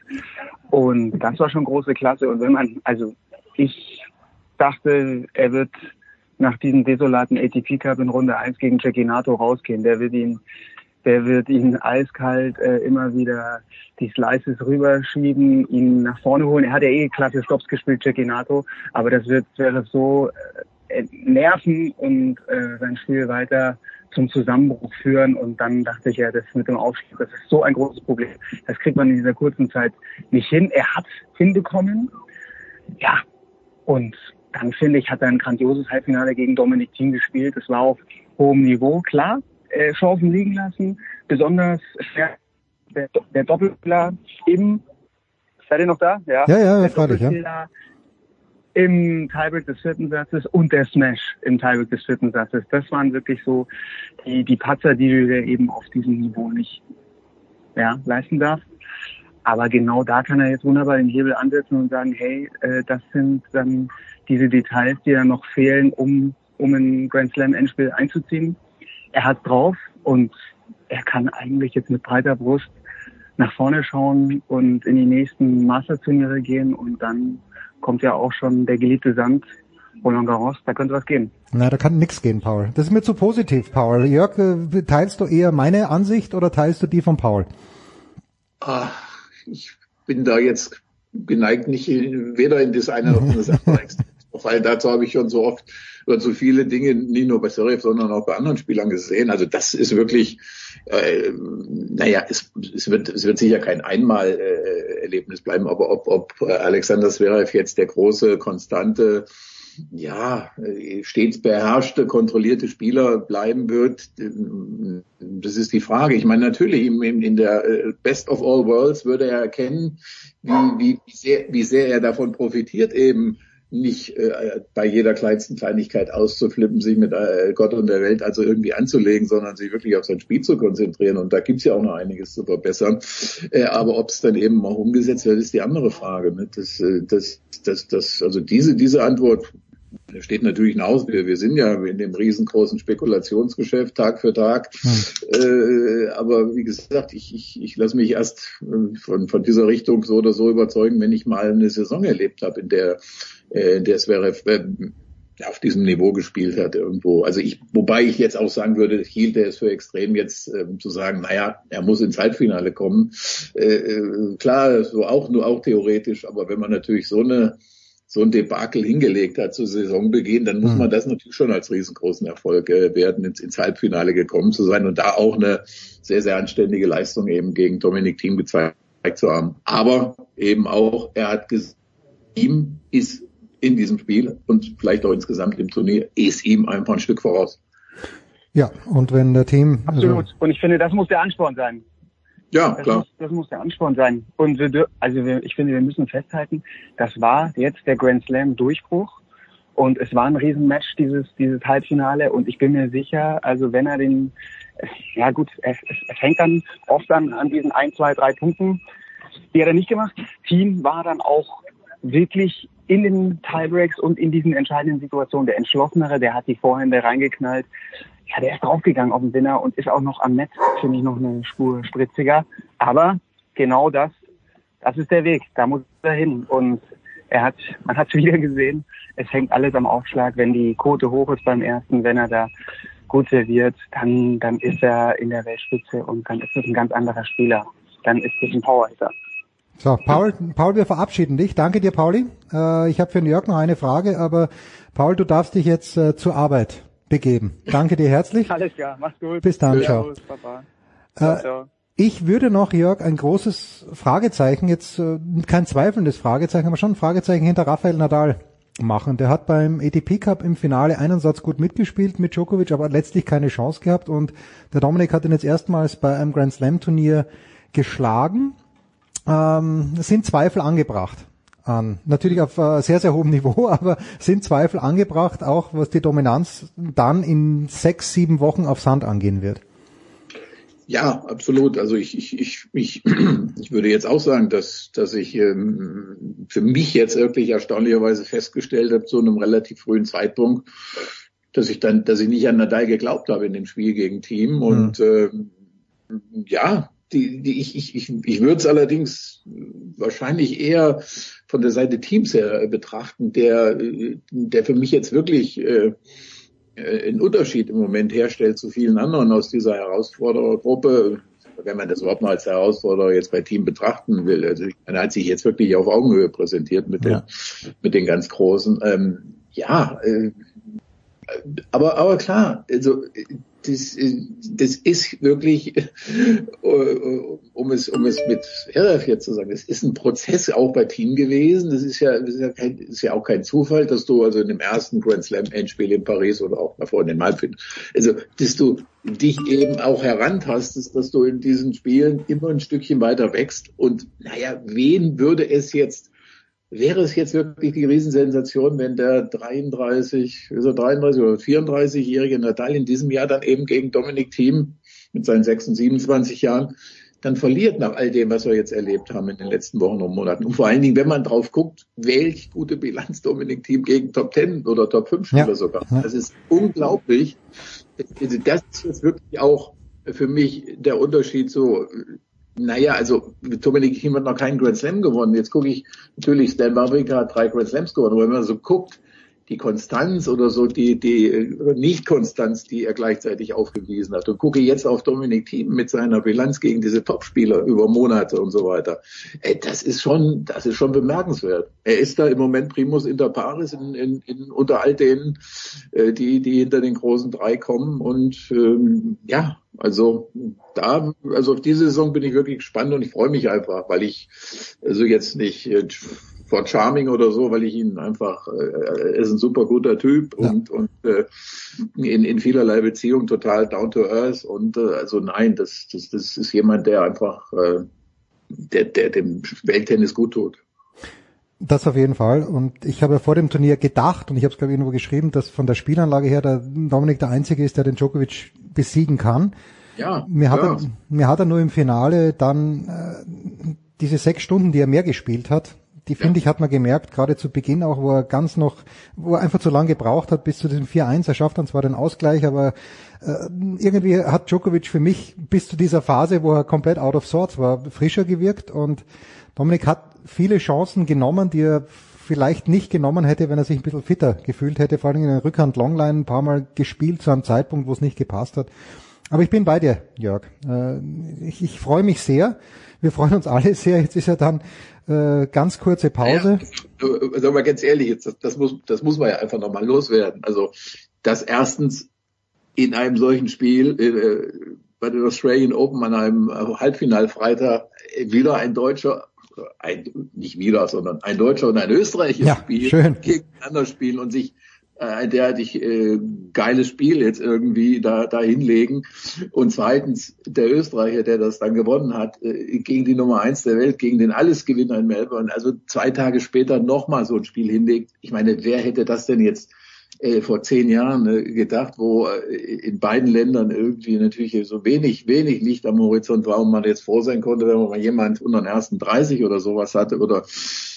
Und das war schon große Klasse. Und wenn man, also ich dachte, er wird nach diesem desolaten ATP Cup in Runde 1 gegen Cecchinato rausgehen. Der wird ihn der wird ihn eiskalt äh, immer wieder die Slices rüberschieben, ihn nach vorne holen. Er hat ja eh klasse Stops gespielt, Cecchinato, aber das wird wäre so äh, nerven und äh, sein Spiel weiter zum Zusammenbruch führen. Und dann dachte ich ja, das mit dem Aufschlag, das ist so ein großes Problem. Das kriegt man in dieser kurzen Zeit nicht hin. Er hat hinbekommen. Ja, und dann finde ich, hat er ein grandioses Halbfinale gegen Dominik Thiem gespielt. Das war auf hohem Niveau, klar äh, Chancen liegen lassen. Besonders schwer der, der Doppelfehler im, seid ihr noch da? Ja, Ja, ja, der freilich, ja. Im Tiebreak des vierten Satzes und der Smash im Tiebreak des vierten Satzes. Das waren wirklich so die, die Patzer, die du dir eben auf diesem Niveau nicht ja, leisten darfst. Aber genau da kann er jetzt wunderbar den Hebel ansetzen und sagen, hey, äh, das sind dann diese Details, die dann noch fehlen, um, um ein Grand Slam Endspiel einzuziehen er hat drauf und er kann eigentlich jetzt mit breiter Brust nach vorne schauen und in die nächsten Masterturniere gehen und dann kommt ja auch schon der geliebte Sand Roland Garros, da könnte was gehen. Na, da kann nix gehen, Paul. Das ist mir zu positiv, Paul. Jörg, äh, teilst du eher meine Ansicht oder teilst du die von Paul? Ah, ich bin da jetzt geneigt, nicht in, weder in das eine noch in das andere. Weil dazu habe ich schon so oft oder so viele Dinge nicht nur bei Serif, sondern auch bei anderen Spielern gesehen. Also das ist wirklich, äh, naja, es, es, wird, es wird sicher kein Einmal-Erlebnis bleiben, aber ob, ob Alexander Zverev jetzt der große, konstante ja, stets beherrschte, kontrollierte Spieler bleiben wird, das ist die Frage. Ich meine, natürlich in, der äh, Best of All Worlds würde er erkennen, wie, wie, sehr, wie sehr er davon profitiert, eben nicht äh, bei jeder kleinsten Kleinigkeit auszuflippen, sich mit äh, Gott und der Welt also irgendwie anzulegen, sondern sich wirklich auf sein Spiel zu konzentrieren. Und da gibt's ja auch noch einiges zu verbessern. Äh, aber ob es dann eben mal umgesetzt wird, ist die andere Frage. Ne? Das, äh, das, das, das, also diese, diese Antwort steht natürlich hinaus. Wir, wir sind ja in dem riesengroßen Spekulationsgeschäft Tag für Tag. Hm. Äh, aber wie gesagt, ich, ich, ich lasse mich erst äh, von, von dieser Richtung so oder so überzeugen, wenn ich mal eine Saison erlebt habe, in der, äh, in der es wäre äh, auf diesem Niveau gespielt hat irgendwo. Also ich, wobei ich jetzt auch sagen würde, hielt er es für extrem jetzt ähm, zu sagen, naja, er muss ins Halbfinale kommen. Äh, äh, klar, so auch nur auch theoretisch, aber wenn man natürlich so eine so ein Debakel hingelegt hat zu Saisonbeginn, dann muss hm. man das natürlich schon als riesengroßen Erfolg äh, werden, ins, ins, Halbfinale gekommen zu sein und da auch eine sehr, sehr anständige Leistung eben gegen Dominik Thiem gezeigt zu haben. Aber eben auch, er hat gesagt, ihm ist in diesem Spiel und vielleicht auch insgesamt im Turnier, ist ihm einfach ein Stück voraus. Ja, und wenn der Team. Also Absolut. Also und ich finde, das muss der Ansporn sein. Ja, das klar. Muss, das muss der Ansporn sein. Und wir, also wir, ich finde, wir müssen festhalten, das war jetzt der Grand Slam Durchbruch. Und es war ein Riesenmatch, dieses, dieses Halbfinale. Und ich bin mir sicher, also wenn er den, ja gut, es, es, es hängt dann oft an, an diesen ein, zwei, drei Punkten. Die hat er nicht gemacht. Team war dann auch wirklich in den Tiebreaks und in diesen entscheidenden Situationen der entschlossenere, der hat die Vorhände reingeknallt ja, der ist draufgegangen auf den Winner und ist auch noch am Netz, finde ich, noch eine Spur spritziger. Aber genau das, das ist der Weg. Da muss er hin. Und er hat, man hat es wieder gesehen. Es hängt alles am Aufschlag. Wenn die Quote hoch ist beim ersten, wenn er da gut serviert, dann, dann ist er in der Weltspitze und dann ist es ein ganz anderer Spieler. Dann ist es ein Powerhitter. So, Paul, Paul, wir verabschieden dich. Danke dir, Pauli. Äh, ich habe für Jörg noch eine Frage, aber Paul, du darfst dich jetzt äh, zur Arbeit begeben. Danke dir herzlich. Alles klar, mach's gut. Bis dann, ciao. Äh, ich würde noch, Jörg, ein großes Fragezeichen, jetzt kein zweifelndes Fragezeichen, aber schon ein Fragezeichen hinter Rafael Nadal machen. Der hat beim ATP Cup im Finale einen Satz gut mitgespielt mit Djokovic, aber letztlich keine Chance gehabt und der Dominik hat ihn jetzt erstmals bei einem Grand Slam Turnier geschlagen. Ähm, sind Zweifel angebracht an. Natürlich auf äh, sehr, sehr hohem Niveau, aber sind Zweifel angebracht, auch was die Dominanz dann in sechs, sieben Wochen auf Sand angehen wird. Ja, absolut. Also ich, ich, ich, ich, ich würde jetzt auch sagen, dass, dass ich ähm, für mich jetzt wirklich erstaunlicherweise festgestellt habe, zu einem relativ frühen Zeitpunkt, dass ich dann, dass ich nicht an Nadal geglaubt habe in dem Spiel gegen Team. Und mhm. äh, ja, die, die, ich, ich, ich, ich würde es allerdings wahrscheinlich eher von der Seite Teams her betrachten, der, der für mich jetzt wirklich äh, einen Unterschied im Moment herstellt zu vielen anderen aus dieser Herausforderergruppe, wenn man das überhaupt noch als Herausforderer jetzt bei Team betrachten will. Also er hat sich jetzt wirklich auf Augenhöhe präsentiert mit den, ja. mit den ganz Großen. Ähm, ja, äh, aber, aber klar, also das, das ist wirklich, um es, um es mit Herref jetzt zu sagen, es ist ein Prozess auch bei Team gewesen. Das ist ja, das ist ja, kein, ist ja auch kein Zufall, dass du also in dem ersten Grand Slam Endspiel in Paris oder auch davor in den Malfin, also, dass du dich eben auch herantastest, dass du in diesen Spielen immer ein Stückchen weiter wächst. Und naja, wen würde es jetzt Wäre es jetzt wirklich die Riesensensation, wenn der 33, ist er 33 oder 34-jährige Nadal in diesem Jahr dann eben gegen Dominik Thiem mit seinen 26, 27 Jahren dann verliert nach all dem, was wir jetzt erlebt haben in den letzten Wochen und Monaten. Und vor allen Dingen, wenn man drauf guckt, welch gute Bilanz Dominik Thiem gegen Top 10 oder Top 5 Spieler ja. sogar. Das ist unglaublich. Also das ist jetzt wirklich auch für mich der Unterschied so naja, also Dominik Thiem hat noch keinen Grand Slam gewonnen. Jetzt gucke ich, natürlich, Stan Wawrinka hat drei Grand Slams gewonnen, aber wenn man so guckt, die Konstanz oder so die, die Nicht-Konstanz, die er gleichzeitig aufgewiesen hat. Und gucke jetzt auf Dominik Thiem mit seiner Bilanz gegen diese Topspieler über Monate und so weiter. Ey, das ist schon, das ist schon bemerkenswert. Er ist da im Moment Primus inter pares in, in, in, unter all denen, äh, die, die hinter den großen drei kommen. Und ähm, ja, also da, also auf diese Saison bin ich wirklich gespannt und ich freue mich einfach, weil ich also jetzt nicht äh, vor Charming oder so, weil ich ihn einfach, äh, er ist ein super guter Typ Ja. und, und äh, in, in vielerlei Beziehungen total down to earth und äh, also nein, das, das, das ist jemand, der einfach äh, der, der dem Welttennis gut tut. Das auf jeden Fall. Und ich habe vor dem Turnier gedacht, und ich habe es glaube ich irgendwo geschrieben, dass von der Spielanlage her der Dominik der Einzige ist, der den Djokovic besiegen kann. Ja, Mir hat, ja. er, mir hat er nur im Finale dann äh, diese sechs Stunden, die er mehr gespielt hat, die finde ich, hat man gemerkt, gerade zu Beginn auch, wo er ganz noch, wo er einfach zu lange gebraucht hat bis zu diesem 4-1. Er schafft dann zwar den Ausgleich, aber äh, irgendwie hat Djokovic für mich bis zu dieser Phase, wo er komplett out of sorts war, frischer gewirkt und Dominik hat viele Chancen genommen, die er vielleicht nicht genommen hätte, wenn er sich ein bisschen fitter gefühlt hätte, vor allem in der Rückhand Longline ein paar Mal gespielt zu einem Zeitpunkt, wo es nicht gepasst hat. Aber ich bin bei dir, Jörg. Äh, Ich, ich freue mich sehr. Wir freuen uns alle sehr. Jetzt ist ja dann äh, ganz kurze Pause. Äh, Sagen wir ganz ehrlich, jetzt, das, das muss, das muss man ja einfach nochmal loswerden. Also, dass erstens in einem solchen Spiel, äh, bei den Australian Open an einem Halbfinalfreitag wieder ein Deutscher, ein, nicht wieder, sondern ein Deutscher und ein Österreicher Ja, spielen, gegeneinander spielen und sich ein derartig äh, geiles Spiel jetzt irgendwie da, da hinlegen. Und zweitens der Österreicher, der das dann gewonnen hat, äh, gegen die Nummer eins der Welt, gegen den Allesgewinner in Melbourne, also zwei Tage später nochmal so ein Spiel hinlegt. Ich meine, wer hätte das denn jetzt äh, vor zehn Jahren äh, gedacht, wo äh, in beiden Ländern irgendwie natürlich so wenig, wenig Licht am Horizont war und man jetzt froh sein konnte, wenn man mal jemand unter den ersten 30 oder sowas hatte oder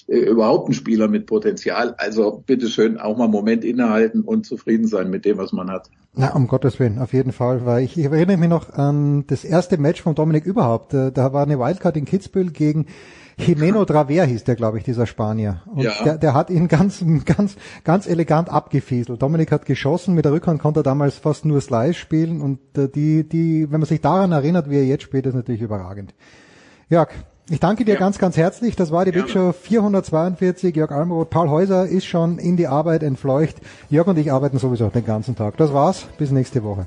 äh, überhaupt ein Spieler mit Potenzial. Also bitteschön auch mal einen Moment innehalten und zufrieden sein mit dem, was man hat. Na, um Gottes Willen, auf jeden Fall, weil ich, ich erinnere mich noch an das erste Match von Dominik überhaupt. Äh, Da war eine Wildcard in Kitzbühel gegen Jimeno Draver hieß der, glaube ich, dieser Spanier. Und Ja. der, der hat ihn ganz, ganz, ganz elegant abgefieselt. Dominik hat geschossen, mit der Rückhand konnte er damals fast nur Slice spielen und äh, die, die, wenn man sich daran erinnert, wie er jetzt spielt, ist natürlich überragend. Jörg, ich danke dir ganz, ganz herzlich. Das war die Big Show 442. Jörg Almroth, Paul Häuser ist schon in die Arbeit entfleucht. Jörg und ich arbeiten sowieso den ganzen Tag. Das war's. Bis nächste Woche.